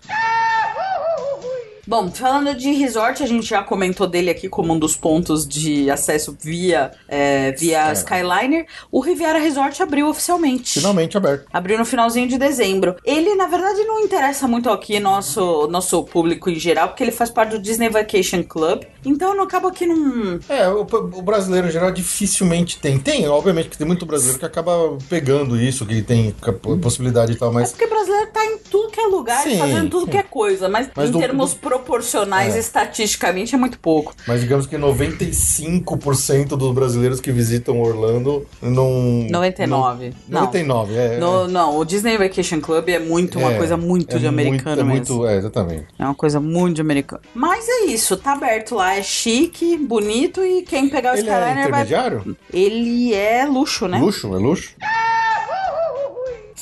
Bom, falando de resort, a gente já comentou dele aqui como um dos pontos de acesso via, é, via É. Skyliner. O Riviera Resort abriu oficialmente. Finalmente aberto. Abriu no finalzinho de dezembro. Ele, na verdade, não interessa muito aqui nosso, nosso público em geral, porque ele faz parte do Disney Vacation Club. Então não acaba que não. É, o, o brasileiro em geral dificilmente tem. Tem, obviamente que tem muito brasileiro que acaba pegando isso, que tem possibilidade e tal, É mas. porque brasileiro tá em tudo que é lugar, Sim, fazendo tudo sim. que é coisa. Mas, Mas em do- termos do- proporcionais, É. estatisticamente, é muito pouco. Mas digamos que 95% dos brasileiros que visitam Orlando não. 99. Não, 99, é. No- não, o Disney Vacation Club é muito uma é, coisa muito é de americano muito, é mesmo. muito, é, exatamente. É uma coisa muito de americano. Mas é isso, tá aberto lá, é chique, bonito e quem pegar o Ele é Skyliner vai. intermediário? Ele é luxo, né? Luxo, é luxo?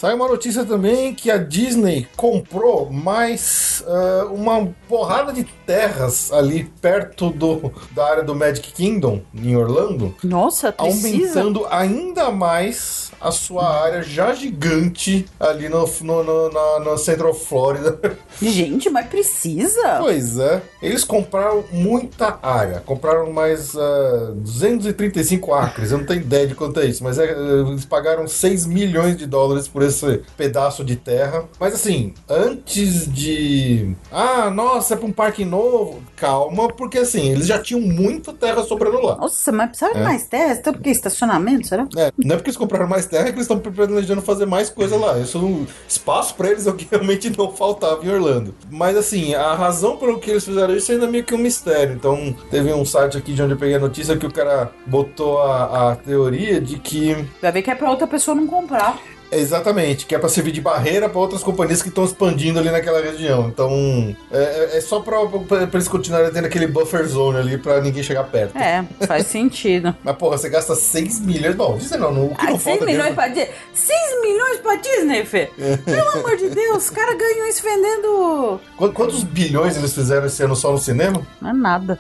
Saiu uma notícia também que a Disney comprou mais ah, uma porrada de terras ali perto do, da área do Magic Kingdom, em Orlando, Nossa, precisa. aumentando ainda mais a sua área já gigante ali no, no, no, na- no Central Florida. Gente, mas precisa? Pois é, eles compraram muita área, compraram mais ah, 235 acres, eu não tenho ideia de quanto é isso, mas é, eh, eles pagaram 6 milhões de dólares por esse pedaço de terra. Mas assim, antes de. Ah, nossa, é pra um parque novo, calma, porque assim, eles já tinham muita terra sobrando lá. Nossa, mas precisa de É. mais testes? Então, porque estacionamento, será? É, não é porque eles compraram mais terra que eles estão planejando fazer mais coisa lá. Isso não- espaço pra eles é o que realmente não faltava em Orlando. Mas assim, a razão pelo que eles fizeram isso ainda é meio que um mistério. Então, teve um site aqui de onde eu peguei a notícia que o cara botou a, a teoria de que Vai ver que é pra outra pessoa não comprar. É exatamente, que é pra servir de barreira pra outras companhias que estão expandindo ali naquela região. Então, é, é só pra, pra, pra eles continuarem tendo aquele buffer zone ali pra ninguém chegar perto. É, faz sentido. Mas porra, você gasta 6 milhões. Bom, Disney não, não, o que Ai, não 6 falta milhões dinheiro- pra Disney. 6 milhões pra Disney, Fê? Pelo amor de Deus, os caras ganham isso vendendo. Qu- Quantos bilhões eles fizeram esse ano só no cinema? Não é nada.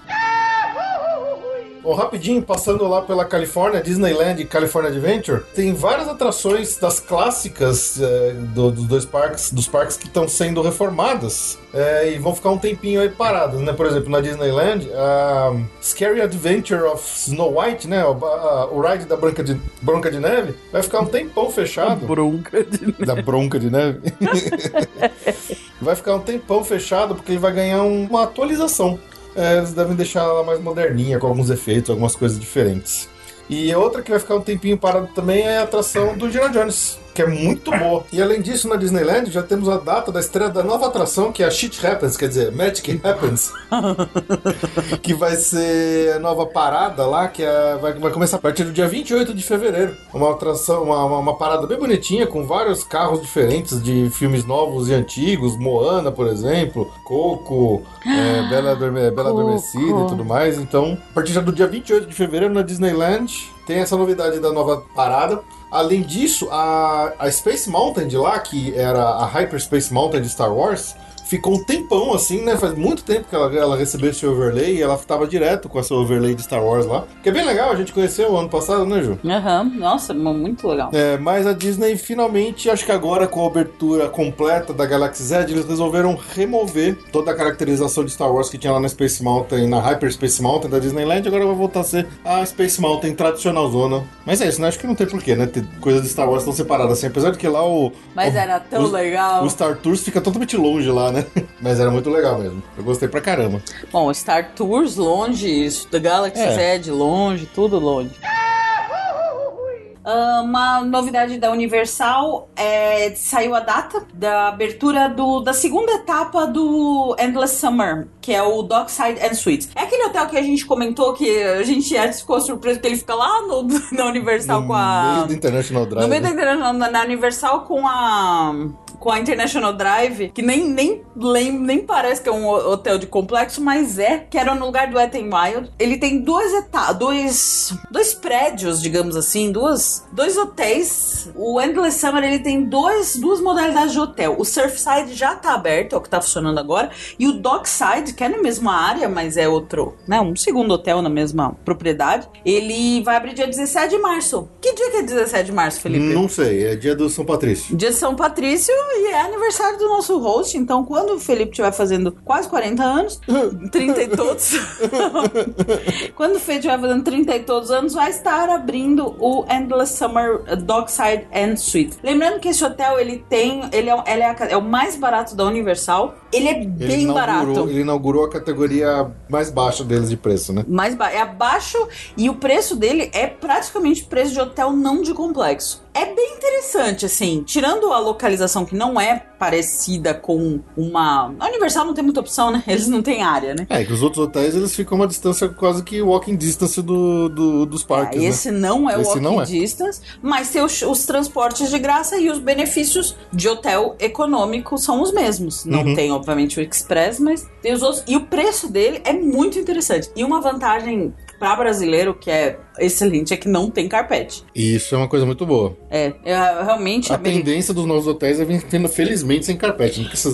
Bom, rapidinho, passando lá pela Califórnia, Disneyland e California Adventure, tem várias atrações das clássicas é, do- dos dois parques, dos parques que estão sendo reformadas é, e vão ficar um tempinho aí paradas, né? Por exemplo, na Disneyland, a Scary Adventure of Snow White, né? O, a- o ride da Branca de, Branca de Neve, vai ficar um tempão fechado. Bronca de... Da bronca de neve. vai ficar um tempão fechado porque ele vai ganhar um- uma atualização. É, eles devem deixar ela mais moderninha, com alguns efeitos, algumas coisas diferentes. E outra que vai ficar um tempinho parado também é a atração do Indiana Jones, que é muito boa. E além disso, na Disneyland já temos a data da estreia da nova atração, que é a Shit Happens, quer dizer, Magic Happens. que vai ser a nova parada lá, que é- vai, vai começar a partir do dia 28 de fevereiro. Uma atração, uma, uma, uma parada bem bonitinha, com vários carros diferentes de filmes novos e antigos, Moana, por exemplo, Coco, é, Bela, Adorme- Bela. Adormecida e tudo mais. Então, a partir já do dia 28 de fevereiro na Disneyland, tem essa novidade da nova parada. Além disso, a, a Space Mountain de lá, que era a Hyperspace Mountain de Star Wars, ficou um tempão assim, né? Faz muito tempo que ela, ela recebeu esse overlay e ela tava direto com essa overlay de Star Wars lá. Que é bem legal, a gente conheceu ano passado, né, Ju? Aham, nossa, muito legal. É, mas a Disney finalmente, acho que agora com a abertura completa da Galaxy Z, eles resolveram remover toda a caracterização de Star Wars que tinha lá na Space Mountain, na Hyperspace Mountain da Disneyland, agora vai voltar a ser a Space Mountain tradicional zona. Mas é isso, né? Acho que não tem porquê, né? Ter coisas de Star Wars tão separadas assim, apesar de que lá o. Mas o- era tão o- legal. O Star Tours fica totalmente longe lá, né? Mas era muito legal mesmo. Eu gostei pra caramba. Bom, Star Tours longe, isso, da Galaxy É. Z longe, tudo longe. Ah, Uma novidade da Universal é saiu a data da abertura do, da segunda etapa do Endless Summer, que é o Dockside and Suites. É aquele hotel que a gente comentou que a gente ficou surpreso que ele fica lá no, na Universal no com a. meio do International Drive. No meio da né? International, na, na Universal com a com a International Drive, que nem, nem, lem- nem parece que é um ho- hotel de complexo, mas é, que era no lugar do Wet n Wild. Ele tem duas etapas, dois, dois prédios, digamos assim, duas, dois hotéis. O Endless Summer, ele tem dois, duas modalidades de hotel. O Surfside já tá aberto, é o que tá funcionando agora, e o Dockside, que é na mesma área, mas é outro, né, um segundo hotel na mesma propriedade, ele vai abrir dia 17 de março. Que dia que é 17 de março, Felipe? Não sei, é dia do São Patrício. Dia de São Patrício e é aniversário do nosso host, então quando o Felipe estiver fazendo quase 40 anos, 30 e todos. quando o Fê estiver fazendo 30 e todos anos, vai estar abrindo o Endless Summer Dockside and Suite. Lembrando que esse hotel ele tem, ele é, ele é, é o mais barato da Universal. Ele é Ele bem inaugurou- barato. Ele inaugurou a categoria mais baixa deles de preço, né? mais ba- é abaixo e o preço dele é praticamente preço de hotel não de complexo. É bem interessante, assim, tirando a localização que não é parecida com uma. A Universal não tem muita opção, né? Eles não têm área, né? É, que os outros hotéis eles ficam uma distância quase que walking distance do, do- dos parques, Ah, né? esse não é o Esse walking não é. distance, mas tem os, os transportes de graça e os benefícios de hotel econômico são os mesmos. Não Uhum. tem, obviamente, o Express, mas tem os outros. E o preço dele é muito interessante. E uma vantagem para brasileiro que é excelente é que não tem carpete. Isso é uma coisa muito boa. É, é realmente A tendência dos novos hotéis é vir tendo, felizmente, sem carpete. Esses,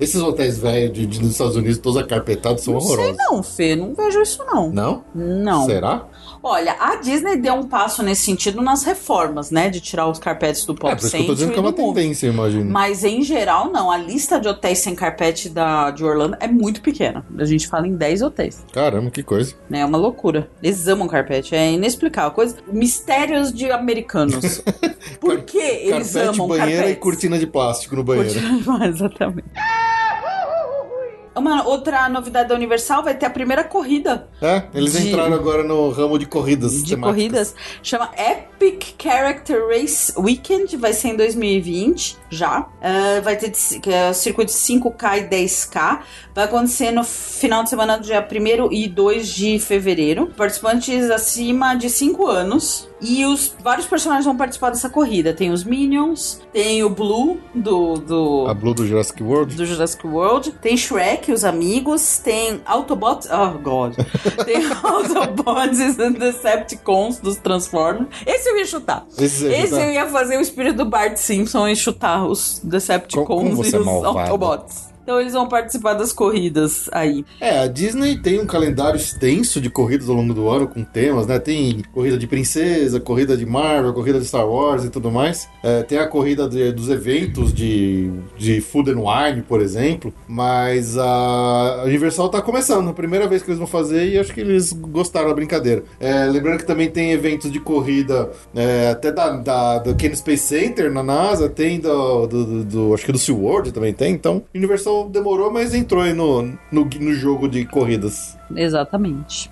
esses hotéis velhos de, de- dos Estados Unidos, todos acarpetados, são Não sei horrorosos. não, Fê, não vejo isso não. Não? Não. Será? Olha, a Disney deu um passo nesse sentido nas reformas, né? De tirar os carpetes do Pop é, por isso que eu tô dizendo que é uma tendência, eu imagino. Mas em geral, não. A lista de hotéis sem carpete da, de Orlando é muito pequena. A gente fala em 10 hotéis. Caramba, que coisa. É uma loucura. Eles amam carpete. É inexplicável. Coisa... Mistérios de americanos. Por que eles amam banheira carpete? e cortina de plástico no banheiro. Exatamente. Uma outra novidade da Universal vai ter a primeira corrida É, eles De- entraram agora no ramo de corridas de temáticas. corridas. Chama Epic Character Race Weekend. Vai ser em 2020 já. Ah, vai ter o circuito de 5K e 10K. Vai acontecer no final de semana do dia 1 e 2 de fevereiro. Participantes acima de 5 anos. E os vários personagens vão participar dessa corrida. Tem os Minions, tem o Blue do. do... A Blue do Jurassic World. do Jurassic World. Tem Shrek, os amigos. Tem Autobots. Oh, God. Tem Autobots e Decepticons dos Transformers. Esse eu ia chutar. Esse, você Esse eu ia fazer o espírito do Bart Simpson e chutar os Decepticons Como- como você e os. Autobots. Então eles vão participar das corridas aí. É, a Disney tem um calendário extenso de corridas ao longo do ano com temas, né? Tem corrida de princesa, corrida de Marvel, corrida de Star Wars e tudo mais. É, tem a corrida de- dos eventos de, de Food and Wine, por exemplo. Mas a Universal tá começando, a primeira vez que eles vão fazer e acho que eles gostaram da brincadeira. É, lembrando que também tem eventos de corrida é, até da, da- do Kennedy Space Center na NASA, tem do, do, do- do- acho que do SeaWorld também tem. Então, Universal demorou, mas entrou aí no, no, no jogo de corridas. Exatamente.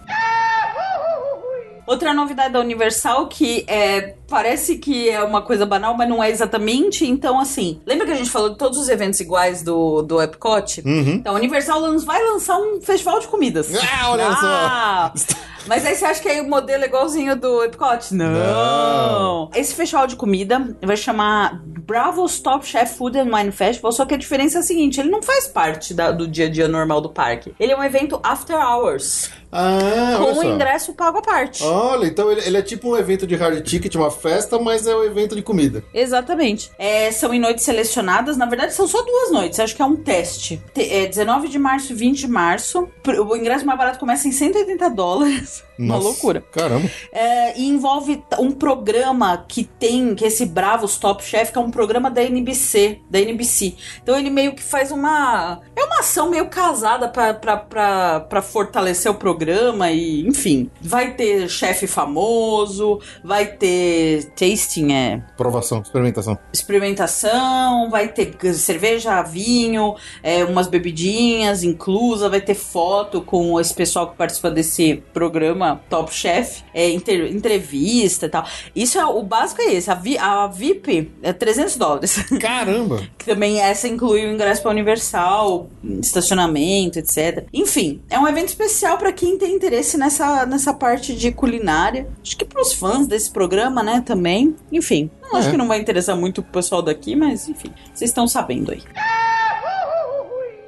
Outra novidade da Universal que é, parece que é uma coisa banal, mas não é exatamente. Então, assim, lembra que a gente falou de todos os eventos iguais do, do Epcot? Uhum. Então, a Universal vai lançar um festival de comidas. Ah, olha Ah! Mas aí você acha que aí o modelo é igualzinho do Epcot? Não. Não. Esse festival de comida vai chamar Bravo's Top Chef Food and Wine Festival, só que a diferença é a seguinte, ele não faz parte da- do dia a dia normal do parque. Ele é um evento after hours, Ah, com o só. ingresso pago à parte. Olha, então ele, ele é tipo um evento de hard ticket, uma festa, mas é um evento de comida. Exatamente. É, são em noites selecionadas. Na verdade, são só duas noites. Acho que é um teste. Te- é 19 de março e 20 de março. O ingresso mais barato começa em 180 dólares. Uma Nossa, loucura. Caramba. É, e envolve um programa que tem, que esse Bravos Top Chef, que é um programa da NBC, da NBC. Então ele meio que faz uma. É uma ação meio casada pra fortalecer o programa e, enfim. Vai ter chefe famoso, vai ter tasting, é Provação, experimentação. experimentação, vai ter cerveja, vinho, é, umas bebidinhas inclusa, vai ter foto com esse pessoal que participa desse programa Top Chef, é, inter- entrevista e tal. Isso é o básico é esse. A, Vi- a VIP é 300 dólares. Caramba! Que também essa inclui o ingresso para Universal, estacionamento, etc. Enfim, é um evento especial para quem tem interesse nessa, nessa parte de culinária. Acho que para os fãs desse programa, né, também. Enfim, não acho É. que não vai interessar muito o pessoal daqui, mas enfim, vocês estão sabendo aí.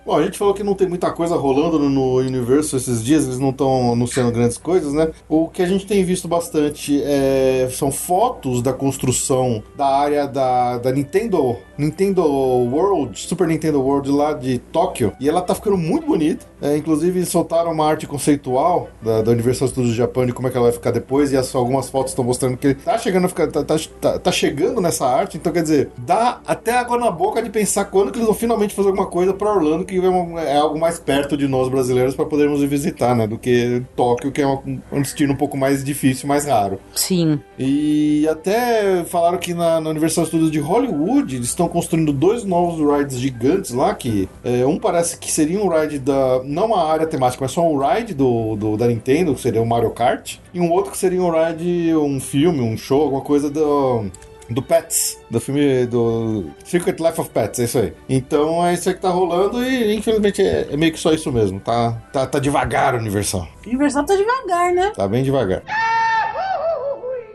Bom, a gente falou que não tem muita coisa rolando no, universo esses dias, eles não estão anunciando grandes coisas, né? O que a gente tem visto bastante é, são fotos da construção da área da, da Nintendo, Nintendo World, Super Nintendo World lá de Tóquio, e ela tá ficando muito bonita. É, inclusive, soltaram uma arte conceitual da, da Universal Studios Japan de como é que ela vai ficar depois, e as, algumas fotos estão mostrando que tá chegando a ficar, tá, tá, tá, tá chegando nessa arte, então quer dizer, dá até água na boca de pensar quando que eles vão finalmente fazer alguma coisa para Orlando que é algo mais perto de nós brasileiros para podermos visitar, né? Do que Tóquio, que é um, destino um pouco mais difícil, mais raro. Sim. E até falaram que na, na Universal Studios de Hollywood eles estão construindo dois novos rides gigantes lá, que é, um parece que seria um ride da. não uma área temática, mas só um ride do, do da Nintendo, que seria o Mario Kart, e um outro que seria um ride, um filme, um show, alguma coisa do do Pets, do filme do Secret Life of Pets, é isso aí. Então é isso aí que tá rolando e infelizmente é, é meio que só isso mesmo. Tá, tá, tá devagar, Universal. Universal tá devagar, né? Tá bem devagar.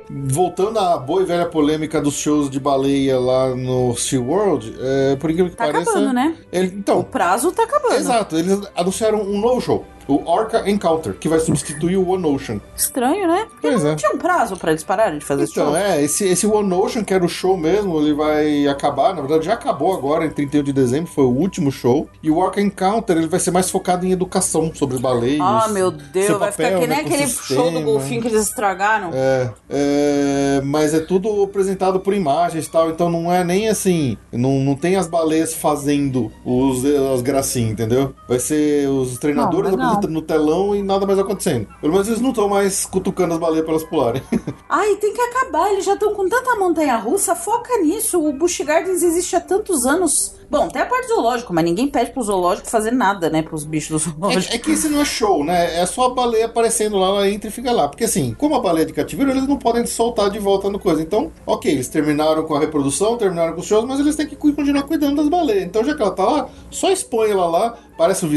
Voltando à boa e velha polêmica dos shows de baleia lá no SeaWorld, é, por incrível que tá pareça. Acabando, né? Ele, então, o prazo tá acabando. Exato, eles anunciaram um novo show o Orca Encounter, que vai substituir o One Ocean. Estranho, né? Porque pois não é. tinha um prazo para eles pararem de fazer então, show. Então, é, esse, esse One Ocean, que era o show mesmo, ele vai acabar, na verdade já acabou agora, em 31 de dezembro, foi o último show. E o Orca Encounter, ele vai ser mais focado em educação sobre baleias. Ah, meu Deus, vai ficar que nem aquele show do golfinho que eles estragaram. É, é, mas é tudo apresentado por imagens e tal, então não é nem assim, não, não tem as baleias fazendo os, as gracinhas, entendeu? Vai ser os treinadores não, apresentando no telão e nada mais acontecendo. Pelo menos eles não estão mais cutucando as baleias para elas pularem. Ai, tem que acabar. Eles já estão com tanta montanha russa. Foca nisso. O Busch Gardens existe há tantos anos. Bom, tem a parte do zoológico, mas ninguém pede pro zoológico fazer nada, né, pros bichos do zoológico. É, é que esse não é show, né? É só a baleia aparecendo lá, ela entra e fica lá. Porque assim, como a baleia é de cativeiro, eles não podem soltar de volta no coisa. Então, ok, eles terminaram com a reprodução, terminaram com os shows, mas eles têm que continuar cuidando das baleias. Então, já que ela tá lá, só expõe ela lá, parece um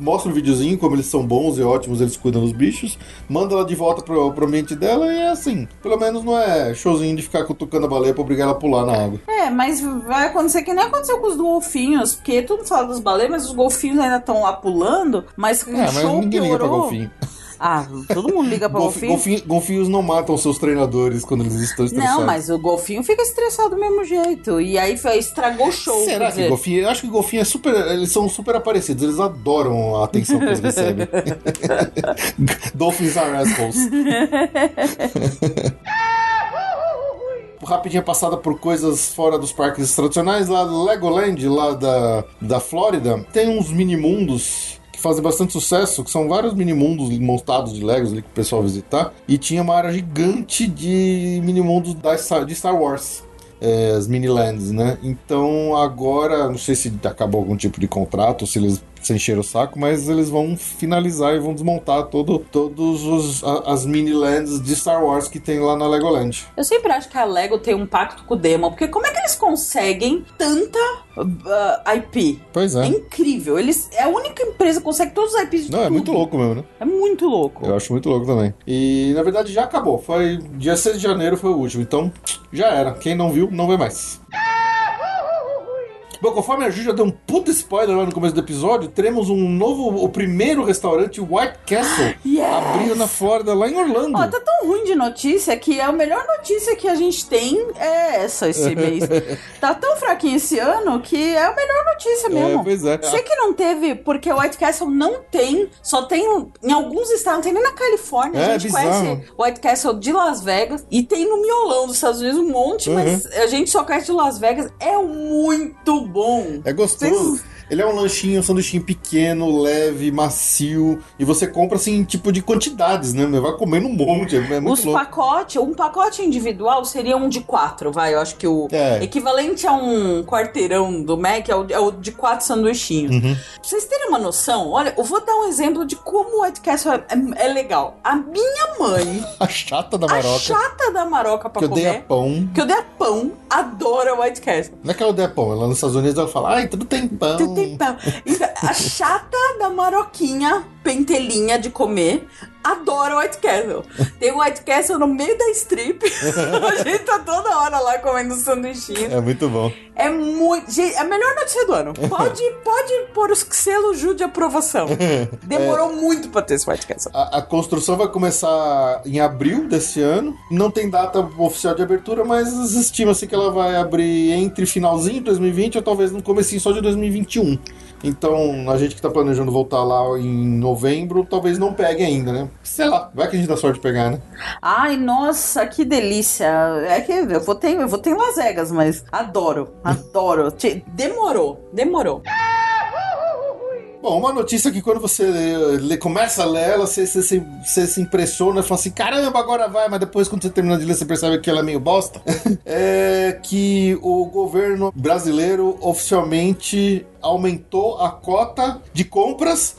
mostra um videozinho como eles são bons e ótimos, eles cuidam dos bichos, manda ela de volta pro, pro ambiente dela e é assim. Pelo menos não é showzinho de ficar cutucando a baleia pra obrigar ela a pular na água. É, mas vai acontecer que nem aconteceu com os golfinhos, porque todo mundo fala dos baleias, mas os golfinhos ainda estão lá pulando, mas o é, show mas ninguém piorou. liga pra golfinho. Ah, todo mundo liga pra golfinho. golfinho. Golfinhos não matam seus treinadores quando eles estão estressados. Não, mas o golfinho fica estressado do mesmo jeito. E aí estragou o show. Será que golfinho? Eu acho que golfinho é super. Eles são super aparecidos. Eles adoram a atenção que eles recebem. Dolphins are assholes. Rapidinha passada por coisas fora dos parques tradicionais, lá do Legoland, lá da, da Flórida, tem uns mini mundos que fazem bastante sucesso, que são vários mini mundos montados de Legos ali que o pessoal visitar. E tinha uma área gigante de mini mundos da de Star Wars. É, as mini lands, né? Então agora, não sei se acabou algum tipo de contrato, se eles se encher o saco, mas eles vão finalizar e vão desmontar todo, todos os as mini lands de Star Wars que tem lá na Legoland. Eu sempre acho que a Lego tem um pacto com o demo, porque como é que eles conseguem tanta uh, IP? Pois é. É incrível. Eles é a única empresa que consegue todos os IPs de Não, tudo. é muito louco mesmo, né? É muito louco. Eu acho muito louco também. E na verdade já acabou. Foi dia 6 de janeiro foi o último, então já era. Quem não viu, não vê mais. Bom, conforme a Ju já deu um puto spoiler lá no começo do episódio, teremos um novo, o primeiro restaurante White Castle Yes! abrindo na Flórida, lá em Orlando. Ó, tá tão ruim de notícia que a melhor notícia que a gente tem é essa esse mês. tá tão fraquinho esse ano que é a melhor notícia mesmo. É, pois é. Sei que não teve, porque White Castle não tem, só tem em alguns estados, não tem nem na Califórnia. É, a gente bizarro. conhece White Castle de Las Vegas e tem no miolão dos Estados Unidos um monte, Uhum. mas a gente só conhece de Las Vegas. É muito bom. É gostoso. Vocês- Ele é um lanchinho, um sanduichinho pequeno, leve, macio. E você compra assim, tipo de quantidades, né? Vai comendo um monte. É muito Os louco. pacotes, um pacote individual seria um de quatro, vai. Eu acho que o É. equivalente a um quarteirão do Mac é o, é o de quatro sanduichinhos. Uhum. Pra vocês terem uma noção, olha, eu vou dar um exemplo de como o White Castle é, é- é legal. A minha mãe, A chata da a maroca. chata da maroca pra que eu dei a comer, pão. que eu dei a pão, adora o White Castle. Não é que ela odeia pão. Ela nos Estados Unidos ela fala, ai, tudo tem pão. Tu tem pão. Então, a chata da maroquinha pentelinha de comer. Adoro White Castle. Tem o White Castle no meio da strip. a gente tá toda hora lá comendo sanduichinho. É muito bom. É muito. Gente, é a melhor notícia do ano. Pode, pode pôr os selos Ju de aprovação. Demorou muito pra ter esse White Castle. A, a construção vai começar em abril desse ano. Não tem data oficial de abertura, mas estima-se que ela vai abrir entre finalzinho de 2020 ou talvez no comecinho só de 2021. Então, a gente que tá planejando voltar lá em novembro, talvez não pegue ainda, né? Sei lá, vai que a gente dá sorte de pegar, né? Ai, nossa, que delícia. É que eu vou ter, eu vou ter em Las Vegas, mas adoro, adoro. Demorou, demorou. Bom, uma notícia que quando você lê- começa a ler ela, você, você, se- você se impressiona e fala assim, caramba, agora vai, mas depois quando você termina de ler, você percebe que ela é meio bosta. é que o governo brasileiro oficialmente aumentou a cota de compras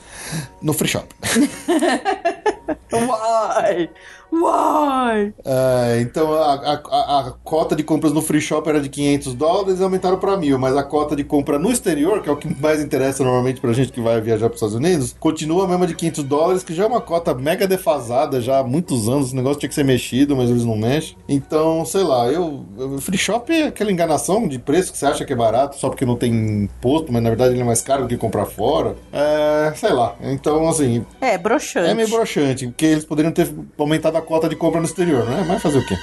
no free shop. Uai, uai. É, então a, a, a- cota de compras no free shop era de 500 dólares e aumentaram para mil, mas a cota de compra no exterior, que é o que mais interessa normalmente pra gente que vai viajar para os Estados Unidos, continua a mesma de 500 dólares, que já é uma cota mega defasada já há muitos anos. Esse negócio tinha que ser mexido, mas eles não mexem. Então, sei lá, eu. eu- Free shop é aquela enganação de preço que você acha que é barato só porque não tem imposto, mas na verdade ele é mais caro do que comprar fora. É, sei lá. Então, assim, É, broxante. é meio broxante, porque eles poderiam ter aumentado a cota de compra no exterior, né? Mas fazer o quê?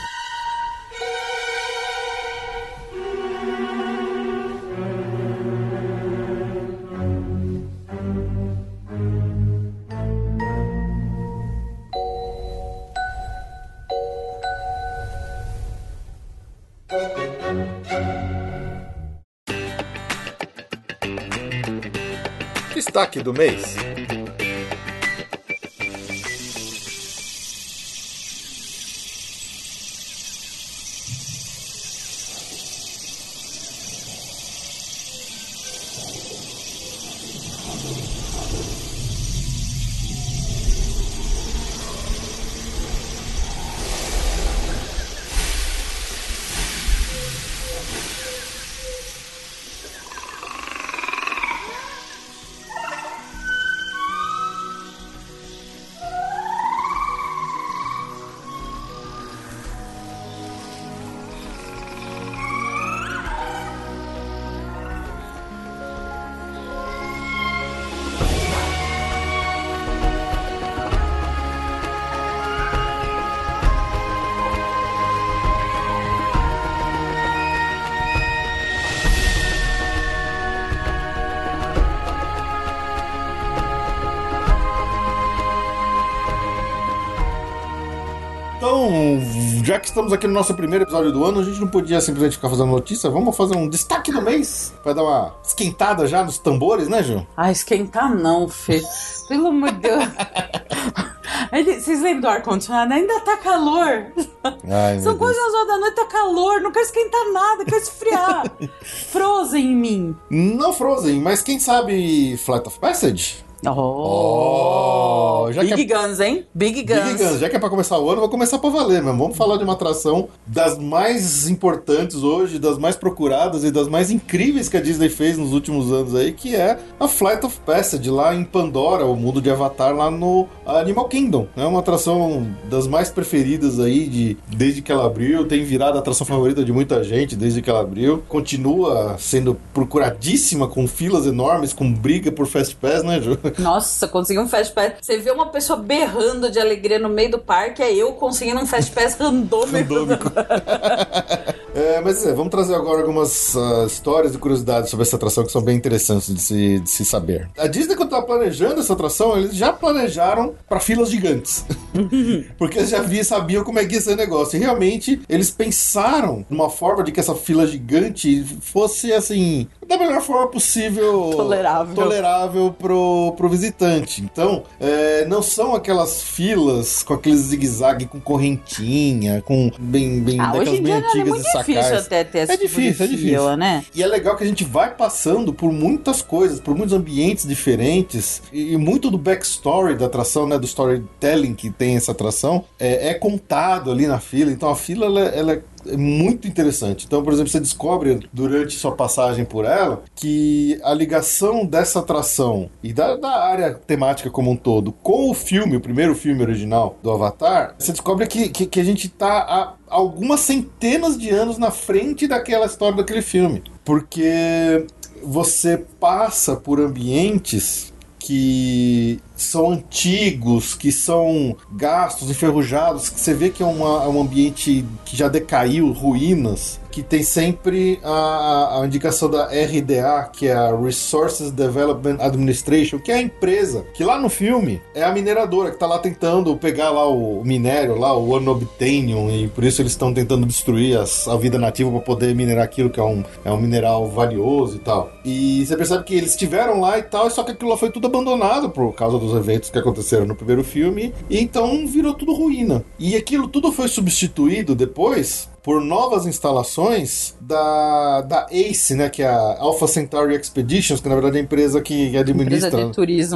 Destaque do mês. Já que estamos aqui no nosso primeiro episódio do ano, a gente não podia simplesmente ficar fazendo notícia. Vamos fazer um destaque do mês pra dar uma esquentada já nos tambores, né, Gil? Ah, esquentar não, Fê. Pelo amor de Deus. Ele- Vocês lembram do ar-condicionado? Ainda tá calor. Ai, São quase as horas da noite, tá calor. Não quero esquentar nada, quero esfriar. Frozen em mim. Não Frozen, mas quem sabe Flight of Passage? Oh, já Big é- Guns, hein? Big Guns. Big Guns, já que é pra começar o ano, vou começar pra valer mesmo. Vamos falar de uma atração das mais importantes hoje, das mais procuradas e das mais incríveis que a Disney fez nos últimos anos aí, que é a Flight of Passage, lá em Pandora, o mundo de Avatar, lá no Animal Kingdom. É uma atração das mais preferidas aí, de, desde que ela abriu, tem virado a atração favorita de muita gente desde que ela abriu. Continua sendo procuradíssima, com filas enormes, com briga por Fast Pass, né, Ju? Nossa, consegui um Fast Pass. Você vê uma pessoa berrando de alegria no meio do parque, é eu conseguindo um Fast Pass randômico. Randômico. É, mas é, vamos trazer agora algumas ah, histórias e curiosidades sobre essa atração que são bem interessantes de se, de se saber. A Disney, quando estava planejando essa atração, eles já planejaram para filas gigantes. Porque eles já viam, sabiam como é que ia ser o negócio. E realmente, eles pensaram numa forma de que essa fila gigante fosse, assim, da melhor forma possível Tolerável. tolerável pro, pro visitante. Então, é, não são aquelas filas com aqueles zigue-zague com correntinha, com bem, bem Ah, daquelas em bem é antigas muito de difícil sacais. até ter esse É tipo difícil, é difícil. fila, né? E é legal que a gente vai passando por muitas coisas, por muitos ambientes diferentes e, e muito do backstory da atração, né, do storytelling que tem tem essa atração, é, é contado ali na fila. Então a fila ela, ela é muito interessante. Então, por exemplo, você descobre durante sua passagem por ela que a ligação dessa atração e da, da área temática como um todo com o filme, o primeiro filme original do Avatar, você descobre que, que, que a gente está há algumas centenas de anos na frente daquela história daquele filme. Porque você passa por ambientes que são antigos, que são gastos, enferrujados, que você vê que é, uma, é um ambiente que já decaiu, ruínas, que tem sempre a, a, indicação da RDA, que é a Resources Development Administration, que é a empresa, que lá no filme é a mineradora, que está lá tentando pegar lá o minério, lá o Unobtainium, e por isso eles estão tentando destruir as, a vida nativa para poder minerar aquilo que é um, é um mineral valioso e tal. E você percebe que eles estiveram lá e tal, só que aquilo lá foi tudo abandonado por causa dos eventos que aconteceram no primeiro filme, e então virou tudo ruína. E aquilo tudo foi substituído depois por novas instalações da, da ACE, né, que é a Alpha Centauri Expeditions, que na verdade é a empresa que administra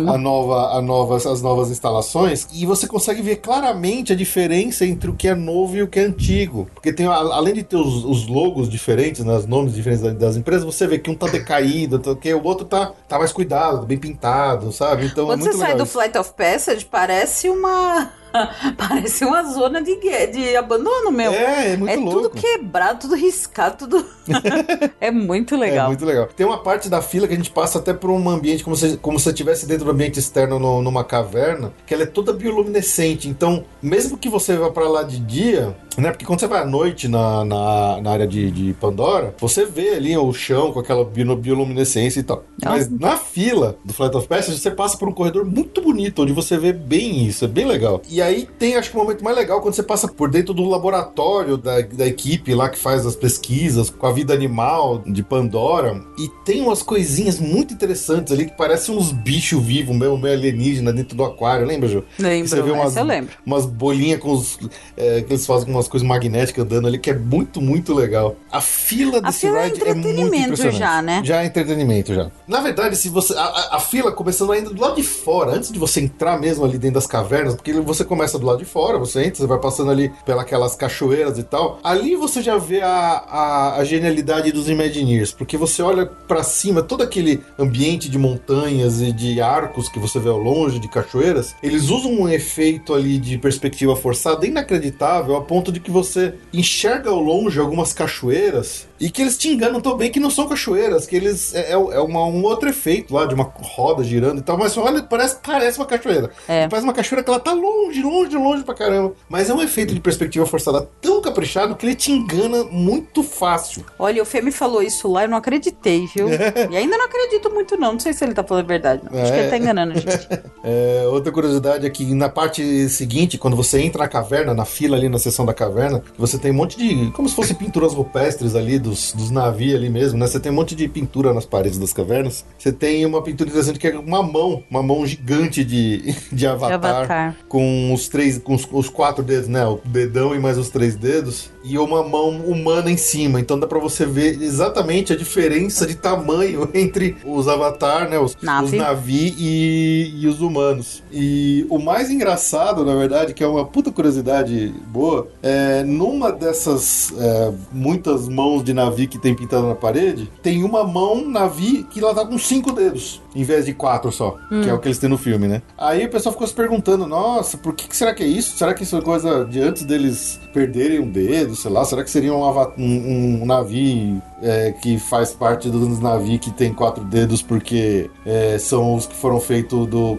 a nova, a novas, as novas instalações, e você consegue ver claramente a diferença entre o que é novo e o que é antigo. Porque tem, além de ter os, os logos diferentes, né, os nomes diferentes das empresas, você vê que um tá decaído, tá, que o outro tá, tá mais cuidado, bem pintado, sabe? Então Quando é muito você sai do isso. Flight of Passage, parece uma Parece uma zona de, de abandono mesmo. É, é muito é louco. tudo quebrado, tudo riscado, tudo. é muito legal. É muito legal. Tem uma parte da fila que a gente passa até por um ambiente como se, como se estivesse dentro do ambiente externo no, numa caverna, que ela é toda bioluminescente. Então, mesmo que você vá para lá de dia, né? Porque quando você vai à noite na, na, na área de, de, Pandora, você vê ali o chão com aquela bioluminescência e tal. Nossa. Mas na fila do Flight of Passage, você passa por um corredor muito bonito, onde você vê bem isso, é bem legal. E aí tem, acho que o um momento mais legal, quando você passa por dentro do laboratório da, da equipe lá que faz as pesquisas com a vida animal de Pandora. E tem umas coisinhas muito interessantes ali que parecem uns bichos vivos, meio, meio alienígena dentro do aquário, lembra, Ju? Lembro, você vê umas, eu lembro. umas bolinhas com os. É, que eles fazem com umas coisas magnéticas andando ali, que é muito, muito legal. A fila a desse fila ride é é, muito impressionante. já, né? Já é entretenimento, já. Na verdade, se você. A, a, a, fila começando ainda do lado de fora, antes de você entrar mesmo ali dentro das cavernas, porque você começa do lado de fora, você entra, você vai passando ali pelas cachoeiras e tal. Ali você já vê a, a, a genialidade dos Imagineers, porque você olha para cima, todo aquele ambiente de montanhas e de arcos que você vê ao longe, de cachoeiras, eles usam um efeito ali de perspectiva forçada inacreditável, a ponto de que você enxerga ao longe algumas cachoeiras e que eles te enganam tão bem que não são cachoeiras, que eles é, é uma, um outro efeito lá de uma roda girando e tal, mas olha, parece, parece uma cachoeira. É. Parece uma cachoeira que ela tá longe, longe, longe pra caramba. Mas é um efeito de perspectiva forçada tão caprichado que ele te engana muito fácil. Olha, o Fê me falou isso lá, eu não acreditei, viu? É. E ainda não acredito muito, não. Não sei se ele tá falando a verdade. Não. Acho É. que ele tá enganando a gente. É, outra curiosidade é que na parte seguinte, quando você entra na caverna, na fila ali na seção da caverna, você tem um monte de. como se fossem pinturas rupestres ali dos, dos navios ali mesmo, né? Você tem um monte de pintura nas paredes das cavernas. Você tem uma pintura interessante que é uma mão, uma mão gigante de, de avatar. De avatar. Com os três, com os, os quatro dedos, né? O dedão e mais os três dedos. E uma mão humana em cima. Então dá pra você ver exatamente a diferença de tamanho entre os avatar, né? Os, Nave. os Navi e, e os humanos. E o mais engraçado, na verdade, que é uma puta curiosidade boa, é numa dessas é, muitas mãos de Navi que tem pintado na parede, tem uma mão Navi que ela tá com cinco dedos, em vez de quatro só, que é o que eles têm no filme, né? Aí o pessoal ficou se perguntando, nossa, por que, que será que é isso? Será que isso é coisa de antes deles perderem um dedo, sei lá? Será que seria um, um, um Navi é, que faz parte dos Navi que tem quatro dedos porque é, são os que foram feitos do,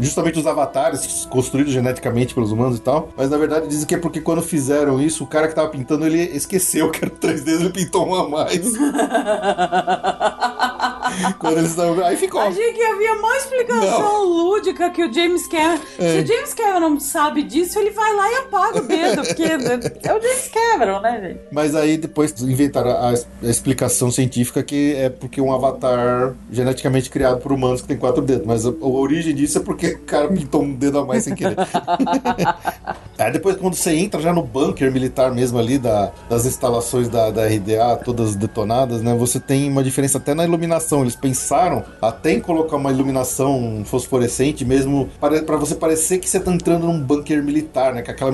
justamente os avatares construídos geneticamente pelos humanos e tal. Mas na verdade dizem que é porque quando fizeram isso, o cara que tava pintando ele esqueceu que eram três dedos, ele pintou um a mais. quando eles estavam. Aí ficou. Achei que havia uma explicação lúdica que o James Cameron. É. Se o James Cameron não sabe disso, ele vai lá e apaga o dedo, porque é o James Cameron, né, gente? Mas aí depois inventaram a, a explicação científica que é porque um avatar geneticamente criado por humanos que tem quatro dedos. Mas a, a origem disso é porque o cara pintou um dedo a mais sem querer. Aí depois, quando você entra já no bunker militar mesmo ali, da, das instalações da, da RDA, todas detonadas, né? Você tem uma diferença até na iluminação. Eles pensaram até em colocar uma iluminação fosforescente mesmo, para você parecer que você tá entrando num bunker militar, né? Com aquela,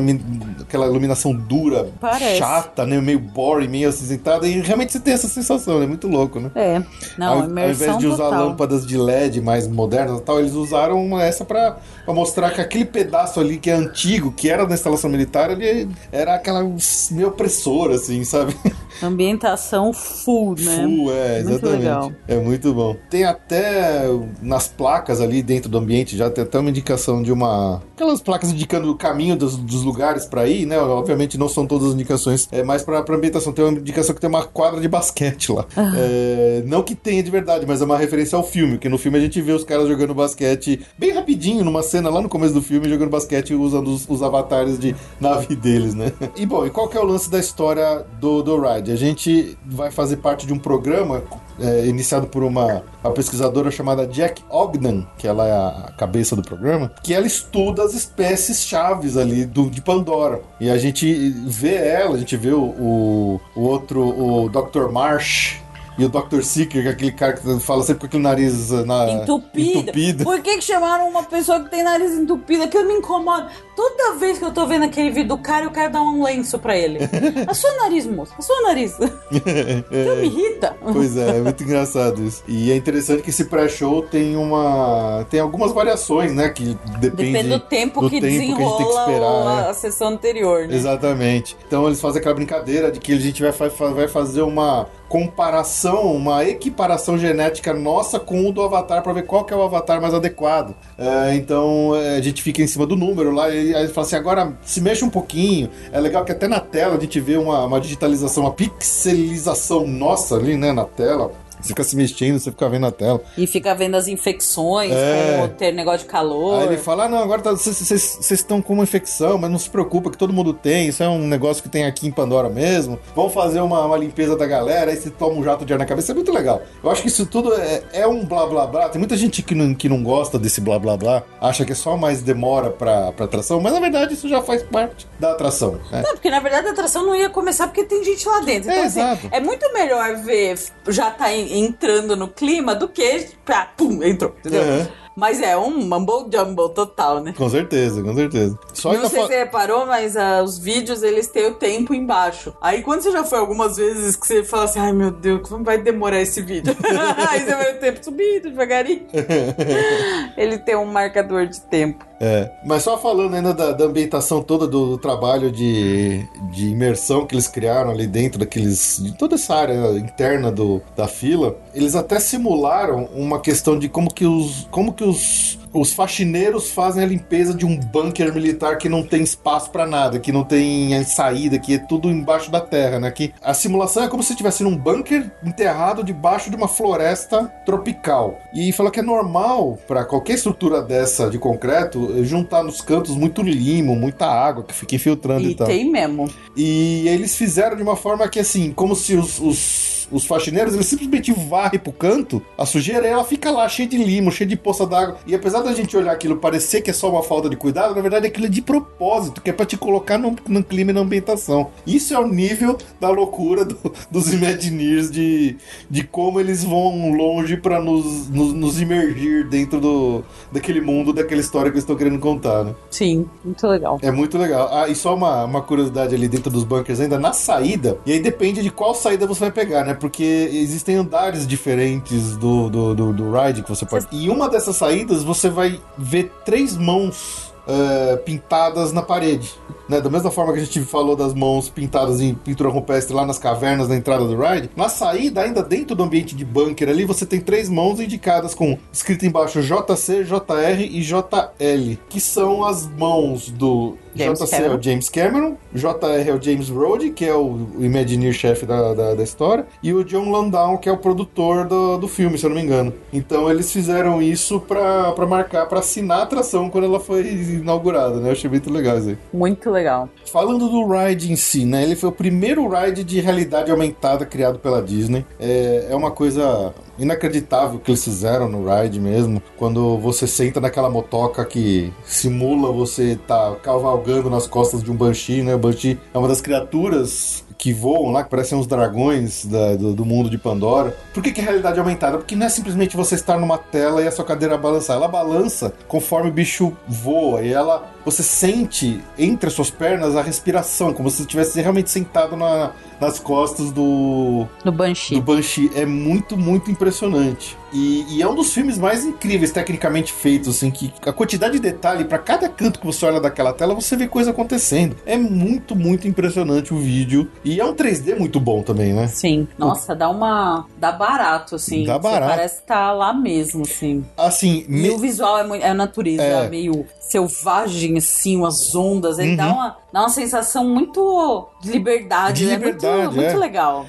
aquela iluminação dura, Parece. chata, né? Meio boring, meio acinzentada. E realmente você tem essa sensação, é muito louco, né? É. Não, ao, ao invés de usar total. lâmpadas de LED mais modernas e tal, eles usaram essa pra, pra mostrar que aquele pedaço ali que é antigo, que era da instalação militar, ele era aquela meio opressora, assim, sabe? Ambientação full, né? Full, é, Muito exatamente. legal. É muito bom. Tem até nas placas ali dentro do ambiente, já tem até uma indicação de uma. Aquelas placas indicando o caminho dos, dos lugares pra ir, né? Obviamente não são todas as indicações, é mais pra, pra ambientação. Tem uma indicação que tem uma quadra de basquete lá. Ah. É, não que tenha de verdade, mas é uma referência ao filme, que no filme a gente vê os caras jogando basquete bem rapidinho, numa cena lá no começo do filme, jogando basquete usando os, os avatares de nave deles, né? E bom, e qual que é o lance da história do, do Ride? A gente vai fazer parte de um programa é, iniciado por uma, uma pesquisadora chamada Jack Ogden, que ela é a cabeça do programa, que ela estuda as espécies chaves ali do, de Pandora. E a gente vê ela, a gente vê o, o, o outro, o Dr. Marsh. E o Dr. Seeker, que é aquele cara que fala sempre com aquele nariz uh, na, Entupido. entupido. Por que, que chamaram uma pessoa que tem nariz entupido? Que eu me incomodo. Toda vez que eu tô vendo aquele vídeo do cara, eu quero dar um lenço pra ele. A sua nariz, moço. A sua nariz. Que me irrita. Pois é, é muito engraçado isso. E é interessante que esse pré-show tem uma. tem algumas variações, né? Que depende, Depende do tempo do que tempo que a gente tem que desenrola esperar, né? a sessão anterior, né? Exatamente. Então eles fazem aquela brincadeira de que a gente vai, vai fazer uma comparação, uma equiparação genética nossa com o do Avatar para ver qual que é o Avatar mais adequado. É, então é, a gente fica em cima do número lá e aí fala assim, agora se mexe um pouquinho. É legal que até na tela a gente vê uma, uma digitalização, uma pixelização nossa ali, né, na tela. Você fica se mexendo, você fica vendo a tela. E fica vendo as infecções, É. como ter negócio de calor. Aí ele fala: ah, não, agora tá- vocês vocês estão com uma infecção, mas não se preocupa que todo mundo tem. Isso é um negócio que tem aqui em Pandora mesmo. Vamos fazer uma, uma limpeza da galera. Aí você toma um jato de ar na cabeça. É muito legal. Eu acho que isso tudo é, é um blá blá blá. Tem muita gente que não, que não gosta desse blá blá blá, acha que é só mais demora pra, pra atração, mas na verdade isso já faz parte da atração. né? Não, porque na verdade a atração não ia começar porque tem gente lá dentro. Então, É, assim, exato. é muito melhor ver já tá en- entrando no clima do que pra, pum, entrou, entendeu? Uhum. Mas é um mumble jumble total, né? Com certeza, com certeza. Só Não sei se você reparou, mas ah, os vídeos eles têm o tempo embaixo. Aí quando você já foi algumas vezes que você fala assim, ai meu Deus, como vai demorar esse vídeo? Aí você vai o tempo subindo devagarinho. Ele tem um marcador de tempo. É, mas só falando ainda da, da ambientação toda do, do trabalho de, de imersão que eles criaram ali dentro daqueles. de toda essa área interna do, da fila, eles até simularam uma questão de como que os. como que os. Os faxineiros fazem a limpeza de um bunker militar que não tem espaço pra nada, que não tem saída, que é tudo embaixo da terra, né? Que a simulação é como se estivesse num bunker enterrado debaixo de uma floresta tropical. E falou que é normal pra qualquer estrutura dessa de concreto juntar nos cantos muito limo, muita água que fica infiltrando e, E tal. tem mesmo. E eles fizeram de uma forma que, assim, como se os, os, os faxineiros eles simplesmente varrem pro canto a sujeira ela fica lá cheia de limo, cheia de poça d'água. E apesar da gente olhar aquilo parecer que é só uma falta de cuidado, na verdade aquilo é de propósito, que é pra te colocar no, no clima e na ambientação. Isso é o nível da loucura do- dos Imagineers de, de como eles vão longe pra nos, nos, nos imergir dentro do, daquele mundo, daquela história que eles estão querendo contar, né? Sim, muito legal. É muito legal. Ah, e só uma, uma curiosidade ali dentro dos bunkers, ainda na saída, e aí depende de qual saída você vai pegar, né? Porque existem andares diferentes do, do, do, do ride que você pode. E uma dessas saídas você vai ver três mãos. eh, pintadas na parede, né? Da mesma forma que a gente falou das mãos pintadas em pintura rupestre lá nas cavernas na entrada do ride, na saída, ainda dentro do ambiente de bunker ali, você tem três mãos indicadas com escrito embaixo JC, JR e JL, que são as mãos do James JC é Cameron. o James Cameron, JR é o James Rode, que é o, o Imagineer-chefe da, da, da história, e o John Landau, que é o produtor do, do filme, se eu não me engano. Então eles fizeram isso pra, pra marcar, pra assinar a atração quando ela foi inaugurada, né? Eu achei muito legal isso aí. Muito legal. Falando do ride em si, né? Ele foi o primeiro ride de realidade aumentada criado pela Disney. É, é uma coisa inacreditável que eles fizeram no ride mesmo. Quando você senta naquela motoca que simula você tá cavalgando nas costas de um Banshee, né? O Banshee é uma das criaturas que voam lá, que parecem uns dragões da, do, do, mundo de Pandora. Por que, que é realidade aumentada? Porque não é simplesmente você estar numa tela e a sua cadeira balançar. Ela balança conforme o bicho voa e ela você sente entre as suas pernas a respiração, como se você estivesse realmente sentado na, nas costas do. Do Banshee. Do Banshee. É muito, muito impressionante. E, e, é um dos filmes mais incríveis tecnicamente feitos, assim, que a quantidade de detalhe para cada canto que você olha daquela tela, você vê coisa acontecendo. É muito, muito impressionante o vídeo. E é um 3D muito bom também, né? Sim. Nossa, dá uma. dá barato, assim. Dá barato. Você parece estar tá lá mesmo, assim. Assim. E me... o visual é, muito, é natureza, é. meio selvagem, assim, umas ondas. Ele uhum. dá, uma, dá uma sensação muito de liberdade, de né? Liberdade, muito, é. muito legal.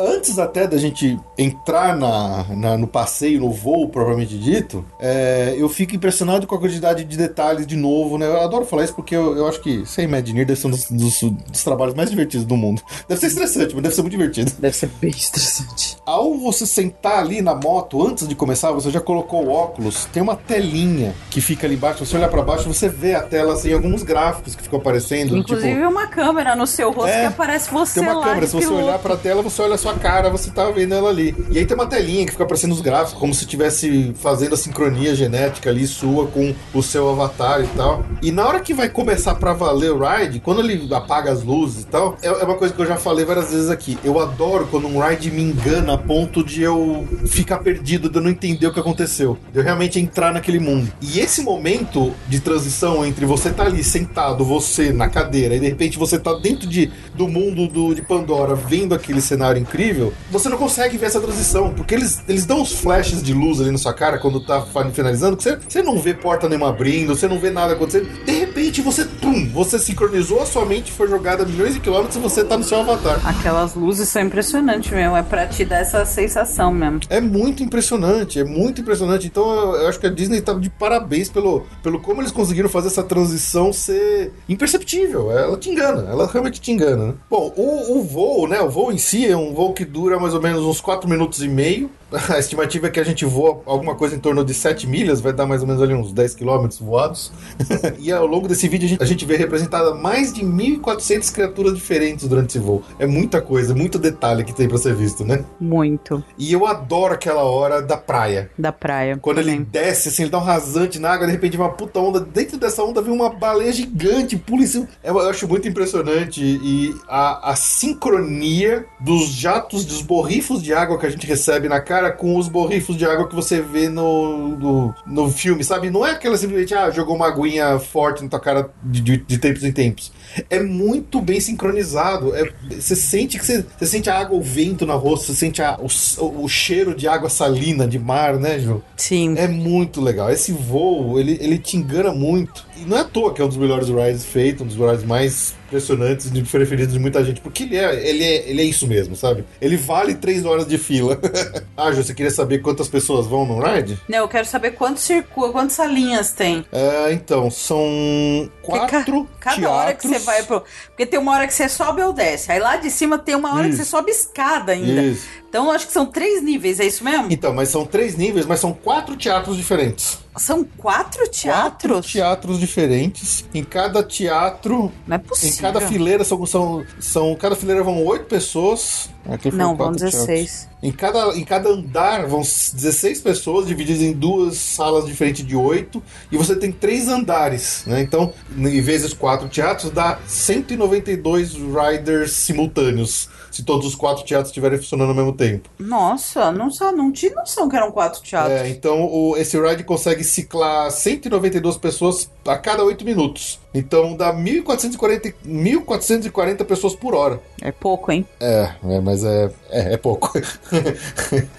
Antes até da gente entrar na, na no passeio, no voo, propriamente dito, é, eu fico impressionado com a quantidade de detalhes de novo, né? Eu adoro falar isso porque eu, eu acho que sem Imagineer deve ser um dos, dos, dos, trabalhos mais divertidos do mundo. Deve ser estressante, mas deve ser muito divertido. Deve ser bem estressante. Ao você sentar ali na moto, antes de começar, você já colocou o óculos, tem uma telinha que fica ali embaixo, você olhar para baixo, você vê a tela assim, alguns gráficos que ficam aparecendo. Inclusive tipo, uma câmera no seu rosto é, que aparece você Tem uma lá câmera, se você piloto. olhar pra tela, você olha a sua cara, você tá vendo ela ali. E aí tem uma telinha que fica aparecendo os gráficos, como se estivesse fazendo a sincronia genética ali sua com o seu avatar e tal. E na hora que vai começar pra valer o ride, quando ele apaga as luzes e tal, é, é uma coisa que eu já falei várias vezes aqui. Eu adoro quando um ride me engana a ponto de eu ficar perdido, de eu não entender o que aconteceu. De eu realmente entrar naquele mundo. E esse momento de transição entre você tá ali sentado, você na cadeira, e de repente você tá dentro de, do mundo do, de Pandora, vendo aquele cenário incrível, você não consegue ver essa transição, porque eles, eles dão uns flashes de luz ali na sua cara quando tá finalizando, que você, você não vê porta nenhuma abrindo, você não vê nada acontecendo. De repente você, pum, você sincronizou a sua mente, foi jogada milhões de quilômetros e você tá no seu avatar. Aquelas luzes são impressionantes mesmo, é pra te dar essa sensação mesmo. É muito impressionante, é muito impressionante. Então eu, eu acho que a Disney tá de parabéns pelo, pelo como eles conseguiram fazer essa transição ser imperceptível. Ela te engana, ela realmente te engana. Né? Bom, o, o voo, né? O voo em si é um voo que dura mais ou menos uns 4 minutos e meio. A estimativa é que a gente voa alguma coisa em torno de 7 milhas, vai dar mais ou menos ali uns 10 quilômetros voados. e ao longo desse vídeo a gente, a gente vê representada mais de 1.400 criaturas diferentes durante esse voo. É muita coisa, muito detalhe que tem pra ser visto, né? Muito. E eu adoro aquela hora da praia. Da praia. Quando ele desce, assim, ele dá um rasante na água, de repente uma puta onda. Dentro dessa onda vem uma baleia gigante, pula em cima. Eu, eu acho muito impressionante. E a, a sincronia dos jatos, dos borrifos de água que a gente recebe na cara cara com os borrifos de água que você vê no, no, no filme, sabe? Não é aquela simplesmente, ah, jogou uma aguinha forte na tua cara de, de, de tempos em tempos. É muito bem sincronizado. É, você sente que você, você sente a água, o vento na rosto, você sente a, o, o cheiro de água salina, de mar, né, Ju? Sim. É muito legal. Esse voo, ele, ele te engana muito. E não é à toa que é um dos melhores rides feitos, um dos rides mais impressionantes e preferidos de muita gente, porque ele é, ele é, ele é isso mesmo, sabe? Ele vale três horas de fila. ah, Ju, você queria saber quantas pessoas vão no ride? Não, eu quero saber quantos circuitos, quantas salinhas tem. É, então, são quatro ca cada teatros. hora que você vai pro... Porque tem uma hora que você sobe ou desce. Aí lá de cima tem uma hora isso. que você sobe escada ainda. Isso. Então, acho que são três níveis, é isso mesmo? Então, mas são três níveis, mas são quatro teatros diferentes. São quatro teatros? Quatro teatros diferentes. Em cada teatro. Não é possível. Em cada fileira são. são, são cada fileira vão oito pessoas. Aqui Não, vão 16. Em cada, em cada andar vão 16 pessoas divididas em duas salas diferentes de oito. E você tem três andares, né? Então, em vezes quatro teatros, dá 192 riders simultâneos se todos os quatro teatros estiverem funcionando ao mesmo tempo. Nossa, não, não tinha noção que eram quatro teatros. É, então o, esse ride consegue ciclar 192 pessoas a cada oito minutos. Então dá 1.440, 1.440 pessoas por hora. É pouco, hein? É, é mas é, é, é pouco.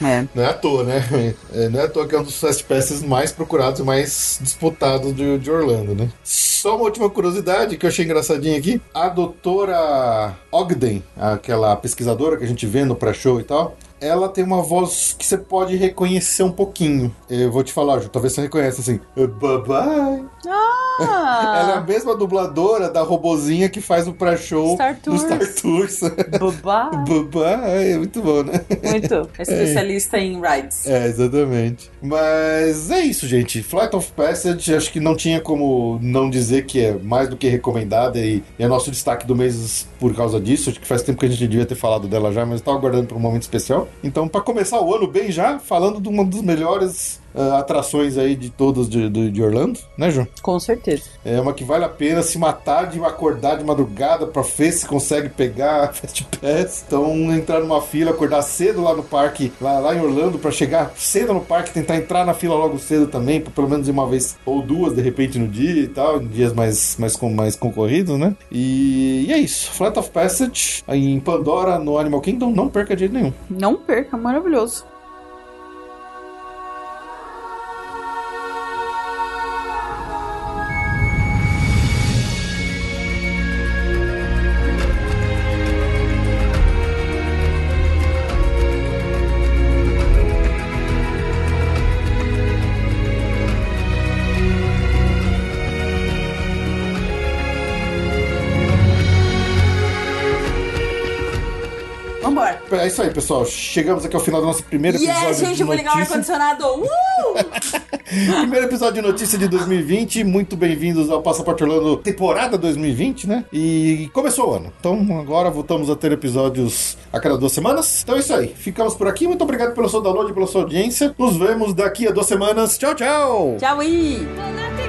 É. Não é à toa, né? É, não é à toa que é um dos fast passes mais procurados e mais disputados de, de Orlando, né? Só uma última curiosidade que eu achei engraçadinha aqui. A doutora Ogden, aquela pesquisadora que a gente vê no pré-show e tal, ela tem uma voz que você pode reconhecer um pouquinho. Eu vou te falar, Ju, talvez você reconheça assim. Bye bye. Ah, Ela é a mesma dubladora da robozinha que faz o pré-show do. Star Tours. Babá. Babá, é muito bom, né? Muito. Especialista em rides. É, exatamente. Mas é isso, gente. Flight of Passage, acho que não tinha como não dizer que é mais do que recomendada e é nosso destaque do mês por causa disso. Acho que faz tempo que a gente devia ter falado dela já, mas estava aguardando para um momento especial. Então, para começar o ano bem já, falando de uma das melhores ah, atrações aí de todas de, de, de Orlando, né, João? Com certeza. É uma que vale a pena se matar de acordar de madrugada pra ver se consegue pegar Fast Pass. Então, entrar numa fila, acordar cedo lá no parque, lá, lá em Orlando, pra chegar cedo no parque, tentar entrar na fila logo cedo também, pra pelo menos ir uma vez ou duas de repente no dia e tal, em dias mais, mais, mais concorridos, né? E, e é isso. Flight of Passage em Pandora, no Animal Kingdom, não perca de jeito nenhum. Não perca, maravilhoso. É isso aí, pessoal. Chegamos aqui ao final do nosso primeiro episódio Yes, gente, de eu vou ligar o ar-condicionado. Uh! Primeiro episódio de notícia de 2020. Muito bem-vindos ao Passaporte Orlando temporada 2020, né? E começou o ano. Então agora voltamos a ter episódios a cada duas semanas. Então é isso aí. Ficamos por aqui. Muito obrigado pelo seu download e pela sua audiência. Nos vemos daqui a duas semanas. Tchau, tchau! Tchau. Todo